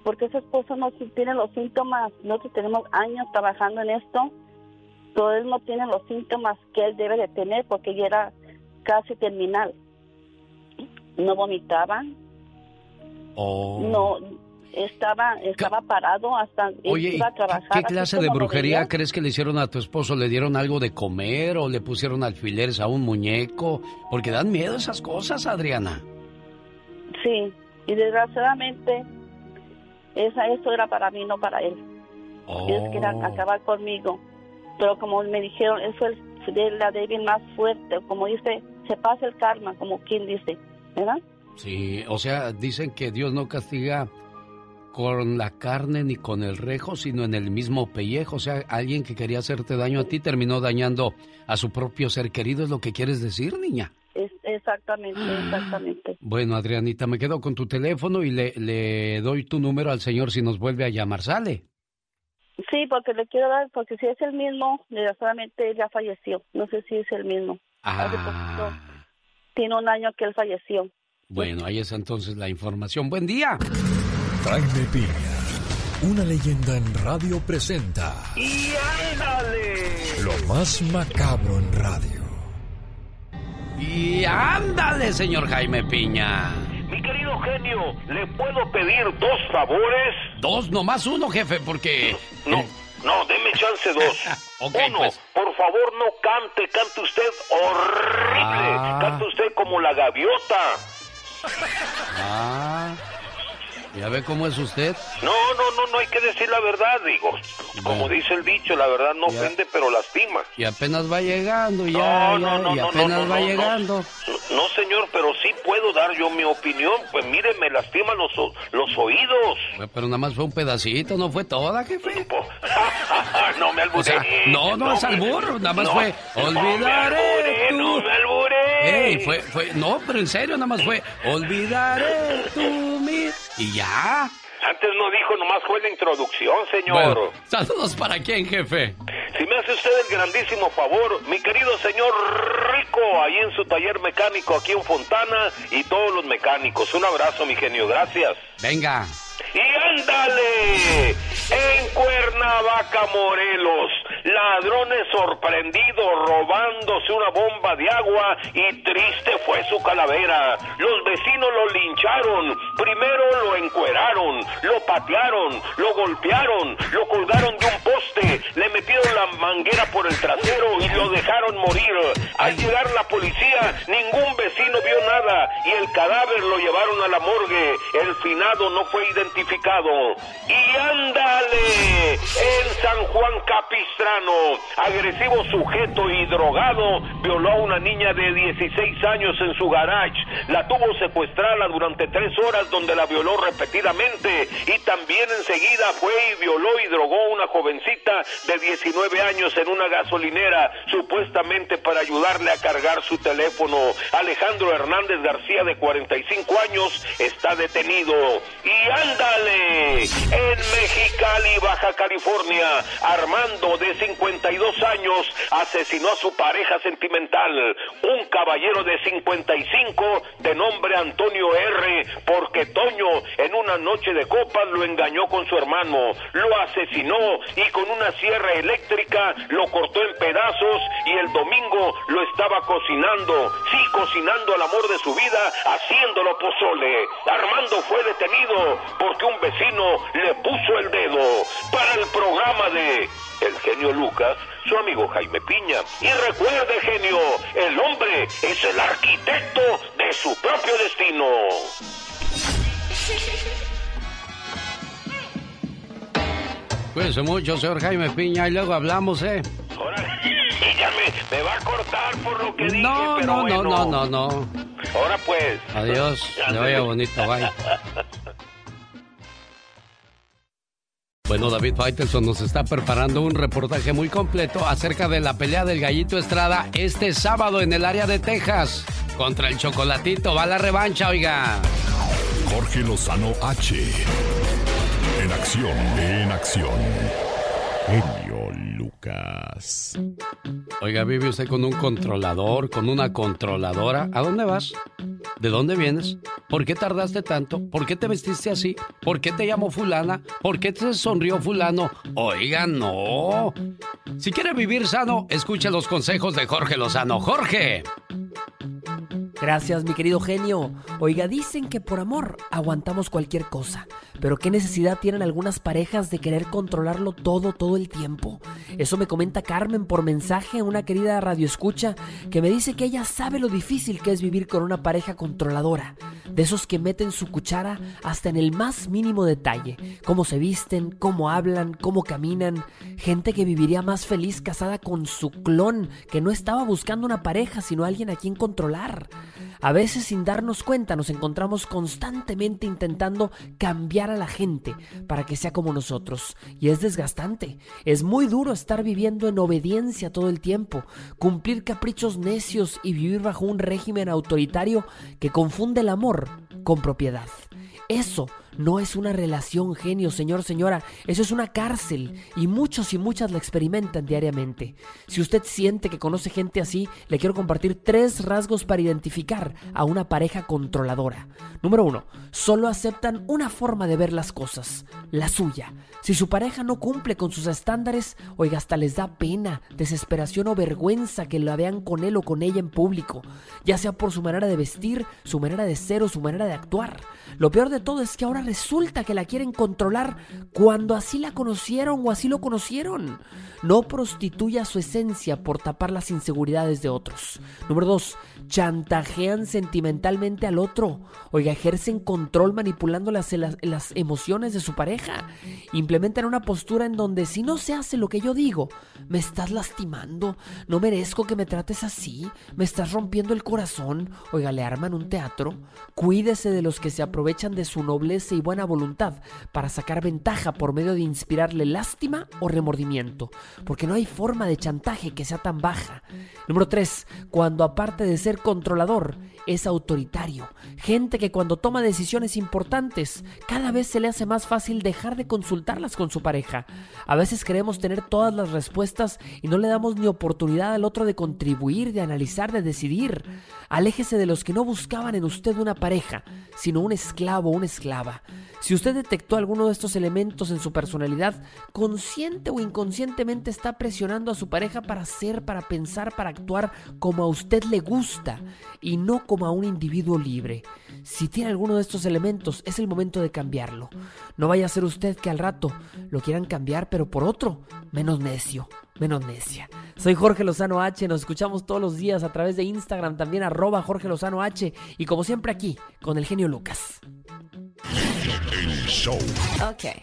Porque su esposo no tiene los síntomas, nosotros tenemos años trabajando en esto, pero él no tiene los síntomas que él debe de tener porque ya era casi terminal. No vomitaba, Oh. no estaba estaba parado hasta Oye, ¿y iba a trabajar. ¿qué clase de brujería crees que le hicieron a tu esposo? ¿Le dieron algo de comer o le pusieron alfileres a un muñeco? Porque dan miedo esas cosas, Adriana. Sí, y desgraciadamente esa eso era para mí, no para él. Ellos querían acabar conmigo. Pero como me dijeron, eso es de la débil más fuerte. Como dice, se pasa el karma, como quien dice, ¿verdad? Sí, o sea, dicen que Dios no castiga con la carne ni con el rejo, sino en el mismo pellejo. O sea, alguien que quería hacerte daño a ti terminó dañando a su propio ser querido, es lo que quieres decir, niña. Es, exactamente, exactamente. Bueno, Adrianita, me quedo con tu teléfono y le, le doy tu número al señor si nos vuelve a llamar. ¿Sale? Sí, porque le quiero dar, porque si es el mismo, desgraciadamente él ya falleció. No sé si es el mismo. Hace poquito, tiene un año que él falleció. Bueno, ahí está entonces la información. Buen día. Jaime Piña, una leyenda en radio presenta ¡Y ándale! lo más macabro en radio. Y ándale, señor Jaime Piña. Mi querido genio, ¿le puedo pedir dos favores? Dos, nomás uno, jefe, porque... No, no, deme chance dos. Ok, Uno, pues. por favor no cante, cante usted horrible. Ah. Cante usted como la gaviota. Ah, Ya ve cómo es usted. No, no, no, no hay que decir la verdad, digo. Como dice el dicho, la verdad no Ya. ofende, pero lastima. Y apenas va llegando, ya, No, ya, no, no, y no, apenas no, no, va no, llegando. No, no, señor, pero sí puedo dar yo mi opinión. Pues mire, me lastiman los, o- los oídos. Güey, Pero nada más fue un pedacito, no fue toda, jefe. no me O alburé. sea, no, no es albur, nada más no, fue no me olvidaré alburé, no me alburé. Ey, fue, fue, no, pero en serio, nada más fue olvidaré tu mi... Y ya. Antes no dijo, nomás fue la introducción, señor. Bueno, saludos para quién, jefe. Si me hace usted el grandísimo favor, mi querido señor Rico, ahí en su taller mecánico aquí en Fontana y todos los mecánicos. Un abrazo, mi genio, gracias. Venga. Y ándale, en Cuernavaca, Morelos, ladrones sorprendidos robándose una bomba de agua y triste fue su calavera. Los vecinos lo lincharon, primero lo encueraron, lo patearon, lo golpearon, lo colgaron de un poste, le metieron la manguera por el trasero y lo dejaron morir. Al llegar la policía, ningún vecino vio nada y el cadáver lo llevaron a la morgue. El no fue identificado. Y ándale, en San Juan Capistrano, agresivo sujeto y drogado violó a una niña de 16 años en su garage. La tuvo secuestrada durante tres horas donde la violó repetidamente y también enseguida fue y violó y drogó a una jovencita de 19 años en una gasolinera, supuestamente para ayudarle a cargar su teléfono. Alejandro Hernández García, de 45 años, está detenido. Y ándale, en Mexicali, Baja California, Armando, de 52 años, asesinó a su pareja sentimental, un caballero de 55 de nombre Antonio R, porque Toño en una noche de copas lo engañó con su hermano, lo asesinó y con una sierra eléctrica lo cortó en pedazos y el domingo lo estaba cocinando, sí, cocinando al amor de su vida, haciéndolo pozole. Armando fue detenido porque un vecino le puso el dedo para el programa de El genio Lucas, su amigo Jaime Piña. Y recuerde, genio, el hombre es el arquitecto de su propio destino. Cuídense mucho, señor Jaime Piña, y luego hablamos, ¿eh? Ella me, me va a cortar por lo que dije, No, pero no, no, no, no, no. Ahora pues. Adiós, le vaya bonito, bye. Bueno, David Faitelson nos está preparando un reportaje muy completo acerca de la pelea del Gallito Estrada este sábado en el área de Texas. Contra el Chocolatito, va la revancha, oiga. Jorge Lozano H. En acción, en acción. Lucas. Oiga, vive usted con un controlador, con una controladora. ¿A dónde vas? ¿De dónde vienes? ¿Por qué tardaste tanto? ¿Por qué te vestiste así? ¿Por qué te llamó fulana? ¿Por qué te sonrió fulano? Oiga, no. Si quiere vivir sano, escuche los consejos de Jorge Lozano. Jorge. Gracias, mi querido genio. Oiga, dicen que por amor aguantamos cualquier cosa, pero qué necesidad tienen algunas parejas de querer controlarlo todo, todo el tiempo. Eso me comenta Carmen por mensaje, una querida radioescucha, que me dice que ella sabe lo difícil que es vivir con una pareja controladora, de esos que meten su cuchara hasta en el más mínimo detalle, cómo se visten, cómo hablan, cómo caminan, gente que viviría más feliz casada con su clon, que no estaba buscando una pareja, sino alguien a quien controlar. A veces sin darnos cuenta nos encontramos constantemente intentando cambiar a la gente para que sea como nosotros. Y es desgastante. Es muy duro estar viviendo en obediencia todo el tiempo, cumplir caprichos necios y vivir bajo un régimen autoritario que confunde el amor con propiedad. Eso no es una relación, genio, señor, señora. Eso es una cárcel. Y muchos y muchas la experimentan diariamente. Si usted siente que conoce gente así, le quiero compartir tres rasgos para identificar a una pareja controladora. Número uno, solo aceptan una forma de ver las cosas, la suya. Si su pareja no cumple con sus estándares, oiga, hasta les da pena, desesperación o vergüenza que la vean con él o con ella en público, ya sea por su manera de vestir, su manera de ser o su manera de actuar. Lo peor de todo es que ahora resulta que la quieren controlar cuando así la conocieron o así lo conocieron. No prostituya su esencia por tapar las inseguridades de otros. Número dos, chantajean sentimentalmente al otro. Oiga, ejercen control manipulando las, las, las emociones de su pareja. Implementan una postura en donde si no se hace lo que yo digo, me estás lastimando, no merezco que me trates así, me estás rompiendo el corazón. Oiga, le arman un teatro. Cuídese de los que se aprovechan de su nobleza y buena voluntad para sacar ventaja por medio de inspirarle lástima o remordimiento, porque no hay forma de chantaje que sea tan baja. Número 3. Cuando aparte de ser controlador, es autoritario. Gente que cuando toma decisiones importantes, cada vez se le hace más fácil dejar de consultarlas con su pareja. A veces queremos tener todas las respuestas y no le damos ni oportunidad al otro de contribuir, de analizar, de decidir. Aléjese de los que no buscaban en usted una pareja, sino un esclavo una esclava. Si usted detectó alguno de estos elementos en su personalidad, consciente o inconscientemente está presionando a su pareja para ser, para pensar, para actuar como a usted le gusta y no como a un individuo libre. Si tiene alguno de estos elementos, es el momento de cambiarlo. No vaya a ser usted que al rato lo quieran cambiar, pero por otro, menos necio, menos necia. Soy Jorge Lozano H, nos escuchamos todos los días a través de Instagram, también arroba Jorge Lozano H, y como siempre aquí, con el genio Lucas. El show. Ok.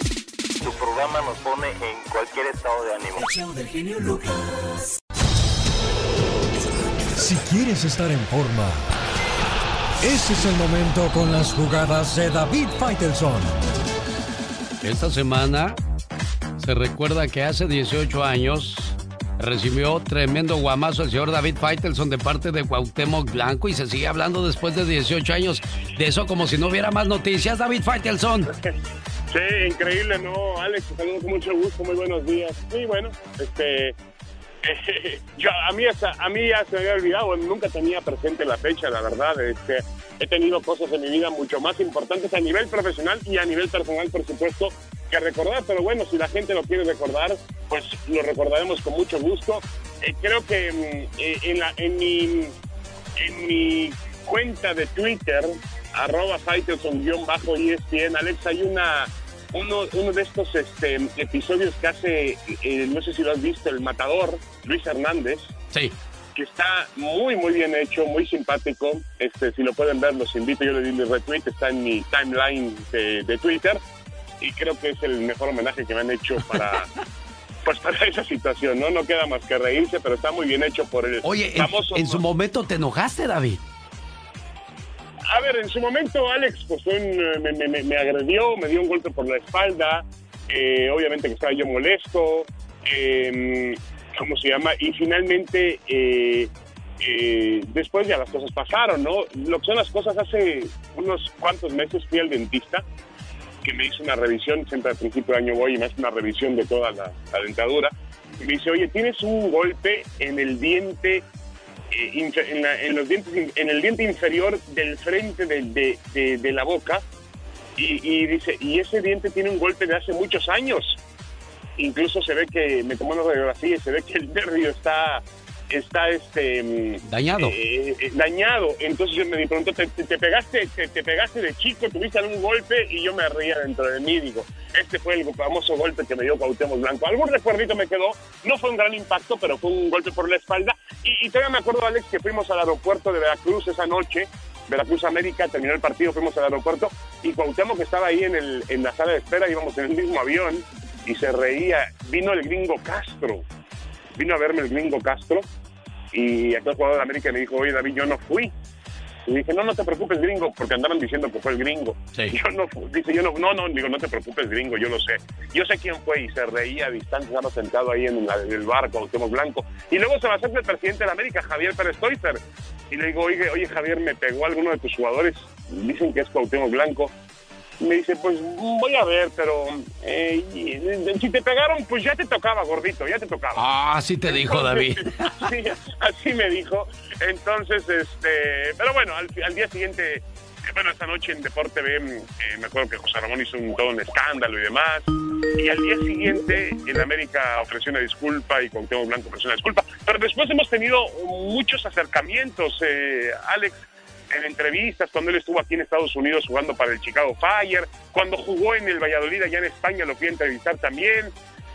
Tu programa nos pone en cualquier estado de ánimo. El show del genio Lucas. Si quieres estar en forma, ese es el momento con las jugadas de David Faitelson. Esta semana se recuerda que hace 18 años recibió tremendo guamazo el señor David Faitelson de parte de Cuauhtémoc Blanco y se sigue hablando después de 18 años de eso como si no hubiera más noticias. David Faitelson. Sí, increíble, ¿no? Alex, te saludo con mucho gusto, muy buenos días. Sí, bueno, este... yo, a, mí hasta, a mí ya se me había olvidado, nunca tenía presente la fecha, la verdad. Este, he tenido cosas en mi vida mucho más importantes a nivel profesional y a nivel personal, por supuesto, que recordar. Pero bueno, si la gente lo quiere recordar, pues lo recordaremos con mucho gusto. Eh, creo que mm, eh, en, la, en, mi, en mi cuenta de Twitter, arroba Faitelson-ESPN, Alex, hay una uno, uno de estos este, episodios que hace, eh, no sé si lo has visto, el matador, Luis Hernández. Sí. Que está muy, muy bien hecho, muy simpático. Este, si lo pueden ver, los invito. Yo le di mi retweet, está en mi timeline de, de Twitter. Y creo que es el mejor homenaje que me han hecho para, pues para esa situación, ¿no? No queda más que reírse, pero está muy bien hecho por el Oye, en, famoso. en su momento te enojaste, David. A ver, en su momento Alex pues un- me, me- agredió, me dio un golpe por la espalda, eh, obviamente que estaba yo molesto, eh, ¿cómo se llama? Y finalmente, eh, eh, después ya las cosas pasaron, ¿no? Lo que son las cosas, hace unos cuantos meses fui al dentista, que me hizo una revisión, siempre al principio de año voy y me hace una revisión de toda la, la dentadura, y me dice, oye, tienes un golpe en el diente eh, en, la- en los dientes, en el diente inferior del frente de- de la boca y, y dice, y ese diente tiene un golpe de hace muchos años. Incluso se ve que, me tomó una radiografía y se ve que el nervio está, está este, mm, Dañado. eh, eh, dañado. Entonces yo me preguntó, ¿te, te- te pegaste, te, te pegaste de chico, tuviste algún golpe? Y yo me reía dentro de mí, digo, este fue el famoso golpe que me dio Cuauhtémoc Blanco. Algún recuerdito me quedó, no fue un gran impacto, pero fue un golpe por la espalda. Y, y todavía me acuerdo, Alex, que fuimos al aeropuerto de Veracruz esa noche, Veracruz América, terminó el partido, fuimos al aeropuerto, y Cuauhtémoc que estaba ahí en, el, en la sala de espera, íbamos en el mismo avión, y se reía. Vino el gringo Castro, vino a verme el gringo Castro, y aquel jugador de América me dijo, oye David, yo no fui. Y dije, no, no te preocupes, gringo, porque andaban diciendo que fue el gringo. Yo no dice, yo no, no, no, digo, no te preocupes, gringo, yo lo sé. Yo sé quién fue y se reía a distancia, estaba sentado ahí en, la- en el bar con Temo Blanco. Y luego se va a hacer el presidente de la América, Javier Pérez Toifer. Y le digo, oye, oye, Javier, me pegó alguno de tus jugadores. Dicen que es Cuauhtémoc Blanco. Me dice, pues voy a ver, pero eh, si te pegaron, pues ya te tocaba, gordito, ya te tocaba. Ah, sí te dijo David. Sí, así me dijo. Entonces, este, pero bueno, al, al día siguiente, eh, bueno, esta noche en Deporte B, mm, eh, me acuerdo que José Ramón hizo un, todo un escándalo y demás. Y al día siguiente, el América ofreció una disculpa y Cuauhtémoc Blanco ofreció una disculpa. Pero después hemos tenido muchos acercamientos, eh, Alex. En entrevistas, cuando él estuvo aquí en Estados Unidos jugando para el Chicago Fire, cuando jugó en el Valladolid allá en España lo fui a entrevistar también,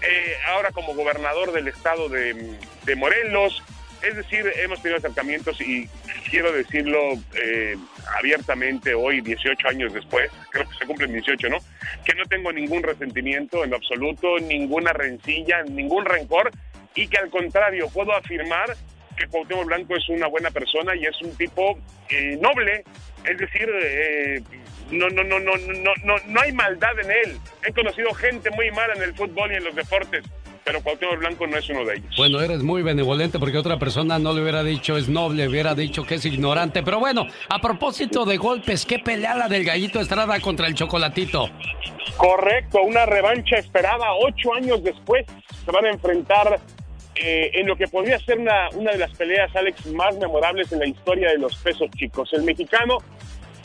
eh, ahora como gobernador del estado de, de Morelos. Es decir, hemos tenido acercamientos y quiero decirlo eh, abiertamente hoy, 18 años después, creo que se cumplen 18, ¿no? Que no tengo ningún resentimiento en absoluto, ninguna rencilla, ningún rencor y que al contrario puedo afirmar que Cuauhtémoc Blanco es una buena persona y es un tipo eh, noble, es decir, eh, no, no, no, no, no, no, no hay maldad en él. He conocido gente muy mala en el fútbol y en los deportes, pero Cuauhtémoc Blanco no es uno de ellos. Bueno, eres muy benevolente porque otra persona no le hubiera dicho es noble, hubiera dicho que es ignorante. Pero bueno, a propósito de golpes, ¿qué pelea la del Gallito Estrada contra el Chocolatito? Correcto, una revancha esperada ocho años después. Se van a enfrentar eh, en lo que podría ser una, una de las peleas, Alex, más memorables en la historia de los pesos chicos. El mexicano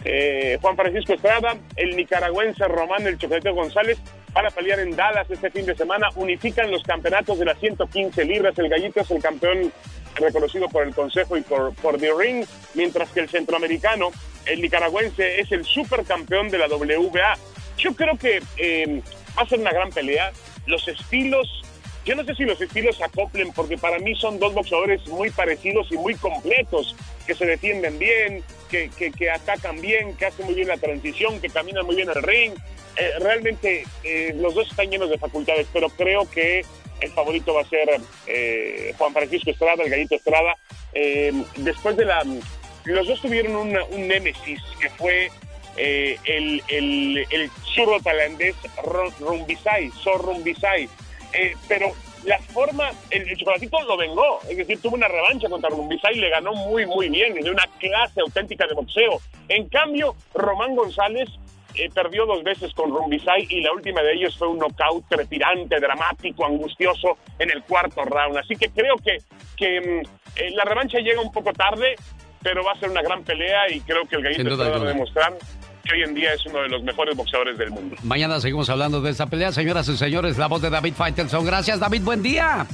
eh, Juan Francisco Estrada, el nicaragüense Román el Chocolatito González van a pelear en Dallas este fin de semana. Unifican los campeonatos de las 115 libras. El Gallito es el campeón reconocido por el Consejo y por, por The Ring, mientras que el centroamericano, el nicaragüense, es el supercampeón de la WBA. Yo creo que eh, va a ser una gran pelea. Los estilos, yo no sé si los estilos se acoplen, porque para mí son dos boxeadores muy parecidos y muy completos, que se defienden bien, que, atacan bien, que hacen muy bien la transición, que caminan muy bien el ring. Eh, realmente eh, los dos están llenos de facultades, pero creo que el favorito va a ser eh, Juan Francisco Estrada, el Gallito Estrada. Eh, después de la... Los dos tuvieron un némesis que fue eh, el, el, el zurdo tailandés Rumbisai, Sor Rumbisai. Eh, pero la forma, el, el chocolatito lo vengó, es decir, tuvo una revancha contra Rumbisai y le ganó muy, muy bien, de una clase auténtica de boxeo. En cambio, Román González eh, perdió dos veces con Rumbisai y la última de ellos fue un knockout trepidante, dramático, angustioso en el cuarto round. Así que creo que, que mm, eh, la revancha llega un poco tarde, pero va a ser una gran pelea y creo que el Gallito va a demostrar que hoy en día es uno de los mejores boxeadores del mundo. Mañana seguimos hablando de esta pelea, señoras y señores. La voz de David Faitelson. Gracias, David. Buen día.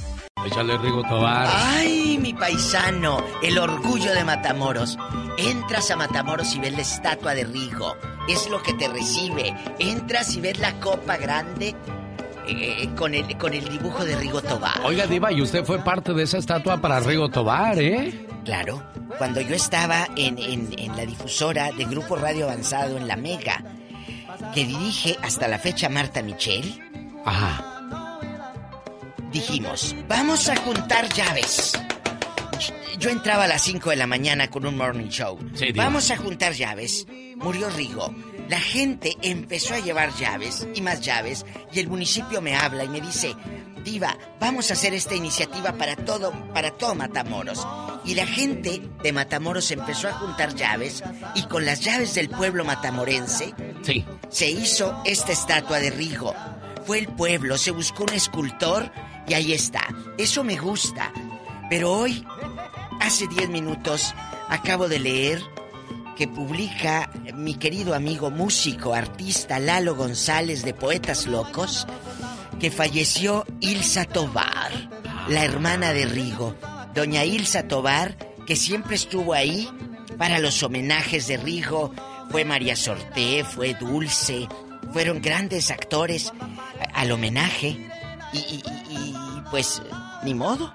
Échale Rigo Tobar. Ay, mi paisano, el orgullo de Matamoros. Entras a Matamoros y ves la estatua de Rigo. Es lo que te recibe. Entras y ves la copa grande eh, con, el, con el dibujo de Rigo Tobar. Oiga, Diva, y usted fue parte de esa estatua para Rigo Tobar, ¿eh? Claro, cuando yo estaba en, en- en la difusora de Grupo Radio Avanzado en La Mega, que dirige hasta la fecha Marta Michel, dijimos, vamos a juntar llaves. Yo entraba a las 5 de la mañana con un morning show. Sí, vamos a juntar llaves. Murió Rigo. La gente empezó a llevar llaves y más llaves y el municipio me habla y me dice, Diva, vamos a hacer esta iniciativa para todo, para todo Matamoros. Y la gente de Matamoros empezó a juntar llaves y con las llaves del pueblo matamorense Sí. se hizo esta estatua de Rigo. Fue el pueblo, se buscó un escultor y ahí está. Eso me gusta. Pero hoy, hace 10 minutos, acabo de leer que publica mi querido amigo músico, artista Lalo González de Poetas Locos, que falleció Ilsa Tobar, la hermana de Rigo. Doña Ilsa Tobar, que siempre estuvo ahí para los homenajes de Rigo, fue María Sorté, fue Dulce, fueron grandes actores al homenaje y, y- y- y, pues ni modo.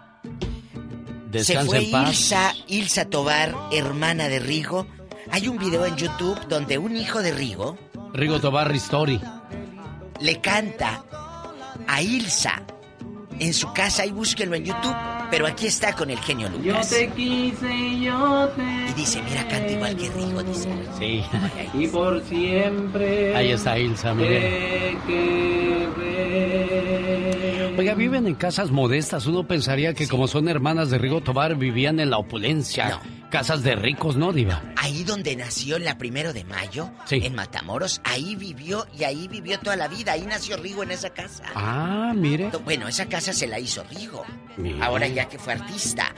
Se fue en paz. Ilsa, Ilsa Tobar, hermana de Rigo. Hay un video en YouTube donde un hijo de Rigo Rigo Tobar Story. le canta a Ilsa en su casa y búsquenlo en YouTube. Pero aquí está con el genio Lucas. quise, yo te... Y dice, mira, canta igual que Rigo, dice. Sí. Y por siempre... Ahí está Ilsa, mire. Oiga, viven en casas modestas. Uno pensaría que como son hermanas de Rigo Tobar vivían en la opulencia. Casas de ricos, ¿no, Diva? Ahí donde nació en la primero de mayo, en Matamoros, ahí vivió y ahí vivió toda la vida. Ahí nació Rigo en esa casa. Ah, mire. Bueno, esa casa se la hizo Rigo. Mire. Ahora ya que fue artista.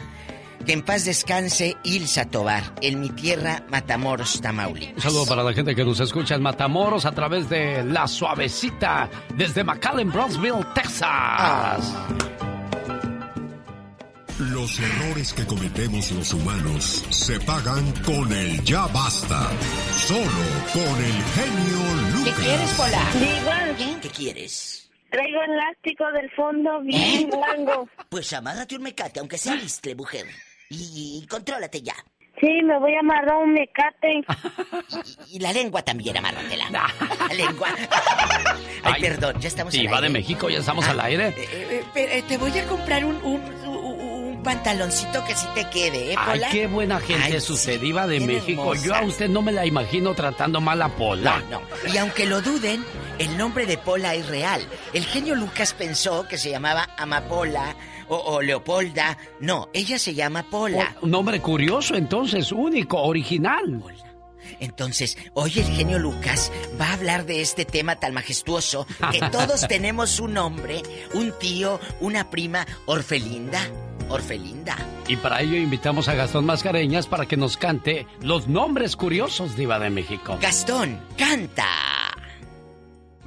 Que en paz descanse Ilsa Tobar, en mi tierra, Matamoros, Tamaulipas. Un saludo para la gente que nos escucha en Matamoros a través de La Suavecita desde McAllen, Brownsville, Texas. Los errores que cometemos los humanos se pagan con el ya basta. Solo con el genio Lucas. ¿Qué quieres, Pola? ¿Qué quieres? traigo elástico del fondo bien largo. Pues amárrate un mecate, aunque sea listre, mujer. Y, y contrólate ya. Sí, me voy a amarrar un mecate. Y, y la lengua también, amárratela. La lengua. Ay, perdón, ya estamos al Diva de aire. México, ya estamos al aire. Eh, eh, eh, te voy a comprar un, un, pantaloncito que sí te quede, ¿eh, Ay, Pola? qué buena gente Ay, es usted, sí, de México. Yo a usted no me la imagino tratando mal a Pola. No, no. Y aunque lo duden, el nombre de Pola es real. El genio Lucas pensó que se llamaba Amapola o, o Leopolda. No, ella se llama Pola. Un nombre curioso, entonces, único, original. Entonces, hoy el genio Lucas va a hablar de este tema tan majestuoso que todos tenemos un nombre, un tío, una prima, Orfelinda. Orfelinda. Y para ello invitamos a Gastón Mascareñas para que nos cante los nombres curiosos, Diva de México. Gastón, canta.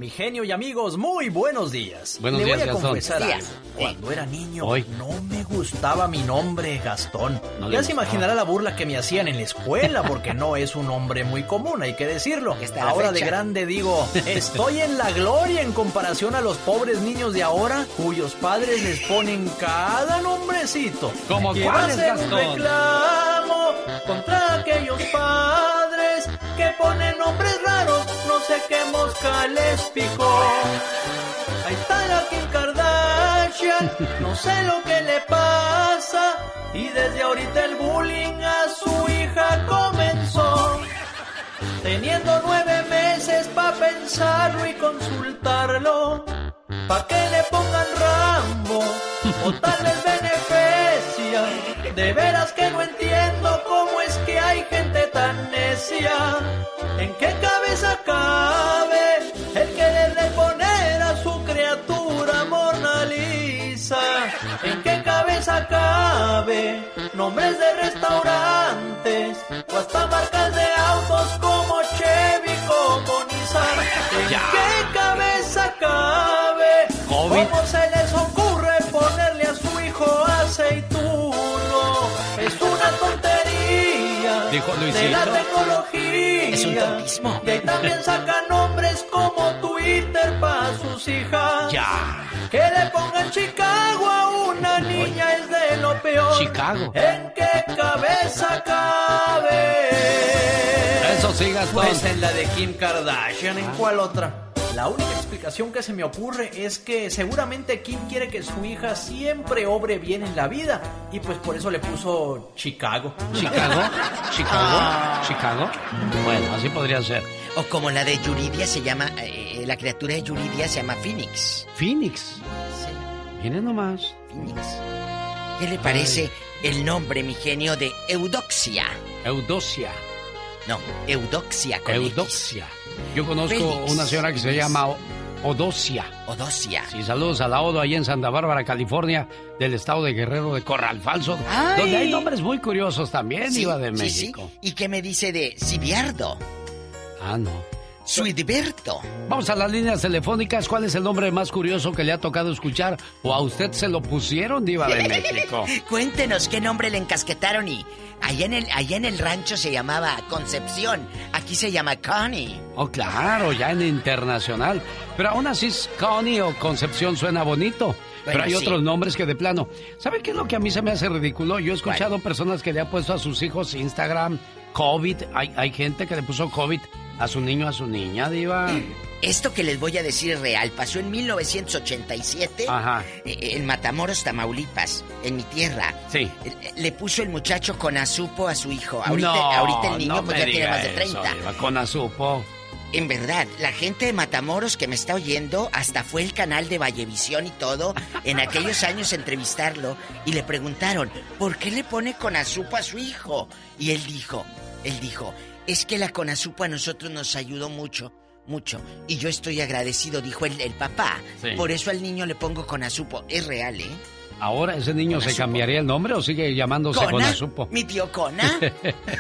Mi genio y amigos, muy buenos días. Buenos Le días, voy a Gastón. confesar Días. algo. Cuando era niño, Hoy. no me gustaba mi nombre, Gastón. No ya se imaginará la burla que me hacían en la escuela, porque no es un nombre muy común, hay que decirlo. Ahora de grande digo, estoy en la gloria en comparación a los pobres niños de ahora, cuyos padres les ponen cada nombrecito. ¿Cómo Quiero cuáles, hacer un Gastón? reclamo contra aquellos padres que ponen nombres raros, sé qué mosca les picó. Ahí está la Kim Kardashian, no sé lo que le pasa. Y desde ahorita el bullying a su hija comenzó. Teniendo nueve meses para pensarlo y consultarlo. Pa' que le pongan Rambo o tal vez beneficia. De veras que no entiendo cómo es que hay gente tan necia. ¿En qué el quererle poner a su criatura Mona Lisa? ¿En qué cabeza cabe nombres de restaurantes o hasta marcas de autos como Chevy, como Nissan? ¿En Ya. qué cabeza cabe? ¿Cómo se Dijo de Luisito. la tecnología. Es un tontismo. Y ahí también sacan nombres como Twitter para sus hijas. Ya. Que le pongan Chicago a una niña es de lo peor. Chicago. ¿En qué cabeza cabe? Eso sí, Gastón. Pues en la de Kim Kardashian, ¿en cuál otra? La única explicación que se me ocurre es que seguramente Kim quiere que su hija siempre obre bien en la vida y pues por eso le puso Chicago. ¿Chicago? ¿Chicago? ¿Chicago? Bueno, así podría ser. O como la de Yuridia se llama, eh, la criatura de Yuridia se llama Phoenix. Phoenix. Viene nomás. Phoenix. ¿Qué le parece el nombre, mi genio, de Eudoxia? Eudoxia. No, Eudoxia. con X. Eudoxia. Yo conozco Félix. una señora que se llama Odosia. Odosia. Sí, saludos a la Odo ahí en Santa Bárbara, California, del estado de Guerrero de Corral Falso, Ay. donde hay nombres muy curiosos también, Sí, Iba de sí, México. sí. ¿Y qué me dice de Sibiardo? Ah, no. Suidberto. Vamos a las líneas telefónicas. ¿Cuál es el nombre más curioso que le ha tocado escuchar o a usted se lo pusieron, Diva de México? Cuéntenos qué nombre le encasquetaron y allá en el allá en el rancho se llamaba Concepción, aquí se llama Connie. Oh, claro, ya en internacional. Pero aún así, Connie o Concepción suena bonito. Pero hay sí. otros nombres que de plano. ¿Sabe qué es lo que a mí se me hace ridículo? Yo he escuchado personas que le han puesto a sus hijos Instagram COVID. Hay, hay gente que le puso COVID a su niño, a su niña, Diva. Esto que les voy a decir es real, pasó en 1987 Ajá. eh, en Matamoros, Tamaulipas, en mi tierra. Sí. Eh, Le puso el muchacho con azupo a su hijo. Ahorita, no, ahorita el niño no pues ya tiene más de 30. eso, Diva, con azupo. En verdad, la gente de Matamoros que me está oyendo, hasta fue el canal de Vallevisión y todo, en aquellos años a entrevistarlo, y le preguntaron, ¿por qué le pone conazupo a su hijo? Y él dijo, él dijo, es que la conazupo a nosotros nos ayudó mucho, mucho, y yo estoy agradecido, dijo el, el papá. Sí. Por eso al niño le pongo conazupo. Es real, ¿eh? Ahora, ¿ese niño se cambiaría el nombre o sigue llamándose ¿Cona? Conazupo? Mi tío Cona.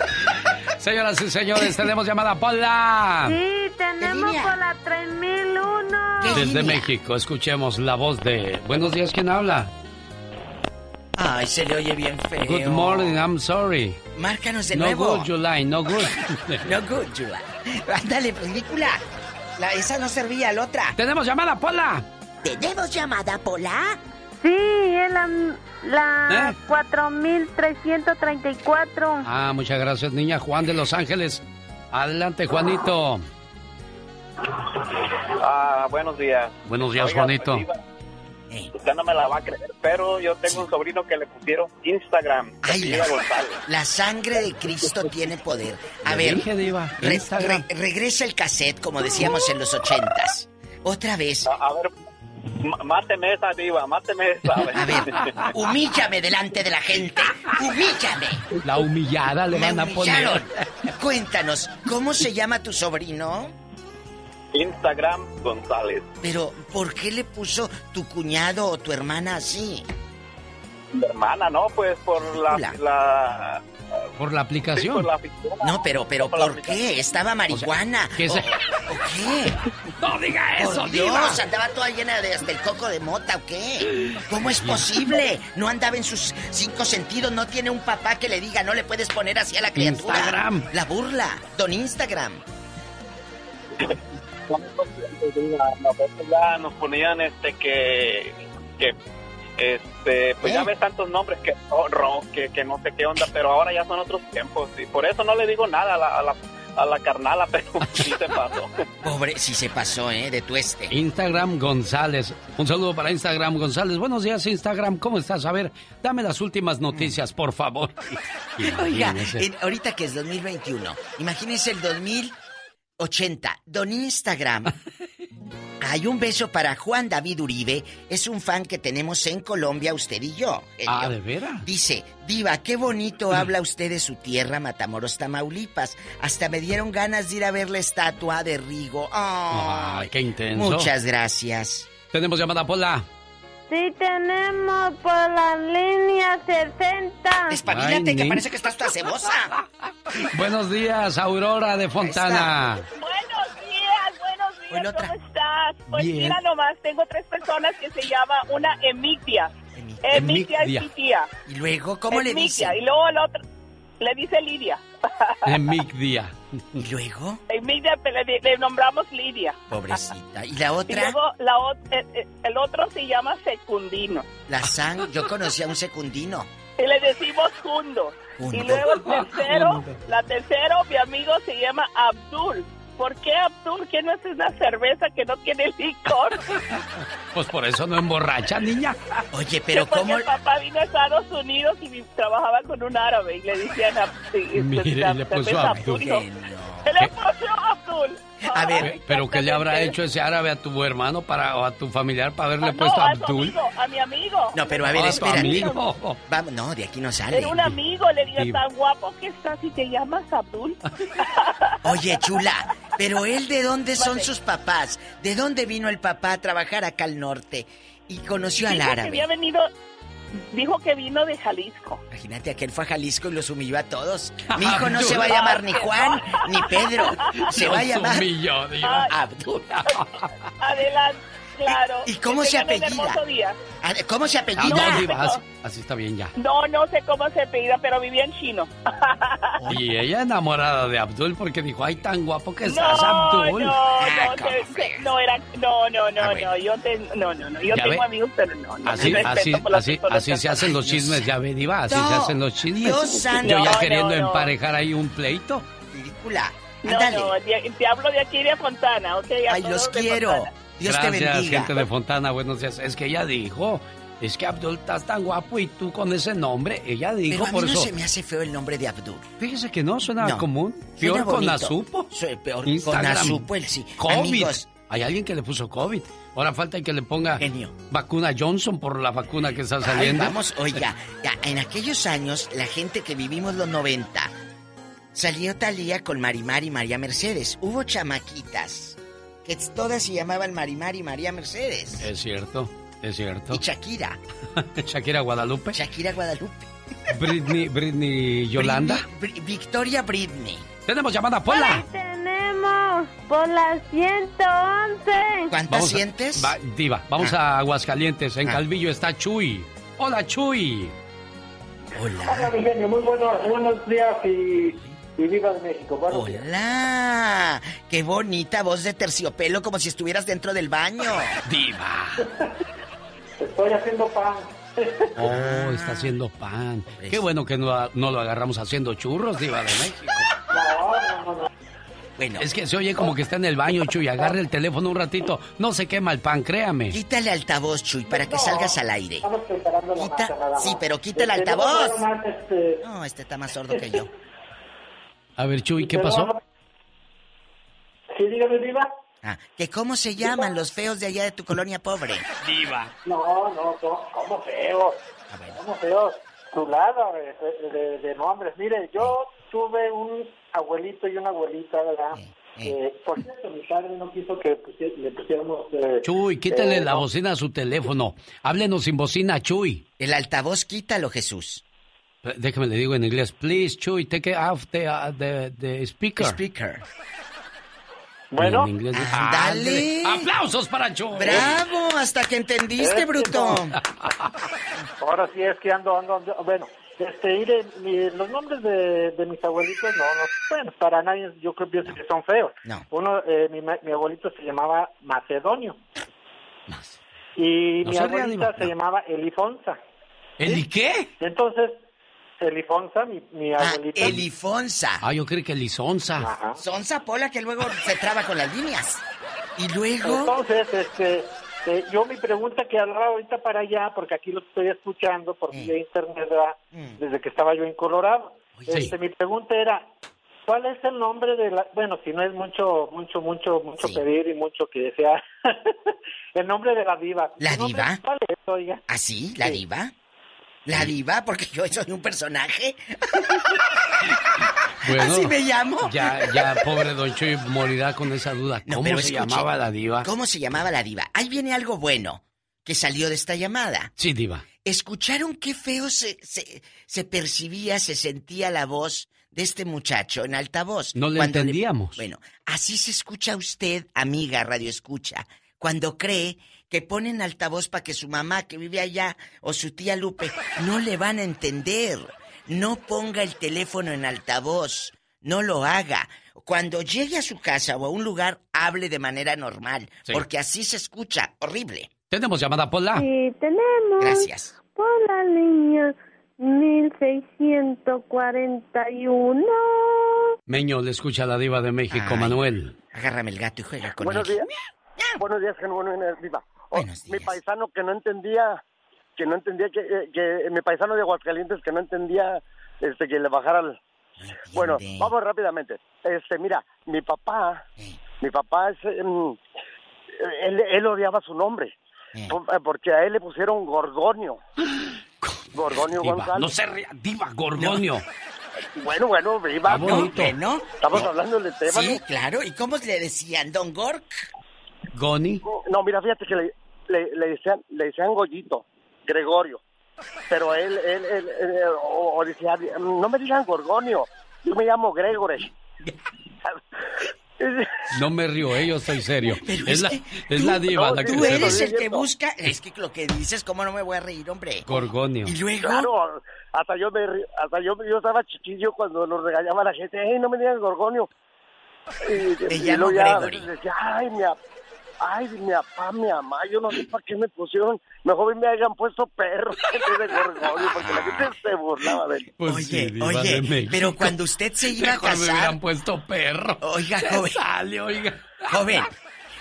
Señoras y señores, tenemos llamada Pola. Sí, tenemos por la 3001. Desde México, escuchemos la voz de... Buenos días, ¿quién habla? Ay, se le oye bien feo. Good morning, I'm sorry. Márcanos de no nuevo. good, July, no good. No good, July. Ándale, ridícula. La, esa no servía, la otra. ¡Tenemos llamada, Pola! ¿Tenemos llamada, Pola? Sí, es la, la ¿Eh? 4334. Ah, muchas gracias, niña. Juan de Los Ángeles. Adelante, Juanito. Ah, buenos días. Buenos días, Oiga, Juanito. pues, Diva, Usted no me la va a creer, pero yo tengo un sobrino que le pusieron Instagram. Ay, la, la sangre de Cristo tiene poder. A ver, dije, Diva, re- Instagram. re- regresa el cassette, como decíamos en los ochentas. Otra vez. A, a ver, máteme esa diva, máteme esa. A ver, humíllame delante de la gente. Humíllame. La humillada le Me van a humillaron. poner. Cuéntanos, ¿cómo se llama tu sobrino? Instagram González. Pero, ¿por qué le puso tu cuñado o tu hermana así? Mi hermana, ¿no? Pues por la... La Por la sí, aplicación. por la. No, pero, pero, Por la ¿por qué? ¿Estaba marihuana? ¿qué se- ¿O, o qué? No diga eso, Por Diva. Dios, andaba toda llena de hasta el coco de mota, ¿o qué? ¿Cómo es posible? No andaba en sus cinco sentidos, no tiene un papá que le diga, no le puedes poner así a la criatura. Instagram. La burla, don Instagram. Ya nos ponían este que... que este, pues ya ¿Eh? ves tantos nombres que, oh, que que no sé qué onda, pero ahora ya son otros tiempos y por eso no le digo nada a la, a la, a la carnala, pero sí se pasó. Pobre, si se pasó, ¿eh? De tueste. Instagram González. Un saludo para Instagram González. Buenos días, Instagram. ¿Cómo estás? A ver, dame las últimas noticias, por favor. Oiga, en- ahorita que es 2021, imagínense el 2080, don Instagram. Hay un beso para Juan David Uribe, es un fan que tenemos en Colombia, usted y yo. Ah. ¿de veras? Dice, Diva, qué bonito habla usted de su tierra, Matamoros, Tamaulipas. Hasta me dieron ganas de ir a ver la estatua de Rigo. Ay, Ay, qué intenso. muchas gracias. Tenemos llamada, Pola. Sí, tenemos por la línea 60. Espabilate, que parece que estás toda cebosa. Buenos días, Aurora de Fontana. Buenos días, buenos días. ¿cómo estás? Pues Bien. mira nomás, tengo tres personas que se llama una Emitia. Emitia es mi tía. Y luego, ¿cómo le Emitia, dicen? Y luego la otra le dice Lidia. Emic Día. ¿Y luego? Pues, le, le nombramos Lidia. Pobrecita. ¿Y la Y otra? luego la, eh, eh, el otro se llama Secundino. La sang, yo conocí a un secundino. Y le decimos Jundo. Jundo. Y luego el tercero, Jundo. la tercero, mi amigo se llama Abdul. ¿Por qué Abdul? ¿Que no es una cerveza que no tiene licor? Pues por eso no emborracha, niña. Oye, pero porque ¿cómo? el papá vino a Estados Unidos y trabajaba con un árabe y le decían a, y- y- Mire, le puso cerveza Abdul. Se le puso Abdul. A ver, Pe- Pero ¿qué le habrá hecho ese árabe a tu hermano para, o a tu familiar para haberle Ah, no, puesto a Abdul? amigo, a mi amigo. No, pero a ver, Ah, espérate. amigo. Vamos, no, de aquí no sale. Era un amigo, le digo, Sí. tan guapo que estás y te llamas Abdul. Oye, chula, pero él de dónde son Vale. sus papás? ¿De dónde vino el papá a trabajar acá al norte? Y conoció al que árabe. había venido, dijo que vino de Jalisco. Imagínate, aquel fue a Jalisco y los humilló a todos. Mi hijo no se va a llamar ni Juan ni Pedro. Se va a llamar humilló. Abdul. Adelante, claro. ¿Y cómo Que se apellida? día. Ah, ¿Cómo se Ah, apellida? no, Diva, así, así está bien ya. No, no sé cómo se apellida, pero vivía en chino. Y ella enamorada de Abdul porque dijo, ay, tan guapo que estás, No, Abdul. no, Ah, no, ¿cómo te- fregas? no era, no, no, no, Ah, no, yo te, no, no, no, yo tengo ve. amigos, pero no, no. Así, así, así, se hacen los chismes, ya ve, Diva, así No, se hacen los chismes. Dios santo. Yo ya No, queriendo emparejar ahí un pleito. Ridícula. No, no, te hablo de aquí de Fontana, ¿ok? A Ay, los quiero. Fontana. Dios te Gracias, bendiga. gente de Fontana, buenos días. Es que ella dijo, es que Abdul estás tan guapo y tú con ese nombre. Ella dijo, Pero a mí por no eso. se me hace feo el nombre de Abdul. Fíjese que no, suena No. común. Suena Peor con. Azupo. Peor Instagram. con Azupo, el sí. COVID. Amigos, Hay alguien que le puso COVID. Ahora falta que le ponga Genio. vacuna Johnson por la vacuna que está Ay, saliendo. vamos, oiga, ya, en aquellos años, la gente que vivimos los 90, salió Talía con Marimar y María Mercedes. Hubo chamaquitas que todas se llamaban Marimar y María Mercedes. Es cierto, es cierto. Y Shakira, Shakira Guadalupe. Shakira Guadalupe. Britney, Britney Yolanda. Britney- Victoria Britney. Tenemos llamada, Pola. Tenemos por la 111. ¿Cuántas sientes? va- diva, vamos a Aguascalientes. En Ah. Calvillo está Chuy. Hola, Chuy. Hola, mi genio, muy buenos, buenos días y, y viva de México. Buenos días. ¡Hola! ¡Qué bonita voz de terciopelo como si estuvieras dentro del baño! ¡Diva! Estoy haciendo pan. Oh, está haciendo pan. Qué bueno que no, no lo agarramos haciendo churros, Diva de México. No, no, no, no. Bueno. Es que se oye como que está en el baño, Chuy. Agarre el teléfono un ratito. No se quema el pan, créame. Quítale altavoz, Chuy, para que No, salgas al aire. Estamos preparando la Quita- masa nada más. sí, pero quita el Este, altavoz. más, este, No, este está más sordo que yo. A ver, Chuy, ¿qué pasó? Sí, dígame, viva. Ah, que cómo se llaman los feos de allá de tu colonia pobre. Diva. No, no, no, ¿cómo feo? ¿Cómo feo? Chulada de, de, de nombres. Mire, yo tuve un abuelito y una abuelita, ¿verdad? Eh, por cierto, mi padre no quiso que le pusiéramos... eh, Chuy, quítale eh, la bocina a su teléfono. Háblenos sin bocina, Chuy. El altavoz quítalo, Jesús. Déjame le digo en inglés. Please, Chuy, take it off the, uh, the, the speaker. Speaker. Bueno. En inglés, Ándale. ¡Aplausos para Chuy! ¡Bravo! Hasta que entendiste, Es que bruto. Ahora sí es que ando, ando, ando- bueno, este, mi- los nombres de, de mis abuelitos, no, no, bueno, para nadie, yo creo pienso que son feos. No. Uno, eh, mi, ma- mi abuelito se llamaba Macedonio. Y No mi abuelita se llamaba Elifonsa. ¿El qué? Entonces, Elifonsa, mi, mi Ah, abuelita. Elifonsa. Ah, yo creí que Lisonza. Ajá. Sonsa Pola que luego se traba con las líneas. Y luego. Entonces, este, eh, yo mi pregunta que hablaba ahorita para allá, porque aquí lo estoy escuchando por vía internet, ¿verdad? Mm. desde que estaba yo en Colorado. Sí. Este, mi pregunta era, ¿cuál es el nombre de la, bueno, si no es mucho, mucho, mucho, mucho Sí. pedir y mucho que sea, el nombre de la diva. ¿La ¿Su nombre diva? ¿Cuál es, oiga? ¿Ah, sí? ¿La Sí. diva? ¿La diva? Porque yo soy un personaje. Bueno, ¿Así me llamo? Ya, ya, pobre Don Chuy morirá con esa duda. No, ¿Cómo pero se llamaba la diva? ¿Cómo se llamaba la diva? Ahí viene algo bueno que salió de esta llamada. Sí, diva. ¿Escucharon qué feo se, se, se percibía, se sentía la voz de este muchacho en altavoz? No le entendíamos. Bueno, así se escucha usted, amiga Radio Escucha, cuando cree que ponen altavoz para que su mamá que vive allá o su tía Lupe no le van a entender. No ponga el teléfono en altavoz, no lo haga. Cuando llegue a su casa o a un lugar, hable de manera normal, Sí. porque así se escucha horrible. Tenemos llamada Pola. Sí, tenemos Gracias. por la línea 1641. Meño, le escucha la diva de México, Ay. Manuel. Agárrame el gato y juega con Buenos él. días. Buenos días, genuino viva. Oh, Mi paisano que no entendía, que no entendía que, eh, que mi paisano de Aguascalientes que no entendía este que le bajara el... Bueno, vamos rápidamente. Este, mira, mi papá, mi papá es, em, él, él odiaba su nombre, eh, porque a él le pusieron Gorgonio. Gorgonio Diva, González. no se ría, diva, Gorgonio. Bueno, bueno, viva. Bonito. Bueno, Estamos hablando del tema. sí, claro. ¿Y cómo le decían? ¿Don Gork? Goni. No, mira, fíjate que le, le, le decían, le decían Goyito, Gregorio. Pero él, él, él, él, o, o decía, no me digan Gorgonio, yo me llamo Gregory. No me río, eh, yo estoy serio. Pero Es es la, que es la diva no, la que Tú eres el que busca. Es que lo que dices, ¿cómo no me voy a reír, hombre? Gorgonio. Y luego. Claro, hasta yo me, hasta yo, yo estaba chiquillo cuando nos regañaba la gente, hey, no me digan Gorgonio. Y, Te y llamo luego ya Gregory. decía, ay, mi, ay, mi papá, mi mamá, yo no sé para qué me pusieron, mejor me hayan puesto perro de Gorgonio, porque la gente se burlaba de él. Pues Oye, sí, oye, pero cuando usted se iba a Mejor me casar. hubieran puesto perro. Oiga, joven. sale, oiga. Joven,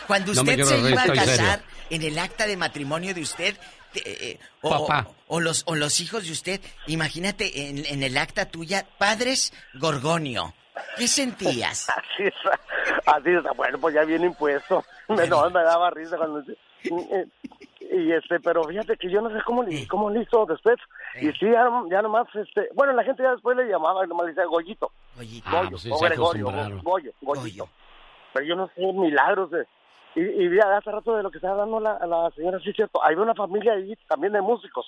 cuando usted se reír, iba a casar, serio. en el acta de matrimonio de usted, te- eh, o, Papá. o- o los, o los hijos de usted, imagínate en, en el acta tuya, padres Gorgonio. ¿Qué sentías? Así es, así es, bueno, pues ya viene impuesto. Me, no, me daba risa cuando... eh, Y este, pero fíjate que yo no sé cómo le, cómo le hizo después. Y sí, ya, ya nomás, este, bueno, la gente ya después le llamaba, nomás le decía Goyito. Goyito. Goyo, Ah, pues sí, o Gregorio, Goyo, Goyito. Pero yo no sé, milagros de... Y, y mira, hace rato de lo que estaba dando la, la señora, sí es cierto, hay una familia ahí también de músicos,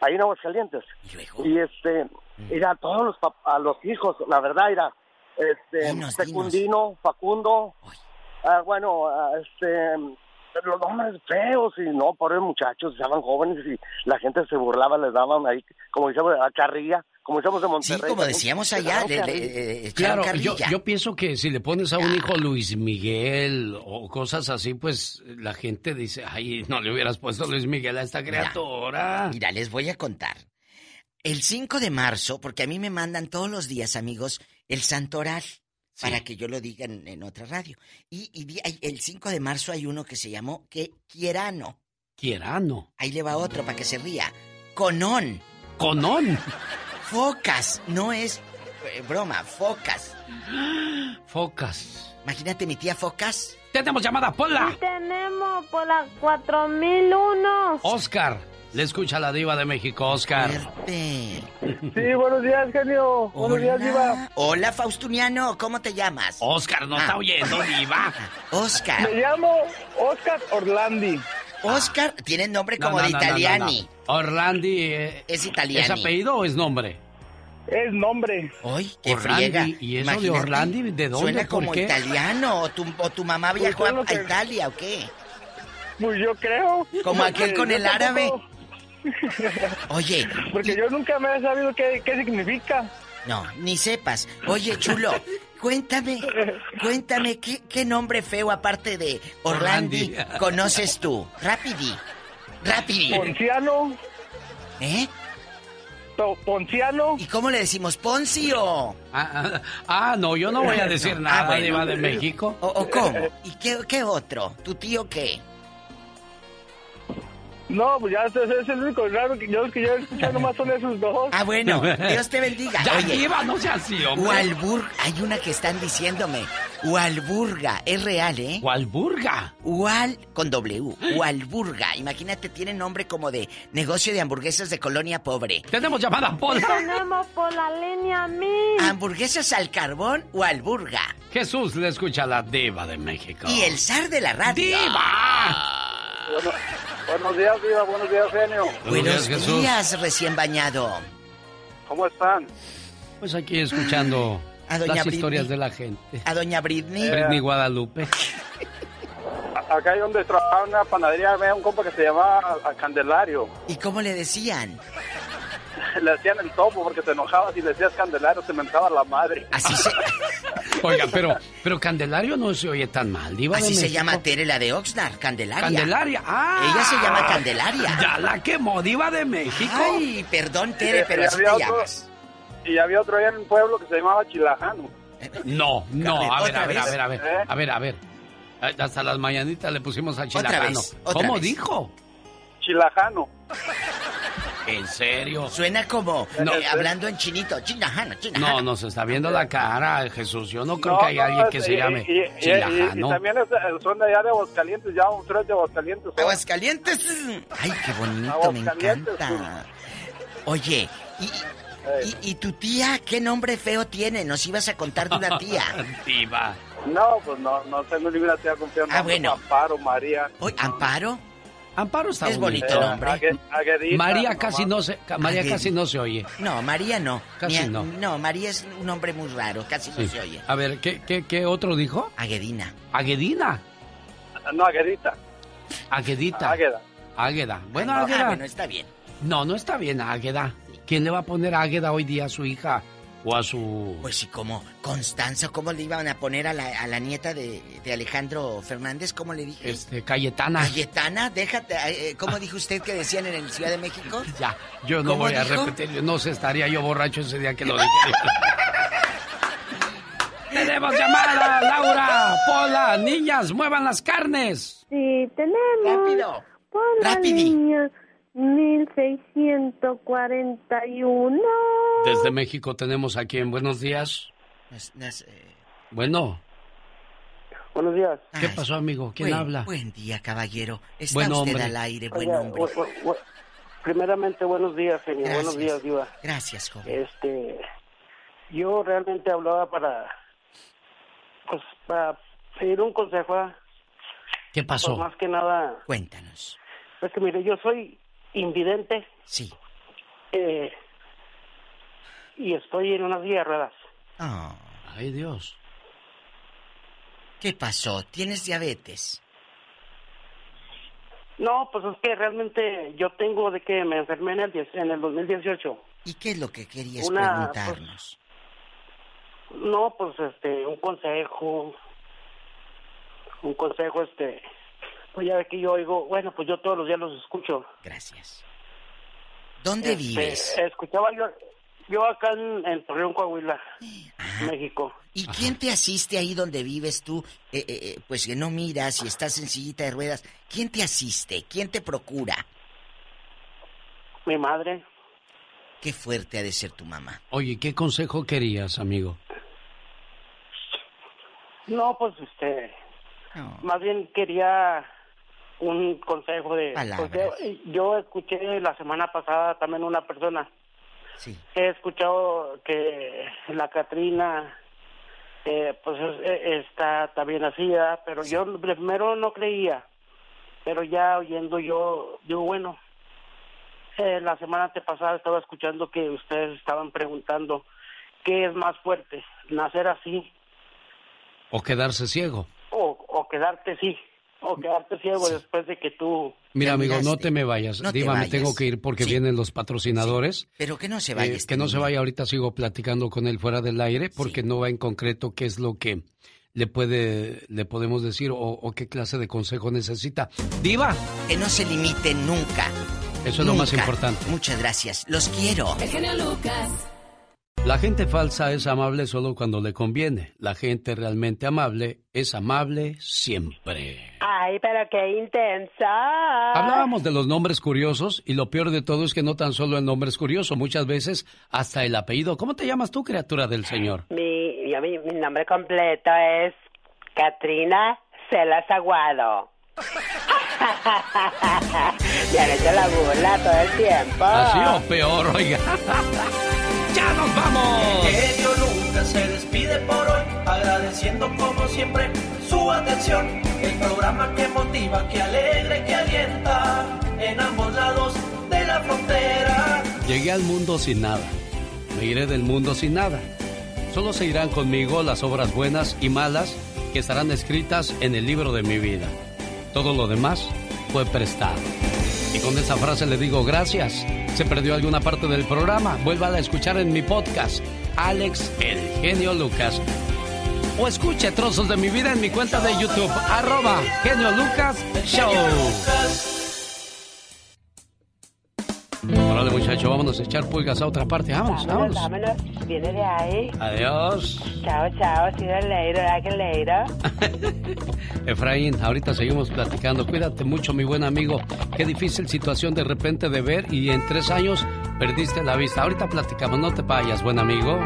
ahí en Aguascalientes. Y este, era a todos los, a los hijos, la verdad, era este, Dinos, Secundino, Facundo, ah, bueno, ah, este, los nombres feos y no, pobres muchachos, estaban jóvenes y la gente se burlaba, les daban ahí, como decíamos, a carrilla, como decíamos en Monterrey. Sí, como decíamos allá, Claro, yo, pienso que si le pones a un hijo Luis Miguel o cosas así, pues la gente dice, ay, no le hubieras puesto Luis Miguel a esta criatura. Mira, les voy a contar. El 5 de marzo, porque a mí me mandan todos los días, amigos, el santoral, para que yo lo diga en, en otra radio. Y, y di- hay- el 5 de marzo hay uno que se llamó que Quierano. Quierano. Ahí le va otro para que se ría. Conón. Conón. Focas. No es eh, broma, focas. Focas. Imagínate mi tía Focas. Tenemos llamada, Pola. Tenemos por la 4001. Oscar. Le escucha la diva de México, Oscar. Sí, buenos días, genio. Buenos días, Diva. Hola, Faustuniano, ¿cómo te llamas? Oscar, no Ah. está oyendo, diva. Oscar. Me llamo Oscar Orlandi. Oscar tiene nombre No, como no, de no, no, no, italiani. no. Orlandi. eh, Es italiani. ¿Es apellido o es nombre? Es nombre. Hoy, qué Orlandi, friega. ¿y eso de Orlandi? ¿De dónde? Suena ¿Por como qué? italiano. ¿O tu, o tu mamá Pues viajó a, Italia o qué? Pues yo creo. Como aquel con el árabe. Oye, Porque yo nunca me he sabido qué, qué significa. no, ni sepas. Oye, chulo, cuéntame, cuéntame, ¿qué, qué nombre feo aparte de Orlandi conoces tú? Rapidi, rapidi. Ponciano. ¿Eh? Ponciano. ¿Y cómo le decimos? Poncio. Ah, ah, ah, no, yo no voy a decir nada, Ah, bueno. de México. ¿O, o cómo? ¿Y qué, qué otro? ¿Tu tío qué? No, pues ya ese es el único raro que yo, que yo he escuchado nomás son esos dos. Ah, bueno, Dios te bendiga. Ya, Oye, diva, no sea así, hombre. Walburga, hay una que están diciéndome. Walburga, es real, ¿eh? Walburga. Wal con W, Walburga. Imagínate, tiene nombre como de negocio de hamburguesas de colonia pobre. Tenemos llamada, Pola. Tenemos por la línea mil. Hamburguesas al carbón, Walburga. Jesús le escucha a la diva de México. Y el zar de la radio. ¡Diva! Buenos días, Diva. Buenos días, genio. Buenos días, recién bañado. ¿Cómo están? Pues aquí escuchando A doña las Britney. historias de la gente. A doña Britney. Britney Guadalupe. Acá hay donde trabajaba una panadería, había un compa que se llamaba Candelario. ¿Y cómo le decían? Le hacían el topo porque te enojabas y le decías Candelario, te mentaba la madre. Así se, Oiga, pero, pero Candelario no se oye tan mal, diva de así se llama Tere, la de Oxnard, Candelaria. Candelaria, ah. Ella se llama Candelaria. Ya la quemó, diva de México. Ay, perdón, Tere, pero Y así te había otro- llamas. Y había otro allá en un pueblo que se llamaba Chilajano. No, no, a ver, ¿Otra a ver, a ver, a ver, ¿Eh? a ver, a ver. Hasta las mañanitas le pusimos a Chilajano. vez, otra ¿Cómo vez. dijo? Chilajano. ¿En serio? Suena como No. eh, hablando en chinito. Chinajana, chinajana. No, nos está viendo la cara, Jesús. Yo no creo No, que haya no, alguien que y- se llame y, y- y también es- eh, son de allá de Aguascalientes, ya un tres de Aguascalientes. son. Aguascalientes. Ay, qué bonito, me Aguascalientes, encanta. Oye, y, y, y tu tía qué nombre feo tiene? Nos ibas a contar de una tía. Diva. No, pues no, no tengo ninguna tía confianza. Ah, bueno. Amparo, María. Oye, Amparo. Amparo está Es bonito. bonito nombre. María casi no se, María Agued- casi no se oye. No, María no. Casi no. María es un nombre muy raro, casi no se oye. A ver, ¿qué, qué, qué otro dijo? Aguedina. Aguedina. No, Aguedita. Aguedita. Águeda. Águeda. Bueno, Ah, no, Águeda. ah, bueno, está bien. No, no está bien, Águeda. ¿Quién le va a poner Águeda hoy día a su hija o a su... Pues sí, como Constanza, ¿cómo le iban a poner a la, a la nieta de, de Alejandro Fernández? ¿Cómo le dije? Este, Cayetana. Cayetana, déjate. eh, eh, ¿Cómo dijo usted que decían en el Ciudad de México? Ya, yo no ¿Cómo voy a repetir. No sé, estaría yo borracho ese día que lo dije. Tenemos llamada, Laura, Pola, niñas, muevan las carnes. Sí, tenemos. Rápido. Por la Rapidi. Línea 1641. Desde México tenemos aquí en Buenos Días. Nas- nas- eh, Bueno, Buenos días. ¿qué ay, pasó, amigo? ¿Quién buen- habla? Buen día, caballero. Está Buen usted hombre. al aire, buen Oiga, hombre. bu- bu- bu- primeramente, buenos días, señor. Gracias. Buenos días, Diva. Gracias, joven. Este, yo realmente hablaba para, pues, para pedir un consejo. ¿ah? ¿Qué Pues pasó? más que nada, Cuéntanos. es que mire, yo soy invidente Sí. eh, y estoy en una silla de ruedas. Oh, Ay, Dios. ¿Qué pasó? ¿Tienes diabetes? No, pues es que realmente yo tengo de que me enfermé en el, 10 en el 2018. ¿Y qué es lo que querías Una, preguntarnos? No, pues este, un consejo. Un consejo, este. Pues ya ve que yo oigo, bueno, pues yo todos los días los escucho. Gracias. ¿Dónde Este, vives? Escuchaba yo, yo acá en, en Torreón, Coahuila, México. ¿Y quién te asiste ahí donde vives tú? Eh, eh, eh, pues que no miras y estás en sillita de ruedas. ¿Quién te asiste? ¿Quién te procura? Mi madre. Qué fuerte ha de ser tu mamá. Oye, ¿qué consejo querías, amigo? No, pues este. Más bien quería un consejo de. Porque yo escuché la semana pasada también una persona. Sí. He escuchado que la Catrina. eh, pues es- eh, está también así, pero yo primero no creía, pero ya oyendo yo, digo, bueno, eh, la semana antepasada estaba escuchando que ustedes estaban preguntando qué es más fuerte, nacer así ¿O quedarse ciego? o, o quedarte sí, o quedarte ciego después de que tú... Mira, amigo, no te me vayas. No te Diva, me vayas. tengo que ir porque Sí. vienen los patrocinadores. Pero que no se Eh, vaya. este que no se vaya, ahorita sigo platicando con él fuera del aire porque no va en concreto qué es lo que le puede, le podemos decir o, o qué clase de consejo necesita. Diva. Que no se limite nunca. Eso es lo más importante. Muchas gracias. Los quiero. El genio Lucas. La gente falsa es amable solo cuando le conviene. La gente realmente amable es amable siempre. Ay, pero qué intensa. Hablábamos de los nombres curiosos y lo peor de todo es que no tan solo el nombre es curioso, muchas veces hasta el apellido. ¿Cómo te llamas tú, criatura del Señor? Mi, yo, mi, mi nombre completo es Katrina Celas Aguado. Me han hecho la burla todo el tiempo. Así o peor, oiga. ¡Ya nos vamos! Genio Lucas se despide por hoy, agradeciendo como siempre su atención. El programa que motiva, que alegra y que alienta en ambos lados de la frontera. Llegué al mundo sin nada. Me iré del mundo sin nada. Solo se irán conmigo las obras buenas y malas que estarán escritas en el libro de mi vida. Todo lo demás fue prestado. Y con esa frase le digo gracias. ¿Se perdió alguna parte del programa? Vuelva a escuchar en mi podcast, Alex El Genio Lucas. O escuche trozos de mi vida en mi cuenta de YouTube, arroba Genio Lucas Show. Órale muchacho, vámonos a echar pulgas a otra parte. Vámonos, Vámonos, vámonos. vámonos. Viene de ahí. Adiós. Chao, chao. You later. I can later. Efraín, ahorita seguimos platicando. Cuídate mucho, mi buen amigo. Qué difícil situación de repente de ver y en tres años perdiste la vista. Ahorita platicamos, no te vayas, buen amigo.